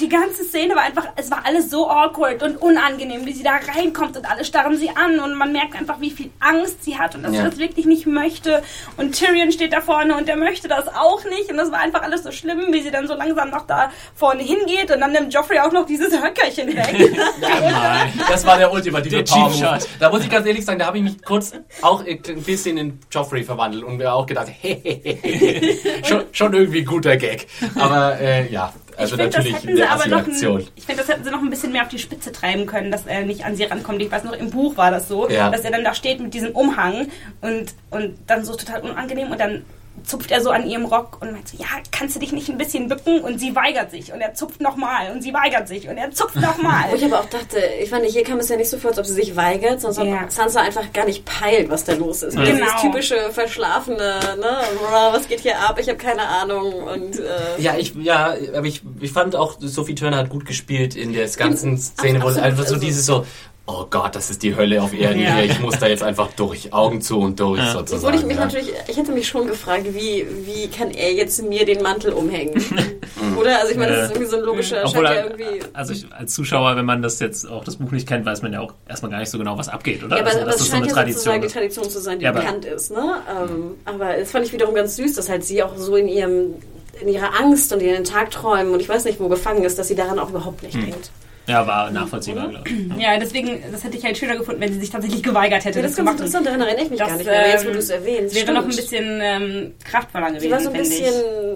Die ganze Szene war einfach, es war alles so awkward und unangenehm, wie sie da reinkommt und alle starren sie an und man merkt einfach, wie viel Angst sie hat und dass Ja. sie das wirklich nicht möchte. Und Tyrion steht da vorne und der möchte das auch nicht und das war einfach alles so schlimm, wie sie dann so langsam noch da vorne hingeht und dann nimmt Joffrey auch noch dieses Höckerchen weg. *laughs* Das war der ultimative Power. Shot. Da muss ich ganz ehrlich sagen, da habe ich mich kurz auch ein bisschen in Joffrey verwandelt und mir auch gedacht, *laughs* *laughs* schon, schon irgendwie guter Gag. Aber äh, ja, also ich finde, das natürlich hätten sie aber noch ein, ich finde, das hätten sie noch ein bisschen mehr auf die Spitze treiben können, dass er nicht an sie rankommt. Ich weiß noch, im Buch war das so, Ja. dass er dann da steht mit diesem Umhang und, und dann so total unangenehm und dann zupft er so an ihrem Rock und meint so, ja, kannst du dich nicht ein bisschen bücken? Und sie weigert sich und er zupft nochmal und sie weigert sich und er zupft nochmal. Wo *laughs* ich aber auch dachte, ich fand, hier kam es ja nicht so vor, als ob sie sich weigert, sondern Ja. ob Sansa einfach gar nicht peilt, was da los ist. Ja. Dieses Genau. typische verschlafene, ne, "Bra, was geht hier ab, ich habe keine Ahnung und äh, Ja, ich, ja, aber ich, ich fand auch, Sophie Turner hat gut gespielt in der ganzen Szene, wo einfach so also- dieses so, oh Gott, das ist die Hölle auf Erden Ja. hier, ich muss da jetzt einfach durch, Augen zu und durch Ja. sozusagen. Obwohl ich mich ja. natürlich, ich hätte mich schon gefragt, wie, wie kann er jetzt mir den Mantel umhängen? *laughs* Oder? Also ich meine, das ist irgendwie so ein logischer, Obwohl, scheint ja irgendwie... also ich, als Zuschauer, wenn man das jetzt auch das Buch nicht kennt, weiß man ja auch erstmal gar nicht so genau, was abgeht, oder? Ja, aber, also, aber dass es das so eine scheint ja Tradition sozusagen die. Tradition zu sein, die Ja, aber- bekannt ist. Ne? Ähm, aber das fand ich wiederum ganz süß, dass halt sie auch so in ihrem in ihrer Angst und in ihren Tagträumen und ich weiß nicht, wo gefangen ist, dass sie daran auch überhaupt nicht Hm. denkt. Ja, war nachvollziehbar, glaube ich. Ja, deswegen, das hätte ich halt schöner gefunden, wenn sie sich tatsächlich geweigert hätte, Ja, das das ist interessant, daran erinnere ich mich Das, gar nicht mehr. Aber jetzt, wo ähm, du es erwähnst. Wäre noch ein stimmt. bisschen ähm, kraftvoller gewesen, Sie war so ein bisschen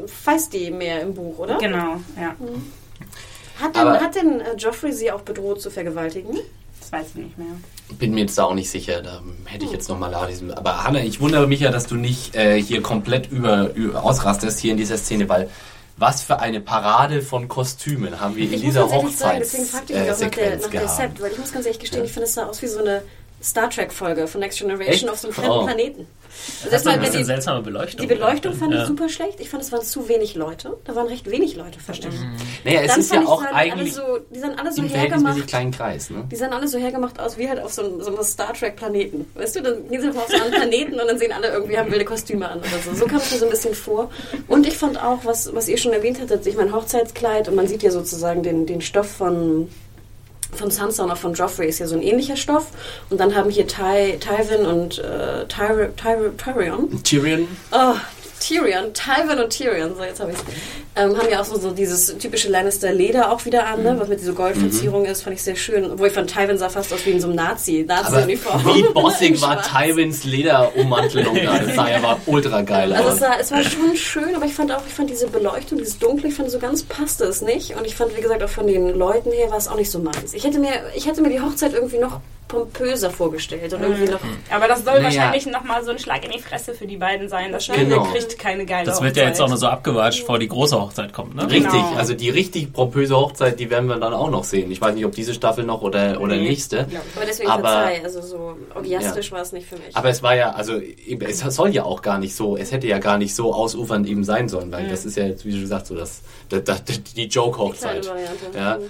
feisty mehr im Buch, oder? Genau, ja. Hat denn, Aber- hat denn äh, Joffrey sie auch bedroht zu vergewaltigen? Das weiß ich nicht mehr. Bin mir jetzt da auch nicht sicher, da hätte ich jetzt nochmal nachlesen. Aber Hanna, ich wundere mich ja, dass du nicht äh, hier komplett über, über ausrastest hier in dieser Szene, weil was für eine Parade von Kostümen haben wir in Ich dieser fragte ich mich auch nach der, Hochzeitssequenz nach der gehabt. Set, weil ich muss ganz ehrlich gestehen, ich finde, es sah aus wie so eine Star Trek-Folge von Next Generation Echt? auf so einem fremden Oh. Planeten. Das ist erstmal, ein bisschen die, seltsame Beleuchtung. die Beleuchtung fand ja. ich super schlecht. Ich fand, es waren zu wenig Leute. Da waren recht wenig Leute versteckt. Naja, es ist ja ich, auch eigentlich so, die sahen alle so hergemacht. kleinen Kreis. Ne? Die sahen alle so hergemacht aus wie halt auf so einem, so einem Star Trek Planeten. Weißt du, dann gehen sie auf so einen Planeten und dann sehen alle irgendwie, haben wilde Kostüme an oder so. So kam es mir so ein bisschen vor. Und ich fand auch, was, was ihr schon erwähnt hattet, ich mein Hochzeitskleid und man sieht ja sozusagen den, den Stoff von, von Sansa und auch von Joffrey ist ja so ein ähnlicher Stoff. Und dann haben hier Ty, Tywin und äh, Tyr, Tyr, Tyrion Tyrion, Oh, Tyrion, Tywin und Tyrion, so jetzt habe ich es. Ähm, haben ja auch so, so dieses typische Lannister-Leder auch wieder an, ne? was mit dieser Goldverzierung ist, fand ich sehr schön. Obwohl ich fand, Tywin sah fast aus wie in so einem Nazi, aber Nazi-Uniform. wie bossig *laughs* war. Tywins Lederummantelung da. Das sah ja mal ultra geil Also aus. es war, es war schon schön, aber ich fand auch, ich fand diese Beleuchtung, dieses Dunkle, ich fand so ganz passte es nicht. Und ich fand, wie gesagt, auch von den Leuten her war es auch nicht so meins. Ich hätte mir, ich hätte mir die Hochzeit irgendwie noch pompöser vorgestellt und irgendwie noch. Aber das soll Naja. wahrscheinlich nochmal so ein Schlag in die Fresse für die beiden sein. Das Genau. Kriegt keine geile Das wird ja jetzt auch Hochzeit. nur so abgewatscht, vor die große Hochzeit kommt, ne? Richtig, Genau. also die richtig pompöse Hochzeit, die werden wir dann auch noch sehen. Ich weiß nicht, ob diese Staffel noch oder, oder Nee. nächste. Aber deswegen Aber- verzeih, also so orgiastisch war es nicht für mich. Aber es war ja, also eben, es soll ja auch gar nicht so, es hätte ja gar nicht so ausufernd eben sein sollen, weil das ist ja jetzt, wie du gesagt so das, das, das die Joke-Hochzeit. Die kleine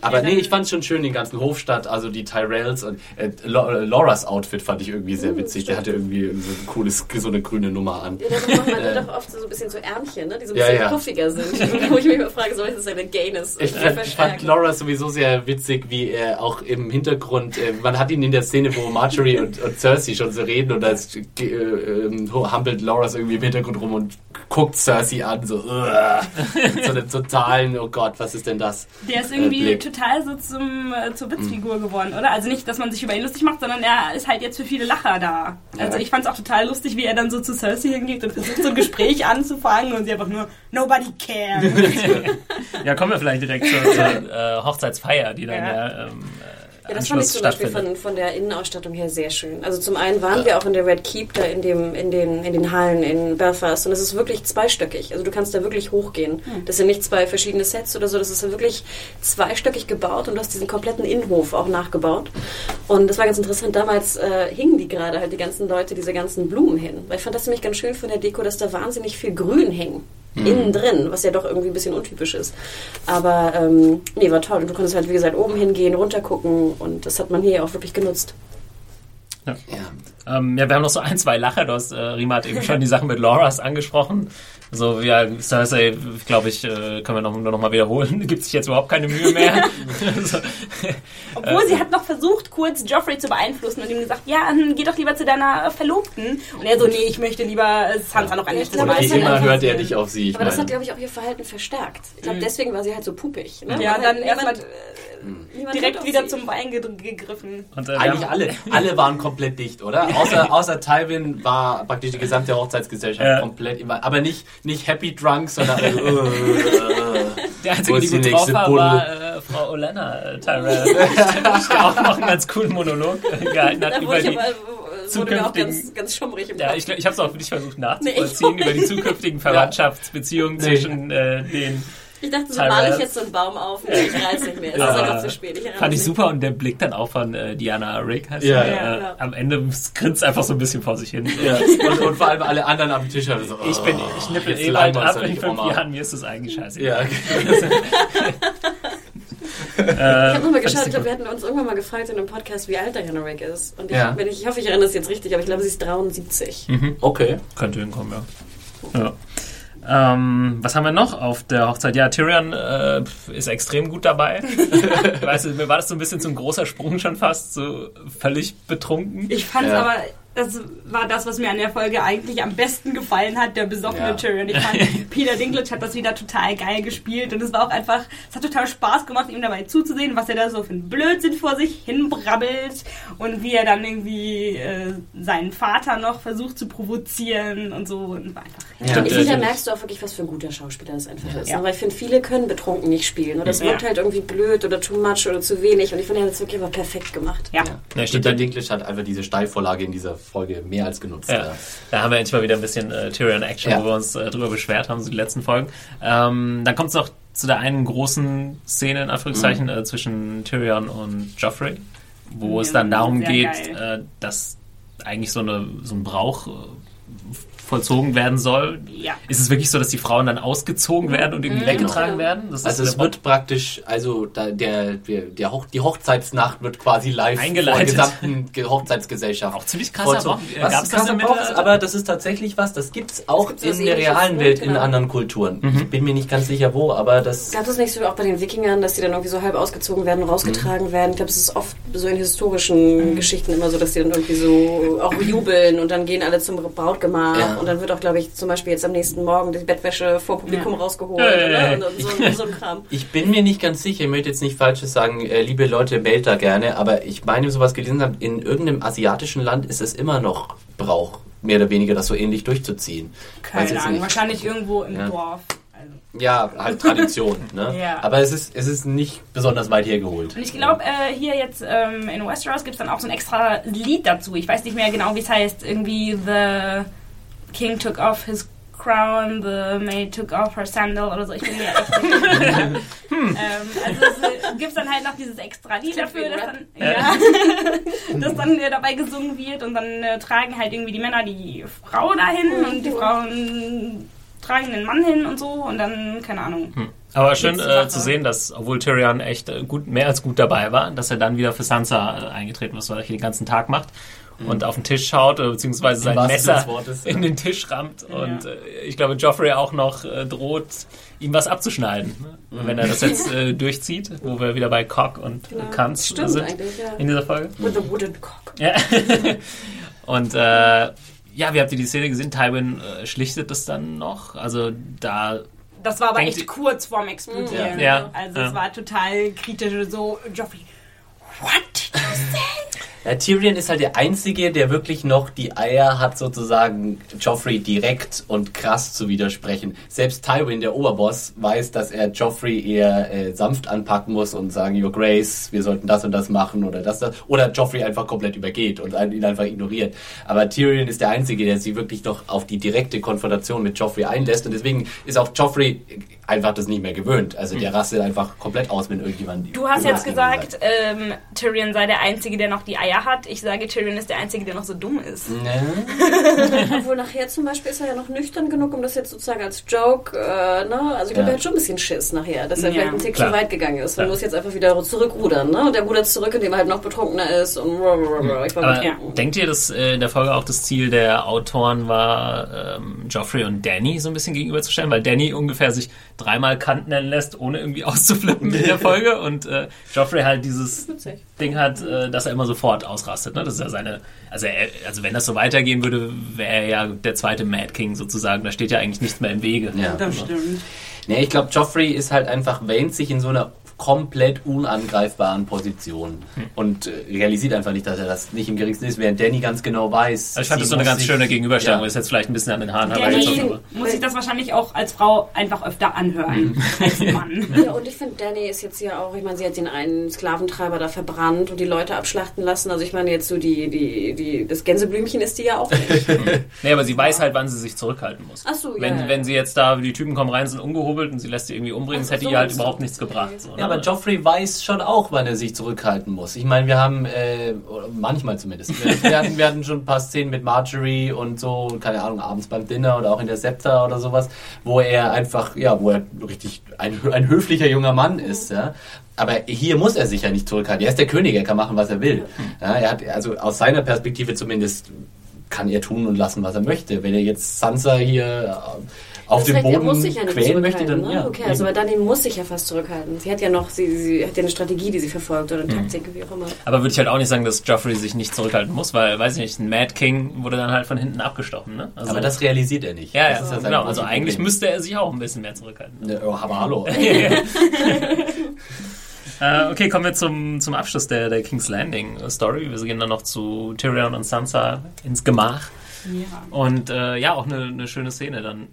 Variante. Ja. Aber nee, ich fand schon schön den ganzen Hofstadt, also die Tyrells und äh, äh, Lauras Outfit fand ich irgendwie sehr witzig. Der hatte irgendwie so ein cooles, so eine grüne Nummer an. Ja, da macht man *laughs* doch oft so ein bisschen so Ärmchen, ne? die so ein Ja, bisschen ja. puffiger sind. *laughs* Wo ich mich immer frage, soll das eine Gayness Ich fand, ich fand Laura sowieso sehr witzig, wie er auch im Hintergrund, äh, man hat ihn in der Szene, wo Marjorie und, und Cersei schon so reden und da äh, ähm, hampelt Laura irgendwie im Hintergrund rum und guckt Cersei an, so. *laughs* Mit so einem totalen, oh Gott, was ist denn das? Der ist irgendwie Blick. Total so zum, äh, zur Witzfigur geworden, oder? Also nicht, dass man sich über ihn lustig macht, sondern er ist halt jetzt für viele Lacher da. Also Ja. ich fand es auch total lustig, wie er dann so zu Cersei hingeht und versucht, so ein Gespräch *laughs* anzufangen und sie einfach nur, nobody cares. *laughs* Ja, kommen wir vielleicht direkt zur, zur äh, Hochzeitsfeier, die dann Ja. ja, ähm, Ja, das fand ich zum Beispiel von, von der Innenausstattung her sehr schön. Also zum einen waren wir auch in der Red Keep, da in, dem, in, den, in den Hallen in Belfast und es ist wirklich zweistöckig. Also du kannst da wirklich hochgehen. Das sind nicht zwei verschiedene Sets oder so, das ist ja wirklich zweistöckig gebaut und du hast diesen kompletten Innenhof auch nachgebaut. Und das war ganz interessant, damals äh, hingen die gerade halt die ganzen Leute diese ganzen Blumen hin. Weil ich fand das nämlich ganz schön von der Deko, dass da wahnsinnig viel Grün hing. Innen drin, was ja doch irgendwie ein bisschen untypisch ist. Aber ähm, nee, war toll. Und du konntest halt, wie gesagt, oben hingehen, runter gucken und das hat man hier auch wirklich genutzt. Ja. Ähm, ja, wir haben noch so ein, zwei Lacher. Du hast, äh, Rima hat eben schon die Sachen mit Loras angesprochen. So, ja, Cersei, glaube ich, äh, können wir noch, nur noch mal wiederholen. *laughs* Gibt sich jetzt überhaupt keine Mühe mehr. *laughs* so, Obwohl sie hat noch versucht, kurz Joffrey zu beeinflussen und ihm gesagt, ja, geh doch lieber zu deiner Verlobten. Und er so, nee, ich möchte lieber äh, Sansa noch ein Ich letztes glaube, Mal das Wie hat sehen. immer hört er nicht auf sie. Ich Aber das hat, meine. glaube ich, auch ihr Verhalten verstärkt. Ich glaube, deswegen war sie halt so pupig. Ne? Ja, Weil dann halt erstmal niemand- niemand direkt wieder sie. zum Wein ge gegriffen. und, äh, Eigentlich alle, *laughs* alle waren komplett dicht, oder? Außer, außer Tywin war praktisch die gesamte Hochzeitsgesellschaft Ja. komplett immer, aber nicht, nicht happy drunk, sondern äh, *laughs* äh. Der einzige, Wo die ist die gut war, war äh, Frau Olenna äh, Tyrell, *laughs* die auch noch einen ganz coolen Monolog äh, gehalten hat über die... aber wurde mir auch zukünftigen- ganz, ganz schummrig im Ja, ich, ich habe es auch für dich versucht nachzuvollziehen, Nee, über die zukünftigen Verwandtschaftsbeziehungen Nee. zwischen äh, den Ich dachte, so male ich jetzt so einen Baum auf und ich reiß nicht mehr. Es Ja. ist einfach zu spät. Ich Fand ich super und der Blick dann auch von äh, Diana Rick heißt Ja. Ja, äh, ja. am Ende grinst einfach so ein bisschen vor sich hin. Ja. Und, und vor allem alle anderen am Tisch haben so, Ich bin, oh, ich nippel jetzt eh bald ab in nicht, fünf Oma. Jahren, mir ist das eigentlich scheiße. Ja, *laughs* Äh, Ich habe nochmal fand geschaut, ich glaube, wir hatten uns irgendwann mal gefragt in einem Podcast, wie alt Diana Rick ist. Und ich, Ja. wenn ich, ich hoffe, ich erinnere es jetzt richtig, aber ich glaube, sie ist 73. okay. Könnte hinkommen, ja. ja. Ähm, was haben wir noch auf der Hochzeit? Ja, Tyrion äh, ist extrem gut dabei. *laughs* weißt du, mir war das so ein bisschen so ein großer Sprung schon fast, so völlig betrunken. Ich fand es Ja. aber, das war das, was mir an der Folge eigentlich am besten gefallen hat, der besoffene Ja. Tyrion. Ich fand, *laughs* Peter Dinklage hat das wieder total geil gespielt und es war auch einfach, es hat total Spaß gemacht, ihm dabei zuzusehen, was er da so für einen Blödsinn vor sich hinbrabbelt und wie er dann irgendwie äh, seinen Vater noch versucht zu provozieren und so und war einfach Ja. ich finde, da natürlich. merkst du auch wirklich, was für ein guter Schauspieler das einfach ist. Ja. Ne? Weil ich finde, viele können betrunken nicht spielen. Oder es Ja. wirkt halt irgendwie blöd oder too much oder zu wenig. Und ich finde, er hat das wirklich aber perfekt gemacht. ja. Ja, stimmt. Peter Dinklage hat einfach diese Steilvorlage in dieser Folge mehr als genutzt. Ja, da haben wir endlich mal wieder ein bisschen äh, Tyrion-Action, Ja. wo wir uns äh, drüber beschwert haben, so die letzten Folgen. Ähm, dann kommt es noch zu der einen großen Szene, in Anführungszeichen, Mhm. äh, zwischen Tyrion und Joffrey, wo Ja, es dann darum geht, äh, dass eigentlich so, eine, so ein Brauch äh, vollzogen werden soll. Ja. Ist es wirklich so, dass die Frauen dann ausgezogen werden und irgendwie weggetragen Genau. werden? Das Also es der wird praktisch, also da, der, der, der Hoch, die Hochzeitsnacht wird quasi live Eingeleitet. vor der gesamten Ge- Hochzeitsgesellschaft. Auch ziemlich krasser Vollzogen. Äh, Was das Mittelalter? aber das ist tatsächlich was, das gibt's auch gibt's in der Ähnliches, realen? Welt in Genau. anderen Kulturen. Mhm. Ich bin mir nicht ganz sicher wo, aber das... Gab es nicht so auch bei den Wikingern, dass die dann irgendwie so halb ausgezogen werden und rausgetragen werden? Ich glaube, es ist oft so in historischen Geschichten immer so, dass die dann irgendwie so auch jubeln und dann gehen alle zum Brautgemach Ja. Und dann wird auch, glaube ich, zum Beispiel jetzt am nächsten Morgen die Bettwäsche vor Publikum rausgeholt Ja, ja, ja. oder? Und, und so, so ein Kram. Ich bin mir nicht ganz sicher, ich möchte jetzt nicht Falsches sagen, äh, liebe Leute, wählt da gerne, aber ich meine, sowas gelesen habe, in irgendeinem asiatischen Land ist es immer noch Brauch, mehr oder weniger das so ähnlich durchzuziehen. Keine Ahnung, wahrscheinlich irgendwo im Ja. Dorf. Also. Ja, halt Tradition. ne? *laughs* Ja. Aber es ist, es ist nicht besonders weit hergeholt. Und ich glaube, äh, hier jetzt ähm, in Westeros gibt es dann auch so ein extra Lied dazu. Ich weiß nicht mehr genau, wie es heißt. Irgendwie The King took off his crown, the maid took off her sandal oder so. Ich bin mir echt sicher. *laughs* ähm, also es gibt dann halt noch dieses extra Lied dafür, ein das Rap. dann, ja, *laughs* das dann äh, dabei gesungen wird und dann äh, tragen halt irgendwie die Männer die Frau dahin und die Frauen tragen den Mann hin und so und dann, keine Ahnung. Aber schön äh, zu sehen, dass, obwohl Tyrion echt äh, gut, mehr als gut dabei war, dass er dann wieder für Sansa äh, eingetreten ist, was er hier den ganzen Tag macht. Und auf den Tisch schaut, äh, beziehungsweise sein Messer Wortes, ja. in den Tisch rammt. Und äh, ich glaube, Joffrey auch noch äh, droht, ihm was abzuschneiden, ne? wenn er das jetzt äh, *laughs* durchzieht, wo wir wieder bei Cock und Genau. Kanz Stimmt sind eigentlich, ja. in dieser Folge. With a wooden cock. Ja. *laughs* und äh, ja, wie habt ihr die Szene gesehen? Tywin äh, schlichtet das dann noch. Also da Das war aber echt kurz vorm Explodieren. Ja. Ja. Also Ja. es war total kritisch. So, Joffrey, what did you say? *laughs* Ja, Tyrion ist halt der Einzige, der wirklich noch die Eier hat, sozusagen Joffrey direkt und krass zu widersprechen. Selbst Tywin, der Oberboss, weiß, dass er Joffrey eher äh, sanft anpacken muss und sagen, Your Grace, wir sollten das und das machen oder das, das. Oder Joffrey einfach komplett übergeht und ihn einfach ignoriert. Aber Tyrion ist der Einzige, der sich wirklich noch auf die direkte Konfrontation mit Joffrey einlässt und deswegen ist auch Joffrey einfach das nicht mehr gewöhnt. Also der rastet einfach komplett aus, wenn irgendjemand... Du hast jetzt gesagt, ähm, Tyrion sei der Einzige, der noch die Eier hat. Ich sage, Tyrion ist der Einzige, der noch so dumm ist. Ne? *laughs* Obwohl nachher zum Beispiel ist er ja noch nüchtern genug, um das jetzt sozusagen als Joke, äh, ne? Also ich glaube, Ja. er hat schon ein bisschen Schiss nachher, dass er Ja. vielleicht einen Tick zu weit gegangen ist. Man Klar. muss jetzt einfach wieder zurückrudern, ne? Und der rudert zurück, indem er halt noch betrunkener ist und ich war Aber betrunken. denkt ihr, dass äh, in der Folge auch das Ziel der Autoren war, ähm, Joffrey und Danny so ein bisschen gegenüberzustellen? Weil Danny ungefähr sich dreimal Kant nennen lässt, ohne irgendwie *laughs* auszuflippen in der *laughs* Folge. Und äh, Joffrey halt dieses. Ding hat, äh, dass er immer sofort ausrastet. Ne? Das ist ja seine, also, er, also wenn das so weitergehen würde, wäre er ja der zweite Mad King sozusagen. Da steht ja eigentlich nichts mehr im Wege. Ja. Das stimmt. Nee, ich glaube, Joffrey ist halt einfach, wähnt sich in so einer komplett unangreifbaren Position und äh, realisiert einfach nicht, dass er das nicht im geringsten ist, während Danny ganz genau weiß. Also ich fand das so eine ganz schöne Gegenüberstellung. Ja. Ist jetzt vielleicht ein bisschen an den Haaren Danny herbeigezogen. aber- muss sich das wahrscheinlich auch als Frau einfach öfter anhören als Mann. *laughs* Ja, und ich finde, Danny ist jetzt ja auch, ich meine, sie hat den einen Sklaventreiber da verbrannt und die Leute abschlachten lassen. Also ich meine, jetzt so die, die, die, das Gänseblümchen ist die ja auch nicht. *laughs* Nee, aber sie weiß halt, wann sie sich zurückhalten muss. Ach so, ja, wenn, ja. wenn sie jetzt da, die Typen kommen rein, sind ungehobelt und sie lässt sie irgendwie umbringen, das hätte so, ihr halt so. überhaupt nichts gebracht. So, ne? Aber Joffrey weiß schon auch, wann er sich zurückhalten muss. Ich meine, wir haben, äh, manchmal zumindest, wir, wir, hatten, wir hatten schon ein paar Szenen mit Marjorie und so, keine Ahnung, abends beim Dinner oder auch in der Septa oder sowas, wo er einfach, ja, wo er richtig ein, ein höflicher junger Mann ist, ja. Aber hier muss er sich ja nicht zurückhalten. Er ist der König, er kann machen, was er will. Ja, er hat, also aus seiner Perspektive zumindest, kann er tun und lassen, was er möchte. Wenn er jetzt Sansa hier äh, auf Das dem heißt, er Boden muss sich ja quälen möchte, zurückhalten, dann ne? ja. Okay, also bei Danny muss sich ja fast zurückhalten. Sie hat ja noch, sie, sie hat ja eine Strategie, die sie verfolgt oder eine Taktik, wie auch immer. aber würde ich halt auch nicht sagen, dass Joffrey sich nicht zurückhalten muss, weil, weiß ich nicht, ein Mad King wurde dann halt von hinten abgestochen. Ne? Also, Aber das realisiert er nicht. ja, Das ja, ist ja sein genau. Also eigentlich Problem. müsste er sich auch ein bisschen mehr zurückhalten. Ja, aber hallo. *laughs* *laughs* Äh, okay, kommen wir zum, zum Abschluss der, der King's Landing Story. Wir gehen dann noch zu Tyrion und Sansa ins Gemach. Ja. Und äh, ja, auch eine, eine schöne Szene dann.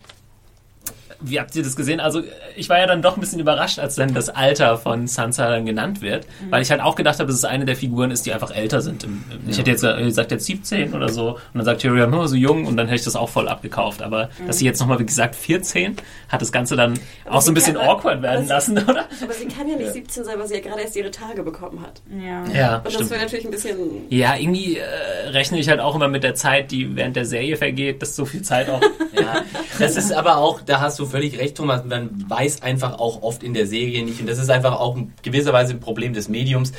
Wie habt ihr das gesehen? Also ich war ja dann doch ein bisschen überrascht, als dann das Alter von Sansa dann genannt wird, weil ich halt auch gedacht habe, dass es eine der Figuren ist, die einfach älter sind. Im, im, Ich hätte jetzt gesagt, jetzt 17 oder so und dann sagt Tyrion, oh, so jung und dann hätte ich das auch voll abgekauft. Aber dass sie jetzt nochmal, wie gesagt, 14, hat das Ganze dann auch so ein bisschen kann- awkward werden aber lassen, oder? Aber sie kann ja nicht 17 sein, weil sie ja gerade erst ihre Tage bekommen hat. Ja. Ja, Und das stimmt. wäre natürlich ein bisschen. Ja, irgendwie äh, rechne ich halt auch immer mit der Zeit, die während der Serie vergeht, dass so viel Zeit auch. Ja, das ist aber auch, da hast du völlig recht, Thomas, man weiß einfach auch oft in der Serie nicht, und das ist einfach auch in gewisser Weise ein Problem des Mediums,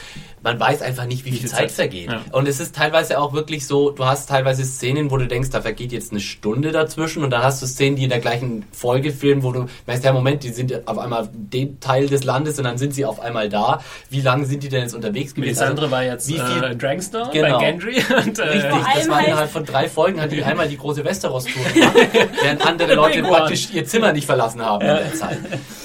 man weiß einfach nicht, wie, viel viel Zeit, Zeit. vergeht. Ja. Und es ist teilweise auch wirklich so, du hast teilweise Szenen, wo du denkst, da vergeht jetzt eine Stunde dazwischen und dann hast du Szenen, die in der gleichen Folge filmen, wo du weißt, ja, Moment, die sind auf einmal dem Teil des Landes und dann sind sie auf einmal da. Wie lange sind die denn jetzt unterwegs gewesen? Melisandre war jetzt wie viel- äh, Drangstor Genau. bei Gendry *laughs* und äh, Richtig, das war innerhalb von drei Folgen, hat die *laughs* einmal die große Westeros-Tour gemacht, *laughs* während andere Leute praktisch ihr Zimmer nicht verlassen haben in der Zeit.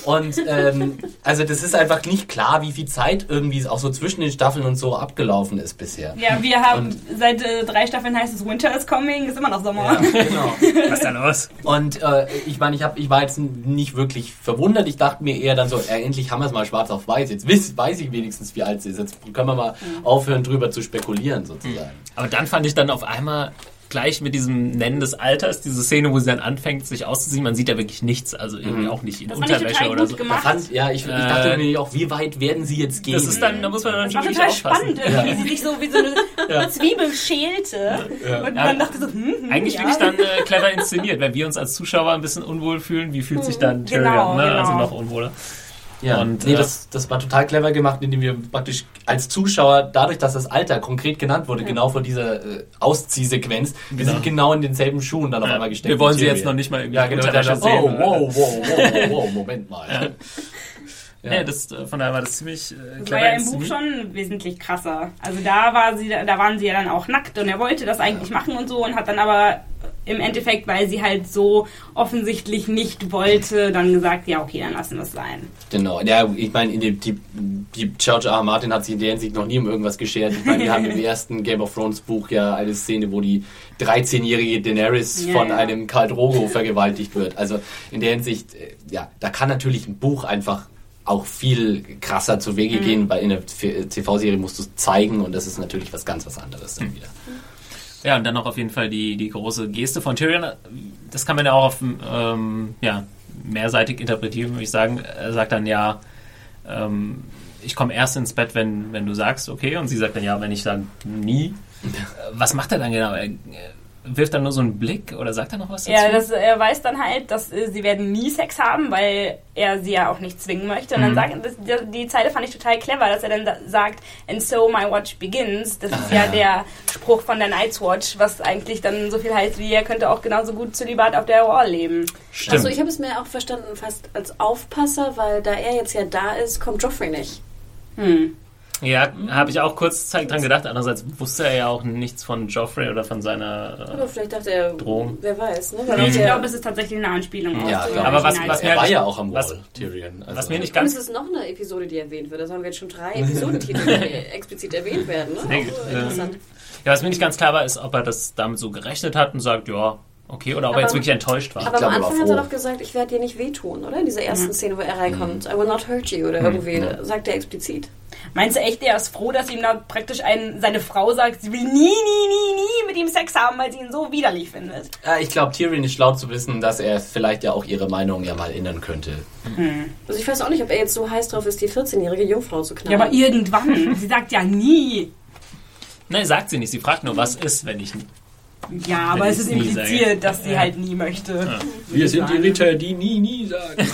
Und ähm, also das ist einfach nicht klar, wie viel Zeit irgendwie auch so zwischen den Staffeln und so abgelaufen ist bisher. Ja, wir haben Und- seit äh, drei Staffeln heißt es Winter is coming, ist immer noch Sommer. Ja, genau. *laughs* Was ist da los? Und äh, ich meine, ich, hab, ich war jetzt nicht wirklich verwundert. Ich dachte mir eher dann so, äh, endlich haben wir es mal schwarz auf weiß. Jetzt wiss, weiß ich wenigstens, wie alt sie ist. Jetzt können wir mal aufhören, drüber zu spekulieren sozusagen. Aber dann fand ich dann auf einmal gleich mit diesem Nennen des Alters, diese Szene, wo sie dann anfängt, sich auszuziehen, man sieht ja wirklich nichts, also irgendwie auch nicht in Das fand ich Unterwäsche total oder gut so. Gemacht. fand, ja, ich, ich Äh, dachte mir auch, wie weit werden sie jetzt gehen? Das ist dann, da muss man dann Das war total aufpassen. spannend, irgendwie, wie sie sich so wie so eine *laughs* Zwiebel schälte. Und man dachte so, hm, hm, Eigentlich ja. wirklich dann äh, clever inszeniert, wenn wir uns als Zuschauer ein bisschen unwohl fühlen, wie fühlt sich dann Tyrion, Genau, ne? genau. also noch unwohler. Ja, Und, nee, äh, das, das war total clever gemacht, indem wir praktisch als Zuschauer, dadurch, dass das Alter konkret genannt wurde, genau vor dieser äh, Ausziehsequenz, wir sind genau in denselben Schuhen dann auf Ja, einmal gesteckt. wir wollen sie jetzt noch nicht mal irgendwie Ja, genau. Unterwäsche Da, oh, sehen, wow, wow, wow, wow, wow, Moment mal. Ja. Ja, das, äh, von daher war das ziemlich äh, Das clever war ja im Buch schon wesentlich krasser. Also da war sie, da waren sie ja dann auch nackt und er wollte das eigentlich machen und so und hat dann aber im Endeffekt, weil sie halt so offensichtlich nicht wollte, dann gesagt, ja okay, dann lassen wir es sein. Genau, ja, ich meine, in dem- die, die George R. R. Martin hat sich in der Hinsicht noch nie um irgendwas geschert. Ich meine, wir haben im *laughs* ersten Game of Thrones Buch ja eine Szene, wo die 13-jährige Daenerys Ja, von ja. einem Khal Drogo vergewaltigt wird. Also in der Hinsicht, äh, ja, da kann natürlich ein Buch einfach auch viel krasser zu Wege Mhm. gehen, weil in der TV-Serie musst du es zeigen und das ist natürlich was ganz was anderes dann wieder. Ja, und dann noch auf jeden Fall die, die große Geste von Tyrion. Das kann man ja auch auf, ähm, ja, mehrseitig interpretieren, würde ich sagen. Er sagt dann ja, ähm, ich komme erst ins Bett, wenn, wenn du sagst, okay. Und sie sagt dann ja, wenn ich dann nie. Was macht er dann genau? Er wirft dann nur so einen Blick oder sagt er noch was dazu? Ja, das, er weiß dann halt, dass äh, sie werden nie Sex haben, weil er sie ja auch nicht zwingen möchte. Und dann sagt das, die, die Zeile fand ich total clever, dass er dann da sagt, and so my watch begins. Das ist ja, der Spruch von der Night's Watch, was eigentlich dann so viel heißt wie, er könnte auch genauso gut Zölibat auf der Wall leben. Stimmt. Also ich habe es mir auch verstanden fast als Aufpasser, weil da er jetzt ja da ist, kommt Joffrey nicht. Hm. Ja, habe ich auch kurz Zeit dran gedacht. Andererseits wusste er ja auch nichts von Joffrey oder von seiner. Aber vielleicht dachte er, Drohung. wer weiß, ne? Weil Ich glaube, es ist tatsächlich eine Anspielung Ja, auf. Aber was- was mir Er war ja auch am Wall, was- Tyrion. Also, was mir nicht Und ganz es ist noch eine Episode, die erwähnt wird. Da sollen wir jetzt schon drei *laughs* Episodentitel, die explizit erwähnt werden. Ne? Auch, gut, äh, ja. interessant. Ja, was mir nicht ganz klar war, ist, ob er das damit so gerechnet hat und sagt, ja, okay, oder ob er Aber- jetzt wirklich enttäuscht war. Aber glaube, am er war Anfang hat er doch gesagt, ich werde dir nicht wehtun, oder? In dieser ersten Szene, wo er reinkommt. I will not hurt you oder irgendwie, sagt er explizit. Meinst du echt, er ist froh, dass ihm da praktisch ein, seine Frau sagt, sie will nie, nie, nie, nie mit ihm Sex haben, weil sie ihn so widerlich findet? Ja, ich glaube, Tyrion ist schlau zu wissen, dass er vielleicht ja auch ihre Meinung ja mal ändern könnte. Also ich weiß auch nicht, ob er jetzt so heiß drauf ist, die 14-jährige Jungfrau zu Ja, knallen. aber irgendwann. sie sagt ja nie. *laughs* Nein, sagt sie nicht. Sie fragt nur, was ist, wenn ich. Ja, aber es ist impliziert, sage. dass sie Ja. halt nie möchte. Wir sind die Ritter, die nie, nie sagen. *laughs*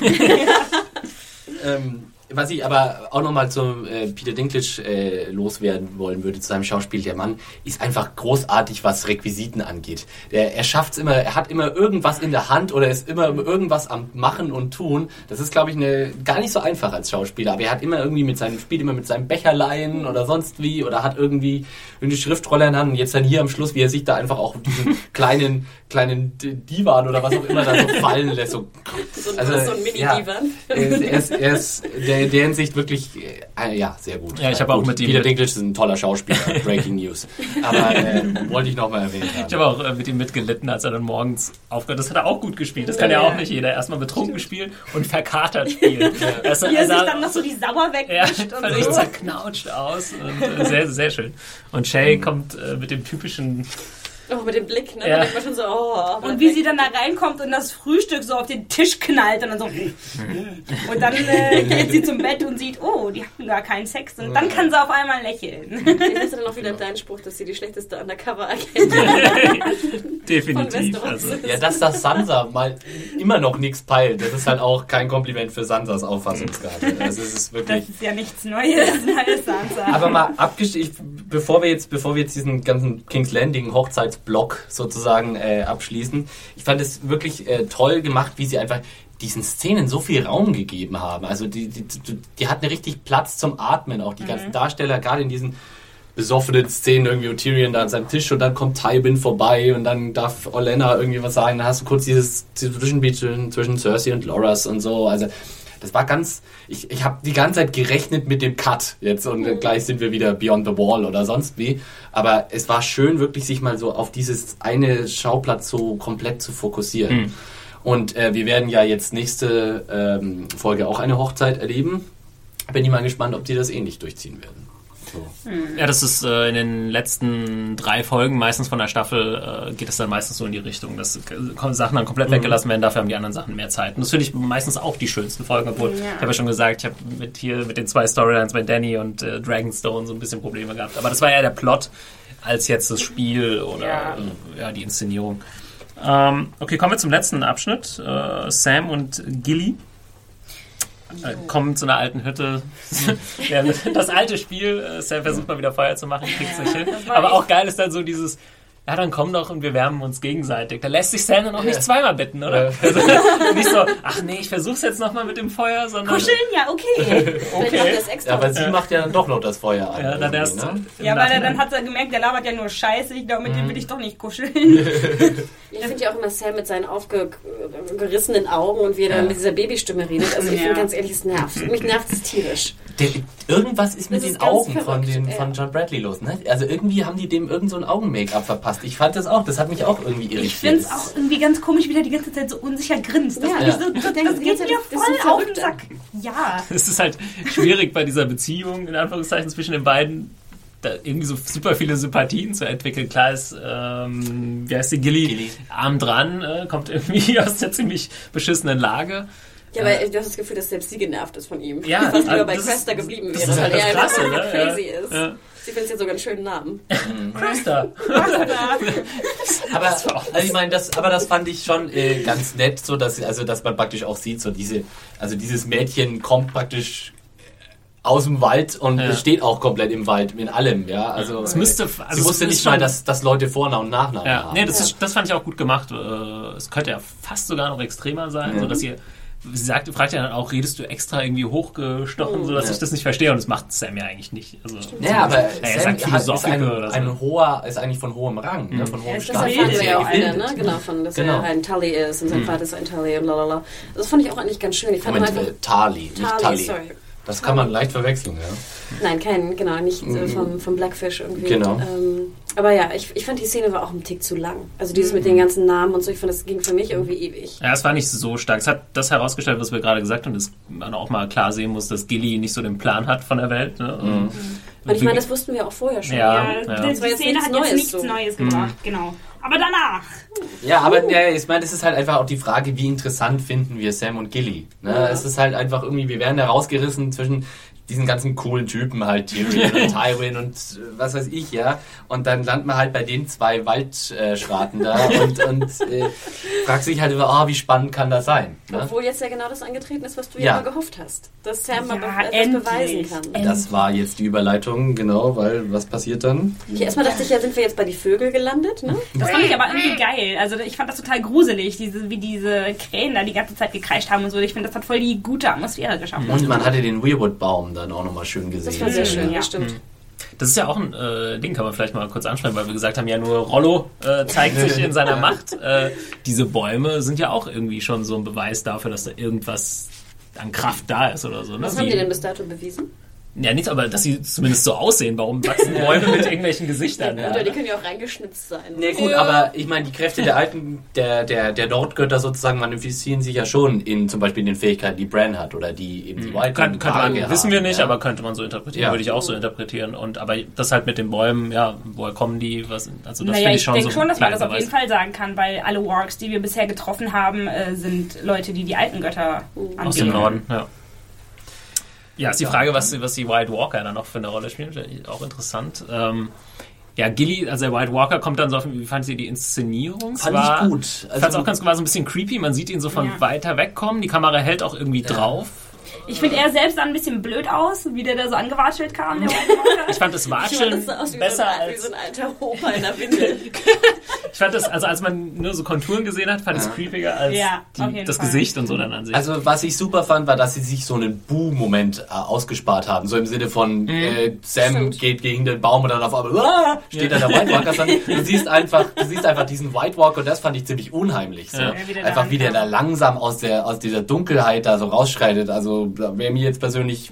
ähm, was ich aber auch nochmal zum äh, Peter Dinklage äh, loswerden wollen würde, zu seinem Schauspiel, der Mann ist einfach großartig, was Requisiten angeht. Der, er schafft's immer, er hat immer irgendwas in der Hand oder ist immer irgendwas am Machen und Tun. Das ist, glaube ich, eine, gar nicht so einfach als Schauspieler, aber er hat immer irgendwie mit seinem, spielt immer mit seinem Becherlein oder sonst wie oder hat irgendwie eine Schriftrolle in der Hand und jetzt dann hier am Schluss, wie er sich da einfach auch diesen *laughs* kleinen, kleinen Divan oder was auch immer da so fallen lässt. So, So Also, so ein Mini-Divan. er ist, er ist, er ist der, der Hinsicht wirklich, äh, ja, sehr gut. Ja, ich Äh, habe auch mit ihm- Peter Dinklage ist ein toller Schauspieler, *laughs* Breaking News. Aber äh, wollte ich nochmal erwähnt Ich habe auch äh, mit ihm mitgelitten, als er dann morgens aufgehört. Das hat er auch gut gespielt. Das kann ja auch nicht jeder. Erstmal betrunken spielen und verkatert spielen. *laughs* Er ist- Wie er er sich sah dann noch so die Sauer ja, wegwischt und völlig so. zerknautscht aus. Und, äh, sehr, sehr schön. Und Shay kommt äh, mit dem typischen. Auch mit dem Blick, ne? Ja. Da denkt man schon so, oh. Und wie sie dann da reinkommt und das Frühstück so auf den Tisch knallt und dann so. *laughs* Und dann äh, geht sie zum Bett und sieht, oh, die hatten gar keinen Sex. Und dann kann sie auf einmal lächeln. Jetzt ist dann auch wieder dein Spruch, dass sie die schlechteste Undercover-Agentin *laughs* Definitiv. Also. Ja, dass das Sansa mal immer noch nichts peilt, das ist halt auch kein Kompliment für Sansas Auffassungsgabe. Also es ist *laughs* Das wirklich. ist ja nichts Neues, neues Sansa. Aber mal abgestimmt, bevor wir jetzt, bevor wir jetzt diesen ganzen King's Landing Hochzeitsblock sozusagen äh, abschließen, ich fand es wirklich äh, toll gemacht, wie sie einfach diesen Szenen so viel Raum gegeben haben. Also die, die, die, die hatten richtig Platz zum Atmen, auch die ganzen Darsteller, gerade in diesen besoffenen Szenen irgendwie und Tyrion da an seinem Tisch und dann kommt Tywin vorbei und dann darf Olenna irgendwie was sagen. Dann hast du kurz dieses Zwischenbeat zwischen, zwischen Cersei und Loras und so. Also das war ganz, ich, ich habe die ganze Zeit gerechnet mit dem Cut jetzt und Mhm. gleich sind wir wieder Beyond the Wall oder sonst wie. Aber es war schön, wirklich sich mal so auf dieses eine Schauplatz so komplett zu fokussieren. Und äh, wir werden ja jetzt nächste ähm, Folge auch eine Hochzeit erleben. Bin ich mal gespannt, ob die das ähnlich durchziehen werden. So. Ja, das ist äh, in den letzten drei Folgen meistens von der Staffel äh, geht es dann meistens so in die Richtung, dass äh, Sachen dann komplett weggelassen werden, dafür haben die anderen Sachen mehr Zeit. Und das finde ich meistens auch die schönsten Folgen, obwohl ich habe ja schon gesagt, ich habe mit hier mit den zwei Storylines bei Danny und äh, Dragonstone so ein bisschen Probleme gehabt. Aber das war eher der Plot als jetzt das Spiel oder Ja. äh, ja, die Inszenierung. Ähm, okay, kommen wir zum letzten Abschnitt. Äh, Sam und Gilly äh, kommen zu einer alten Hütte. *laughs* das alte Spiel, äh, Sam versucht mal wieder Feuer zu machen, kriegt nicht hin. Aber auch geil ist dann so dieses, ja, dann komm doch und wir wärmen uns gegenseitig. Da lässt sich Sam dann auch nicht zweimal bitten, oder? Also, *laughs* nicht so, ach nee, ich versuch's jetzt nochmal mit dem Feuer, sondern... Kuscheln, ja, okay. *laughs* Vielleicht macht Okay. das extra. Ja, aber sie macht ja dann doch noch das Feuer an. Ja, dann erst. ne? Ja, weil er dann hat er gemerkt, der labert ja nur Scheiße. Ich glaube, mit dem will ich doch nicht kuscheln. *laughs* Ich finde ja auch immer Sam mit seinen aufgerissenen Augen und wie er dann mit dieser Babystimme redet. Also ich Ja. finde ganz ehrlich, es nervt. Mich nervt es tierisch. Der, irgendwas ist mit Das den ist Augen von, den, von John Bradley los. Ne? Also irgendwie haben die dem irgend so ein Augen-Make-up verpasst. Ich fand das auch, das hat mich auch irgendwie irritiert. Ich finde es auch irgendwie ganz komisch, wie der die ganze Zeit so unsicher grinst. Das, Ja. ja. so, Ich das, denke das die geht mir Zeit, das ist voll auf den. Sack. Ja. *laughs* Es ist halt schwierig bei dieser Beziehung, in Anführungszeichen, zwischen den beiden, da irgendwie so super viele Sympathien zu entwickeln. Klar ist, ähm, wie heißt die, Gilly, Gilly. arm dran, äh, kommt irgendwie *laughs* aus der ziemlich beschissenen Lage. Ja, aber du hast das Gefühl, dass selbst sie genervt ist von ihm. Ja, *laughs* die fast lieber also bei das Cresta geblieben wäre, ist weil halt er einfach so ne? crazy Ja. ist. Ja. Sie findet ja sogar einen schönen Namen. Cresta. *laughs* Aber, also ich meine, das, aber das fand ich schon äh, ganz nett, so dass, also, dass man praktisch auch sieht, so diese, also dieses Mädchen kommt praktisch aus dem Wald und Ja. steht auch komplett im Wald, in allem, ja. Also, Es müsste, äh, also sie wusste nicht mal, dass, dass Leute Vornamen und Nachnamen Ja, haben. nee, das, ist, das fand ich auch gut gemacht. Äh, Es könnte ja fast sogar noch extremer sein, so dass ihr sie sagt, fragt ja dann auch, redest du extra irgendwie hochgestochen, so dass Ja. ich das nicht verstehe und das macht Sam ja eigentlich nicht. Also, Ja, aber er Sam sagt hat- ist Philosophiker ein, oder so. ein hoher, ist eigentlich von hohem Rang, ne, von hohem Das Status. erfahren wir ja auch alle, ne? Genau, von, dass Genau. er ein Tully ist und sein Vater ist ein Tully und lalala. Das fand ich auch eigentlich ganz schön. Ich fand Moment, einfach, äh, Tali, nicht Tali, Tully. sorry. Das kann man leicht verwechseln, ja. Nein, kein, genau, nicht äh, vom, vom Blackfish irgendwie. Genau. Ähm, aber ja, ich, ich fand die Szene war auch ein Tick zu lang. Also dieses mit den ganzen Namen und so, ich fand, das ging für mich irgendwie ewig. Ja, es war nicht so stark. Es hat das herausgestellt, was wir gerade gesagt haben, dass man auch mal klar sehen muss, dass Gilly nicht so den Plan hat von der Welt. Ne? Und, Und ich meine, das wussten wir auch vorher schon. Ja. Ja, ja. die, Das war die jetzt Szene hat jetzt Neues nichts so. Neues gebracht, genau. Aber danach. Ja, aber ja, ich meine, es ist halt einfach auch die Frage, wie interessant finden wir Sam und Gilly. Ne? Es ist halt einfach irgendwie, wir werden da rausgerissen zwischen diesen ganzen coolen Typen halt, Tyrion *laughs* und Tywin und äh, was weiß ich, ja. Und dann landet man halt bei den zwei Waldschraten da *laughs* und, und äh, fragt sich halt über, ah, wie spannend kann das sein? Ne? Obwohl jetzt ja genau das angetreten ist, was du ja, Ja. immer gehofft hast. Dass Sam Ja, etwas endlich. beweisen kann. Das war jetzt die Überleitung, genau, weil was passiert dann? Okay, erstmal dachte ich ja, sind wir jetzt bei die Vögel gelandet, ne? Das fand ich aber irgendwie geil. Also ich fand das total gruselig, diese, wie diese Krähen da die ganze Zeit gekreischt haben und so. Ich finde, das hat voll die gute Atmosphäre geschaffen. Und man hatte den Weirwood-Baum dann auch nochmal schön gesehen. Das war sehr schön, Ja. das stimmt. Das ist ja auch ein äh, Ding, kann man vielleicht mal kurz ansprechen, weil wir gesagt haben, ja nur Rollo äh, zeigt sich in seiner *laughs* Macht. Äh, diese Bäume sind ja auch irgendwie schon so ein Beweis dafür, dass da irgendwas an Kraft da ist oder so. Ne? Was haben die denn bis dato bewiesen? Ja, nichts, aber dass sie zumindest so aussehen. Warum wachsen *laughs* Bäume mit irgendwelchen Gesichtern? Oder die Ja? können ja auch reingeschnitzt sein. Nee, gut, aber ich meine, die Kräfte der alten, der, der, der Nordgötter sozusagen manifestieren sich ja schon in zum Beispiel den Fähigkeiten, die Bran hat oder die eben die White Könnte, könnte man, wissen wir nicht, ja. aber könnte man so interpretieren, Ja. würde ich auch so interpretieren. Und aber das halt mit den Bäumen, ja, woher kommen die? Was, also das naja, finde ich ich schon denke so schon, dass man das auf jeden. Fall sagen kann, weil alle Wargs, die wir bisher getroffen haben, äh, sind Leute, die die alten Götter Aus dem. Norden, ja. Ja, ist die Frage, was, was die White Walker dann noch für eine Rolle spielen. Auch interessant. Ähm, ja, Gilly, also der White Walker kommt dann so auf, wie fand ihr die Inszenierung? Es Fand war, ich gut. Ich fand es auch ganz war so ein bisschen creepy. Man sieht ihn so von Ja. weiter weg kommen. Die Kamera hält auch irgendwie drauf. Ich finde, er selbst sah ein bisschen blöd aus, wie der da so angewatschelt kam. Ich *laughs* fand das Ich fand, Watscheln das besser ein, wie als so ein alter Opa in der Windel. *laughs* Ich fand das, also als man nur so Konturen gesehen hat, fand ich es creepiger als Ja, die, das Fall. Gesicht und so dann an sich. Also was ich super fand, war, dass sie sich so einen Buh-Moment äh, ausgespart haben. So im Sinne von Mhm. äh, Sam geht gegen den Baum und dann auf einmal "Ah!" steht da der White Walker. *laughs* Du siehst einfach, du siehst einfach diesen White Walker und das fand ich ziemlich unheimlich. So. Ja. wie Einfach wie der da langsam aus der aus dieser Dunkelheit da so rausschreitet. Also da wäre mir jetzt persönlich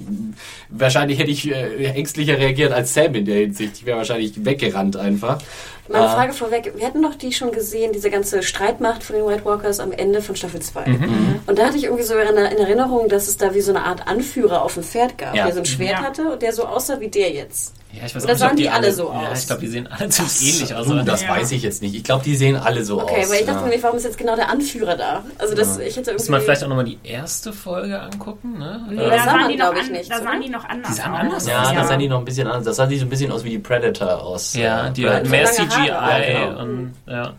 wahrscheinlich hätte ich äh, ängstlicher reagiert als Sam in der Hinsicht. Ich wäre wahrscheinlich weggerannt einfach. Meine Ah. Frage vorweg, wir hatten doch die schon gesehen, diese ganze Streitmacht von den White Walkers am Ende von Staffel 2. Mhm. Und da hatte ich irgendwie so in, in Erinnerung, dass es da wie so eine Art Anführer auf dem Pferd gab, Ja. der so ein Schwert Ja. hatte und der so aussah wie der jetzt. Ja, ich weiß oder nicht, sahen die alle so Ja, aus? ich glaube, die sehen alle ziemlich ähnlich aus. Das Ja. weiß ich jetzt nicht. Ich glaube, die sehen alle so Okay, aus. weil ich dachte ja. nämlich, warum ist jetzt genau der Anführer da? Also das, ich hätte irgendwie... Muss man vielleicht auch nochmal die erste Folge angucken, ne? Nee, da sahen die noch, glaub ich, nicht, da sahen die noch anders Die sahen aus. anders Ja, aus, das ja. sah die noch ein bisschen anders. Das sah die so ein bisschen aus wie die Predator aus. ja, äh, die hatten mehr So lange CGI. Ja, genau. und ja.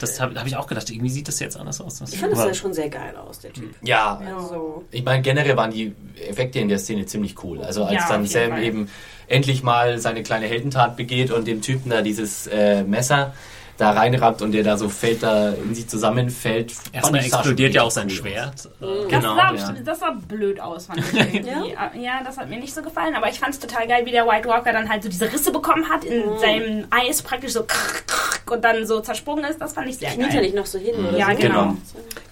Das habe hab ich auch gedacht, irgendwie sieht das jetzt anders aus. Das Ich fand das ja schon sehr geil aus, der Typ. Ja, Also, ich meine, generell waren die Effekte in der Szene ziemlich cool. Also als Ja, dann Sam Fall. eben endlich mal seine kleine Heldentat begeht und dem Typen da dieses äh, Messer da reinrammt und der da so fällt, da in sich zusammenfällt. Erstmal explodiert ja auch sein. Schwert. Das, Genau, sah, ja. das sah blöd aus, fand ich *laughs* irgendwie. ja? das hat mir nicht so gefallen, aber ich fand es total geil, wie der White Walker dann halt so diese Risse bekommen hat, in Mhm. seinem Eis praktisch so und dann so zersprungen ist. Das fand ich sehr kniet geil. nicht noch so hin oder Ja, so? genau. Genau.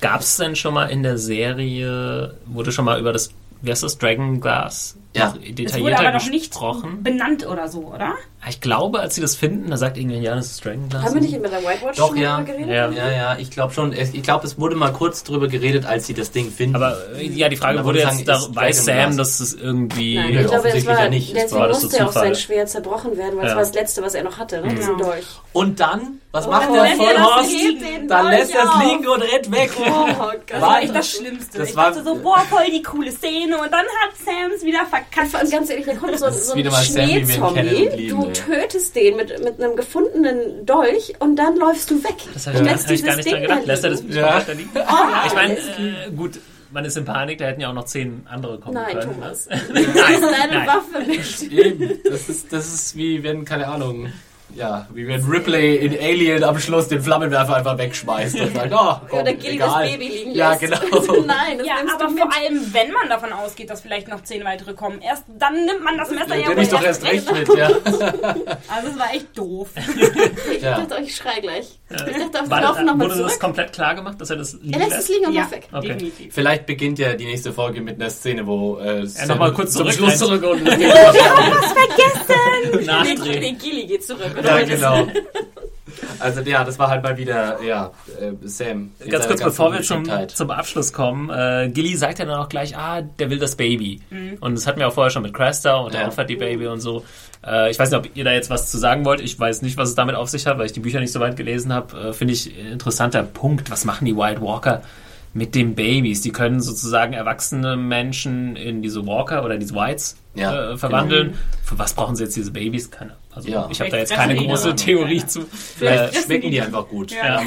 Gab es denn schon mal in der Serie, wurde schon mal über das, wie heißt das, Dragon Glass Ja. Es wurde detaillierter aber noch nicht benannt oder so, oder? Ich glaube, als sie das finden, da sagt irgendwer, ja, das ist Dragon Glass. Haben wir nicht mit der White Watch Doch, schon mal ja. drüber geredet? Ja. Ja, ja, ich glaube schon. Es- Ich glaube, es wurde mal kurz drüber geredet, als sie das Ding finden. Aber äh, ja, die Frage wurde jetzt, sagen, ist weiß Sam, Glass. dass es irgendwie... Nein, ich glaube, es offensichtlich war, ja nicht. Das deswegen war das so musste ja auch sein Schwert zerbrochen werden, weil es Ja. war das Letzte, was er noch hatte, ne? diesen Genau. Dolch. und dann, was Oh, macht dann der lässt er das Vollhorst? Dann lässt er es liegen und rennt weg. Oh Gott. Das War echt das Schlimmste. das ich war- dachte so, boah, voll die coole Szene und dann hat Sam's wieder verkackt. Vor allem ganz ehrlich, da kommt so, ist so ein und Schneezombie, du tötest den mit, mit einem gefundenen Dolch und dann läufst du weg. Das habe ich, und hab ich gar nicht dran gedacht. da Lässt er das liegen. ja. weiter liegen? Oh, Ich meine, das- äh, gut, man ist in Panik, da hätten ja auch noch zehn andere kommen Nein, können. Thomas. Nein, *laughs* Das ist deine nein. Waffe nicht. Eben, das ist, das ist wie wenn, keine Ahnung, ja, wie wenn Ripley in Alien am Schluss den Flammenwerfer einfach wegschmeißt und sagt, oh, komm, Oder Gilly egal. das Baby liegen Ja, lässt. genau. *laughs* Nein, das Ja, nimmst aber du vor mit. allem, wenn man davon ausgeht, dass vielleicht noch zehn weitere kommen, erst dann nimmt man das Messer ja Dann wohl ich doch erst recht mit, ja. *laughs* Also es war echt doof. *laughs* Ich ja. dachte, ich schrei gleich. Ich dachte, wir War, laufen nochmal wurde das zurück. komplett klar gemacht, dass er das liegen Er lässt es liegen und ja, weg. Okay. definitiv. Vielleicht beginnt ja die nächste Folge mit einer Szene, wo äh, Sam noch mal kurz zum zurück Schluss zurück und Nee, Nachdrehen. nee, Gilly geht zurück. Ja, genau. Also ja, das war halt mal wieder, ja, äh, Sam. Ganz kurz, bevor wir zum, Ungeschicktheit. zum Abschluss kommen, äh, Gilly sagt ja dann auch gleich, ah, der will das Baby. Und das hatten wir auch vorher schon mit Cresta und der Ja. opfert die Baby und so. Äh, ich weiß nicht, ob ihr da jetzt was zu sagen wollt. Ich weiß nicht, was es damit auf sich hat, weil ich die Bücher nicht so weit gelesen habe. Äh, Finde ich ein interessanter Punkt. Was machen die White Walker mit den Babys? Die können sozusagen erwachsene Menschen in diese Walker oder diese Whites Ja, äh, verwandeln. Für was brauchen sie jetzt diese Babys? Keine, also Ja. ich habe da jetzt keine große. Theorie Ja. zu. Vielleicht Äh, schmecken die einfach gut. Ja,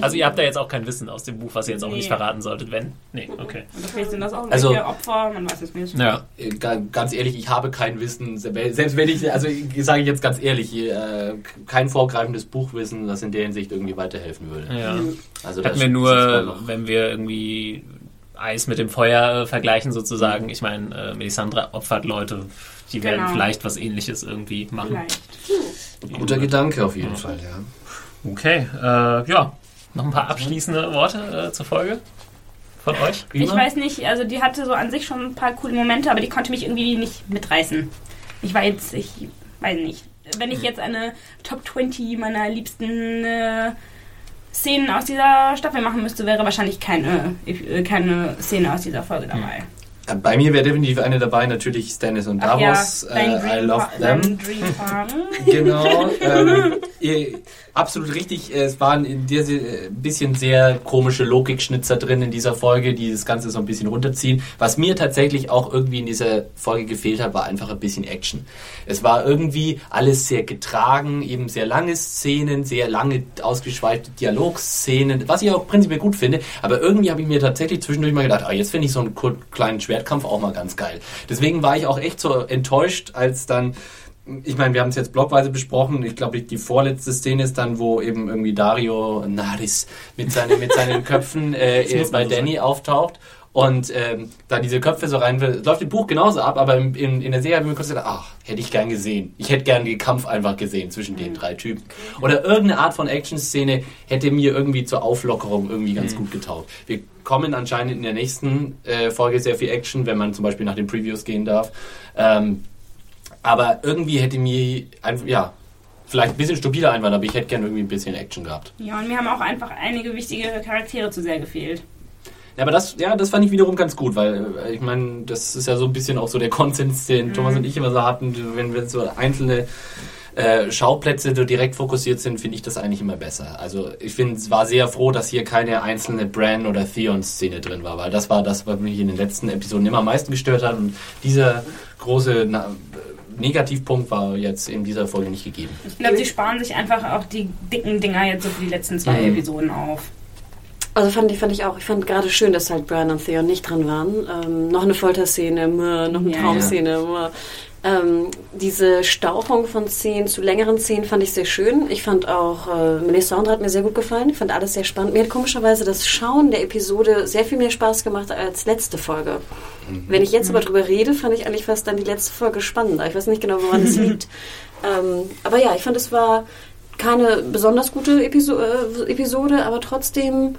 also ihr habt da jetzt auch kein Wissen aus dem Buch, was ihr jetzt auch Nee. nicht verraten solltet, wenn? Nee, okay. Und vielleicht sind das auch Also- Opfer, man weiß es nicht. Ja. Äh, ga- Ganz ehrlich, ich habe kein Wissen, selbst wenn ich, also sage ich jetzt ganz ehrlich, äh, kein vorgreifendes Buchwissen, das in der Hinsicht irgendwie weiterhelfen würde. ja. Also Hatten das- wir nur, wenn wir irgendwie Eis mit dem Feuer äh, vergleichen sozusagen. Ich meine, äh, Melisandre opfert Leute, die werden Genau. vielleicht was ähnliches irgendwie machen. Vielleicht. Guter Gedanke auf jeden Fall, ja. Okay, äh, ja. Noch ein paar abschließende Worte äh, zur Folge von euch? Ich weiß nicht, also die hatte so an sich schon ein paar coole Momente, aber die konnte mich irgendwie nicht mitreißen. Ich war jetzt, ich weiß nicht. Wenn ich jetzt eine Top 20 meiner liebsten äh, Szenen aus dieser Staffel machen müsste, wäre wahrscheinlich keine, äh, keine Szene aus dieser Folge dabei. Äh, Bei mir wäre definitiv eine dabei, natürlich Stannis und Ach Davos. ja, dein äh, I love them. *laughs* Genau. ähm, ihr, absolut richtig. Es waren in dieser äh, bisschen sehr komische Logikschnitzer drin in dieser Folge, die das Ganze so ein bisschen runterziehen. Was mir tatsächlich auch irgendwie in dieser Folge gefehlt hat, war einfach ein bisschen Action. Es war irgendwie alles sehr getragen, eben sehr lange Szenen, sehr lange ausgeschweifte Dialogszenen, was ich auch prinzipiell gut finde. Aber irgendwie habe ich mir tatsächlich zwischendurch mal gedacht, ah, jetzt finde ich so einen kleinen Schwertkampf Schwertkampf auch mal ganz geil. Deswegen war ich auch echt so enttäuscht, als dann ich meine, wir haben es jetzt blockweise besprochen. Ich glaube, die vorletzte Szene ist dann, wo eben irgendwie Dario Naris mit, seine, mit seinen Köpfen *laughs* äh, bei Danny auftaucht und ähm, da diese Köpfe so rein läuft im Buch genauso ab, aber in, in, in der Serie habe ich mir kurz gedacht, ach, hätte ich gern gesehen. Ich hätte gern den Kampf einfach gesehen zwischen den drei Typen. Oder irgendeine Art von Action-Szene hätte mir irgendwie zur Auflockerung irgendwie ganz gut getaugt. Wir kommen anscheinend in der nächsten äh, Folge sehr viel Action, wenn man zum Beispiel nach den Previews gehen darf. Ähm, aber irgendwie hätte mir einfach, ja, vielleicht ein bisschen stupider einwand, aber ich hätte gern irgendwie ein bisschen Action gehabt. Ja, und mir haben auch einfach einige wichtige Charaktere zu sehr gefehlt. Ja, aber das, ja, das fand ich wiederum ganz gut, weil äh, ich meine, das ist ja so ein bisschen auch so der *laughs* Konsens, den Thomas und ich immer so hatten, wenn wir so einzelne äh, Schauplätze so direkt fokussiert sind, finde ich das eigentlich immer besser. Also ich finde, es war sehr froh, dass hier keine einzelne Bran oder Theon-Szene drin war, weil das war das, was mich in den letzten Episoden immer am meisten gestört hat und dieser große na, Negativpunkt war jetzt in dieser Folge nicht gegeben. Ich glaube, sie sparen sich einfach auch die dicken Dinger jetzt so für die letzten zwei Mhm. Episoden auf. Also fand ich, fand ich auch. Ich fand gerade schön, dass halt Bran und Theon nicht dran waren. Ähm, noch eine Folterszene, noch eine Ja, Traumszene. meh. Ähm, diese Stauchung von Szenen zu längeren Szenen fand ich sehr schön. Ich fand auch, äh, Melisandre hat mir sehr gut gefallen. Ich fand alles sehr spannend. Mir hat komischerweise das Schauen der Episode sehr viel mehr Spaß gemacht als letzte Folge. Wenn ich jetzt aber drüber rede, fand ich eigentlich fast dann die letzte Folge spannender. Ich weiß nicht genau, woran es *laughs* liegt. Ähm, aber ja, ich fand, es war keine besonders gute Episo äh, Episode, aber trotzdem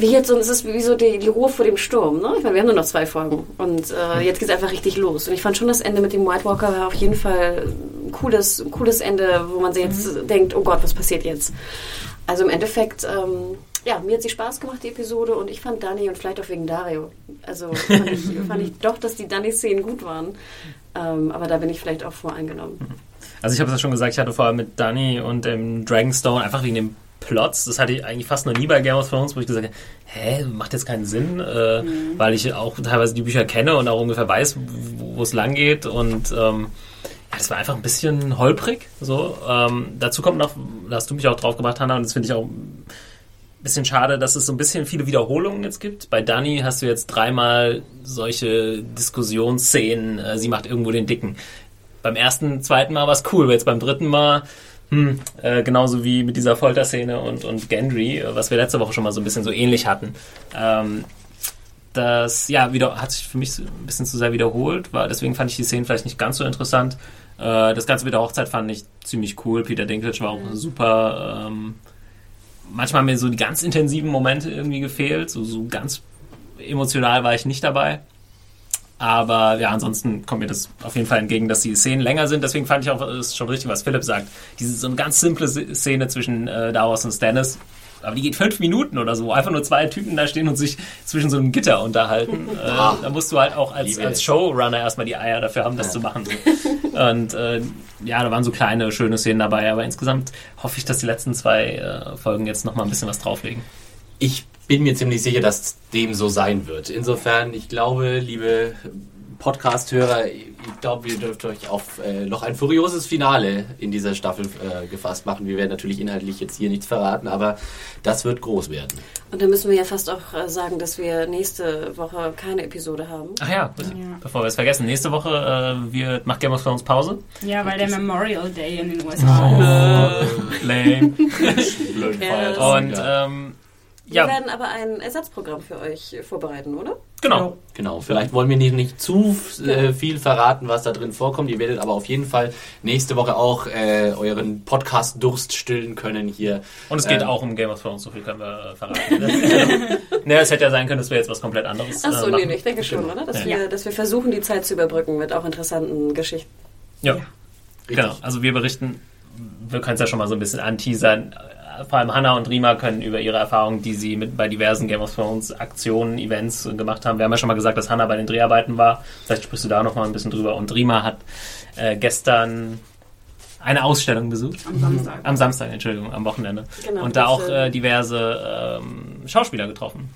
wie jetzt, und es ist wie so die, die Ruhe vor dem Sturm. Ne? Ich meine, wir haben nur noch zwei Folgen und äh, jetzt geht es einfach richtig los. Und ich fand schon das Ende mit dem White Walker war auf jeden Fall ein cooles, ein cooles Ende, wo man sich jetzt denkt, oh Gott, was passiert jetzt? Also im Endeffekt, ähm, ja, mir hat sie Spaß gemacht, die Episode, und ich fand Dani und vielleicht auch wegen Dario. Also fand ich, *laughs* fand ich doch, dass die Dani-Szenen gut waren. Ähm, aber da bin ich vielleicht auch voreingenommen. Also ich habe es ja schon gesagt, ich hatte vorher mit Danny und dem Dragonstone einfach wegen dem Plots, das hatte ich eigentlich fast noch nie bei Game of Thrones, wo ich gesagt habe, hä, macht jetzt keinen Sinn, äh, weil ich auch teilweise die Bücher kenne und auch ungefähr weiß, wo es lang geht und ähm, ja, das war einfach ein bisschen holprig. So, ähm, dazu kommt noch, da hast du mich auch drauf gebracht, Hannah, und das finde ich auch ein bisschen schade, dass es so ein bisschen viele Wiederholungen jetzt gibt. Bei Dani hast du jetzt dreimal solche Diskussionsszenen, äh, sie macht irgendwo den Dicken. Beim ersten, zweiten Mal war es cool, aber jetzt beim dritten Mal, hm, äh, genauso wie mit dieser Folterszene und, und Gendry, äh, was wir letzte Woche schon mal so ein bisschen so ähnlich hatten. Ähm, das ja wieder hat sich für mich ein bisschen zu sehr wiederholt, war deswegen fand ich die Szenen vielleicht nicht ganz so interessant. Äh, das Ganze mit der Hochzeit fand ich ziemlich cool. Peter Dinklage war auch super. Ähm, manchmal haben mir so die ganz intensiven Momente irgendwie gefehlt. So, so ganz emotional war ich nicht dabei. Aber ja, ansonsten kommt mir das auf jeden Fall entgegen, dass die Szenen länger sind. Deswegen fand ich auch, es ist schon richtig, was Philipp sagt. Diese so eine ganz simple Szene zwischen äh, Davos und Stannis. Aber die geht fünf Minuten oder so. Einfach nur zwei Typen da stehen und sich zwischen so einem Gitter unterhalten. *laughs* äh, da musst du halt auch als, als. Showrunner erstmal die Eier dafür haben, das zu machen. So. Und äh, ja, da waren so kleine, schöne Szenen dabei. Aber insgesamt hoffe ich, dass die letzten zwei äh, Folgen jetzt nochmal ein bisschen was drauflegen. Ich bin mir ziemlich sicher, dass dem so sein wird. Insofern, ich glaube, liebe Podcast-Hörer, ich glaube, ihr dürft euch auf äh, noch ein furioses Finale in dieser Staffel äh, gefasst machen. Wir werden natürlich inhaltlich jetzt hier nichts verraten, aber das wird groß werden. Und dann müssen wir ja fast auch äh, sagen, dass wir nächste Woche keine Episode haben. Ach ja, bevor wir es vergessen. Nächste Woche äh, wir, macht Game of Thrones Pause. Ja, weil der Memorial Day in den USA ist. Äh, *laughs* lame. *laughs* Blöden Yes. Und ähm, Wir ja, werden aber ein Ersatzprogramm für euch vorbereiten, oder? genau. Genau, vielleicht wollen wir nicht, nicht zu äh, viel verraten, was da drin vorkommt. Ihr werdet aber auf jeden Fall nächste Woche auch äh, euren Podcast-Durst stillen können hier. Und es geht Ähm, auch um Game of Thrones, so viel können wir äh, verraten. naja, *laughs* es hätte ja sein können, dass wir jetzt was komplett anderes Achso, äh, nee, machen. nee, ich denke schon, oder? Dass, Ja. wir, dass wir versuchen, die Zeit zu überbrücken mit auch interessanten Geschichten. Ja, Richtig. genau. Also wir berichten, wir können es ja schon mal so ein bisschen anteasern. Vor allem Hannah und Rima können über ihre Erfahrungen, die sie mit bei diversen Game of Thrones Aktionen, Events gemacht haben. Wir haben ja schon mal gesagt, dass Hannah bei den Dreharbeiten war. Vielleicht sprichst du da noch mal ein bisschen drüber. Und Rima hat äh, gestern eine Ausstellung besucht. Am Samstag. Am Samstag, Entschuldigung, am Wochenende. Genau, und da auch äh, äh, diverse ähm, Schauspieler getroffen.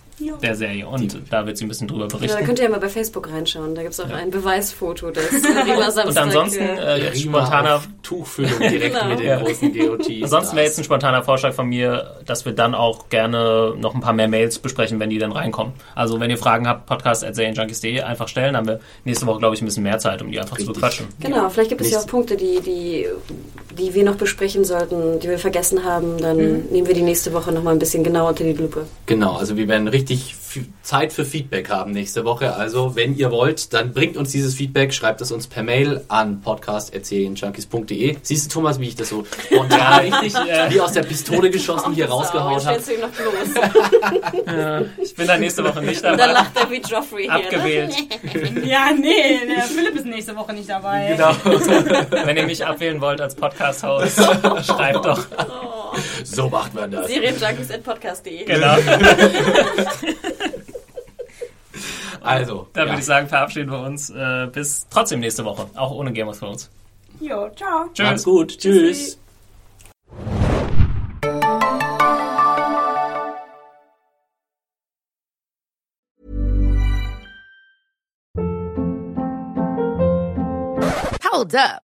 Der Serie. Und da wird sie ein bisschen drüber Ja, da berichten. könnt ihr ja mal bei Facebook reinschauen. Da gibt es auch ein Beweisfoto des *laughs* Rima Samstag. Und ansonsten äh, jetzt spontaner Tuchfüllung direkt Genau. mit den Ja. großen *laughs* GOTs. Ansonsten wäre jetzt ein spontaner Vorschlag von mir, dass wir dann auch gerne noch ein paar mehr Mails besprechen, wenn die dann reinkommen. Also wenn ihr Fragen habt, podcast.serienjunkies.de einfach stellen, haben wir nächste Woche, glaube ich, ein bisschen mehr Zeit, um die einfach zu Richtig. bequatschen. Genau, vielleicht gibt es ja auch Punkte, die, die, die wir noch besprechen sollten, die wir vergessen haben. Dann nehmen wir die nächste Woche nochmal ein bisschen genauer unter die Lupe. Genau, also wir werden richtig richtig Zeit für Feedback haben nächste Woche. Also wenn ihr wollt, dann bringt uns dieses Feedback, schreibt es uns per Mail an podcast.serienjunkies.de. Siehst du, Thomas, wie ich das so spontan richtig äh, wie aus der Pistole geschossen hier rausgehauen habe? bloß. Ich bin dann nächste Woche nicht Und dann dabei. lacht er wie Joffrey hier. Ne? Abgewählt. *laughs* Ja, nee, der Philipp ist nächste Woche nicht dabei. Genau. *laughs* Wenn ihr mich abwählen wollt als Podcast-Host, schreibt doch. So macht man das. Serienjunkies at podcast.de. Genau. *laughs* Also, Dann ja. würde ich sagen, verabschieden wir uns äh, bis trotzdem nächste Woche. Auch ohne Game of Thrones. Jo, ciao. Tschüss. macht's gut. Tschüss. Hold up.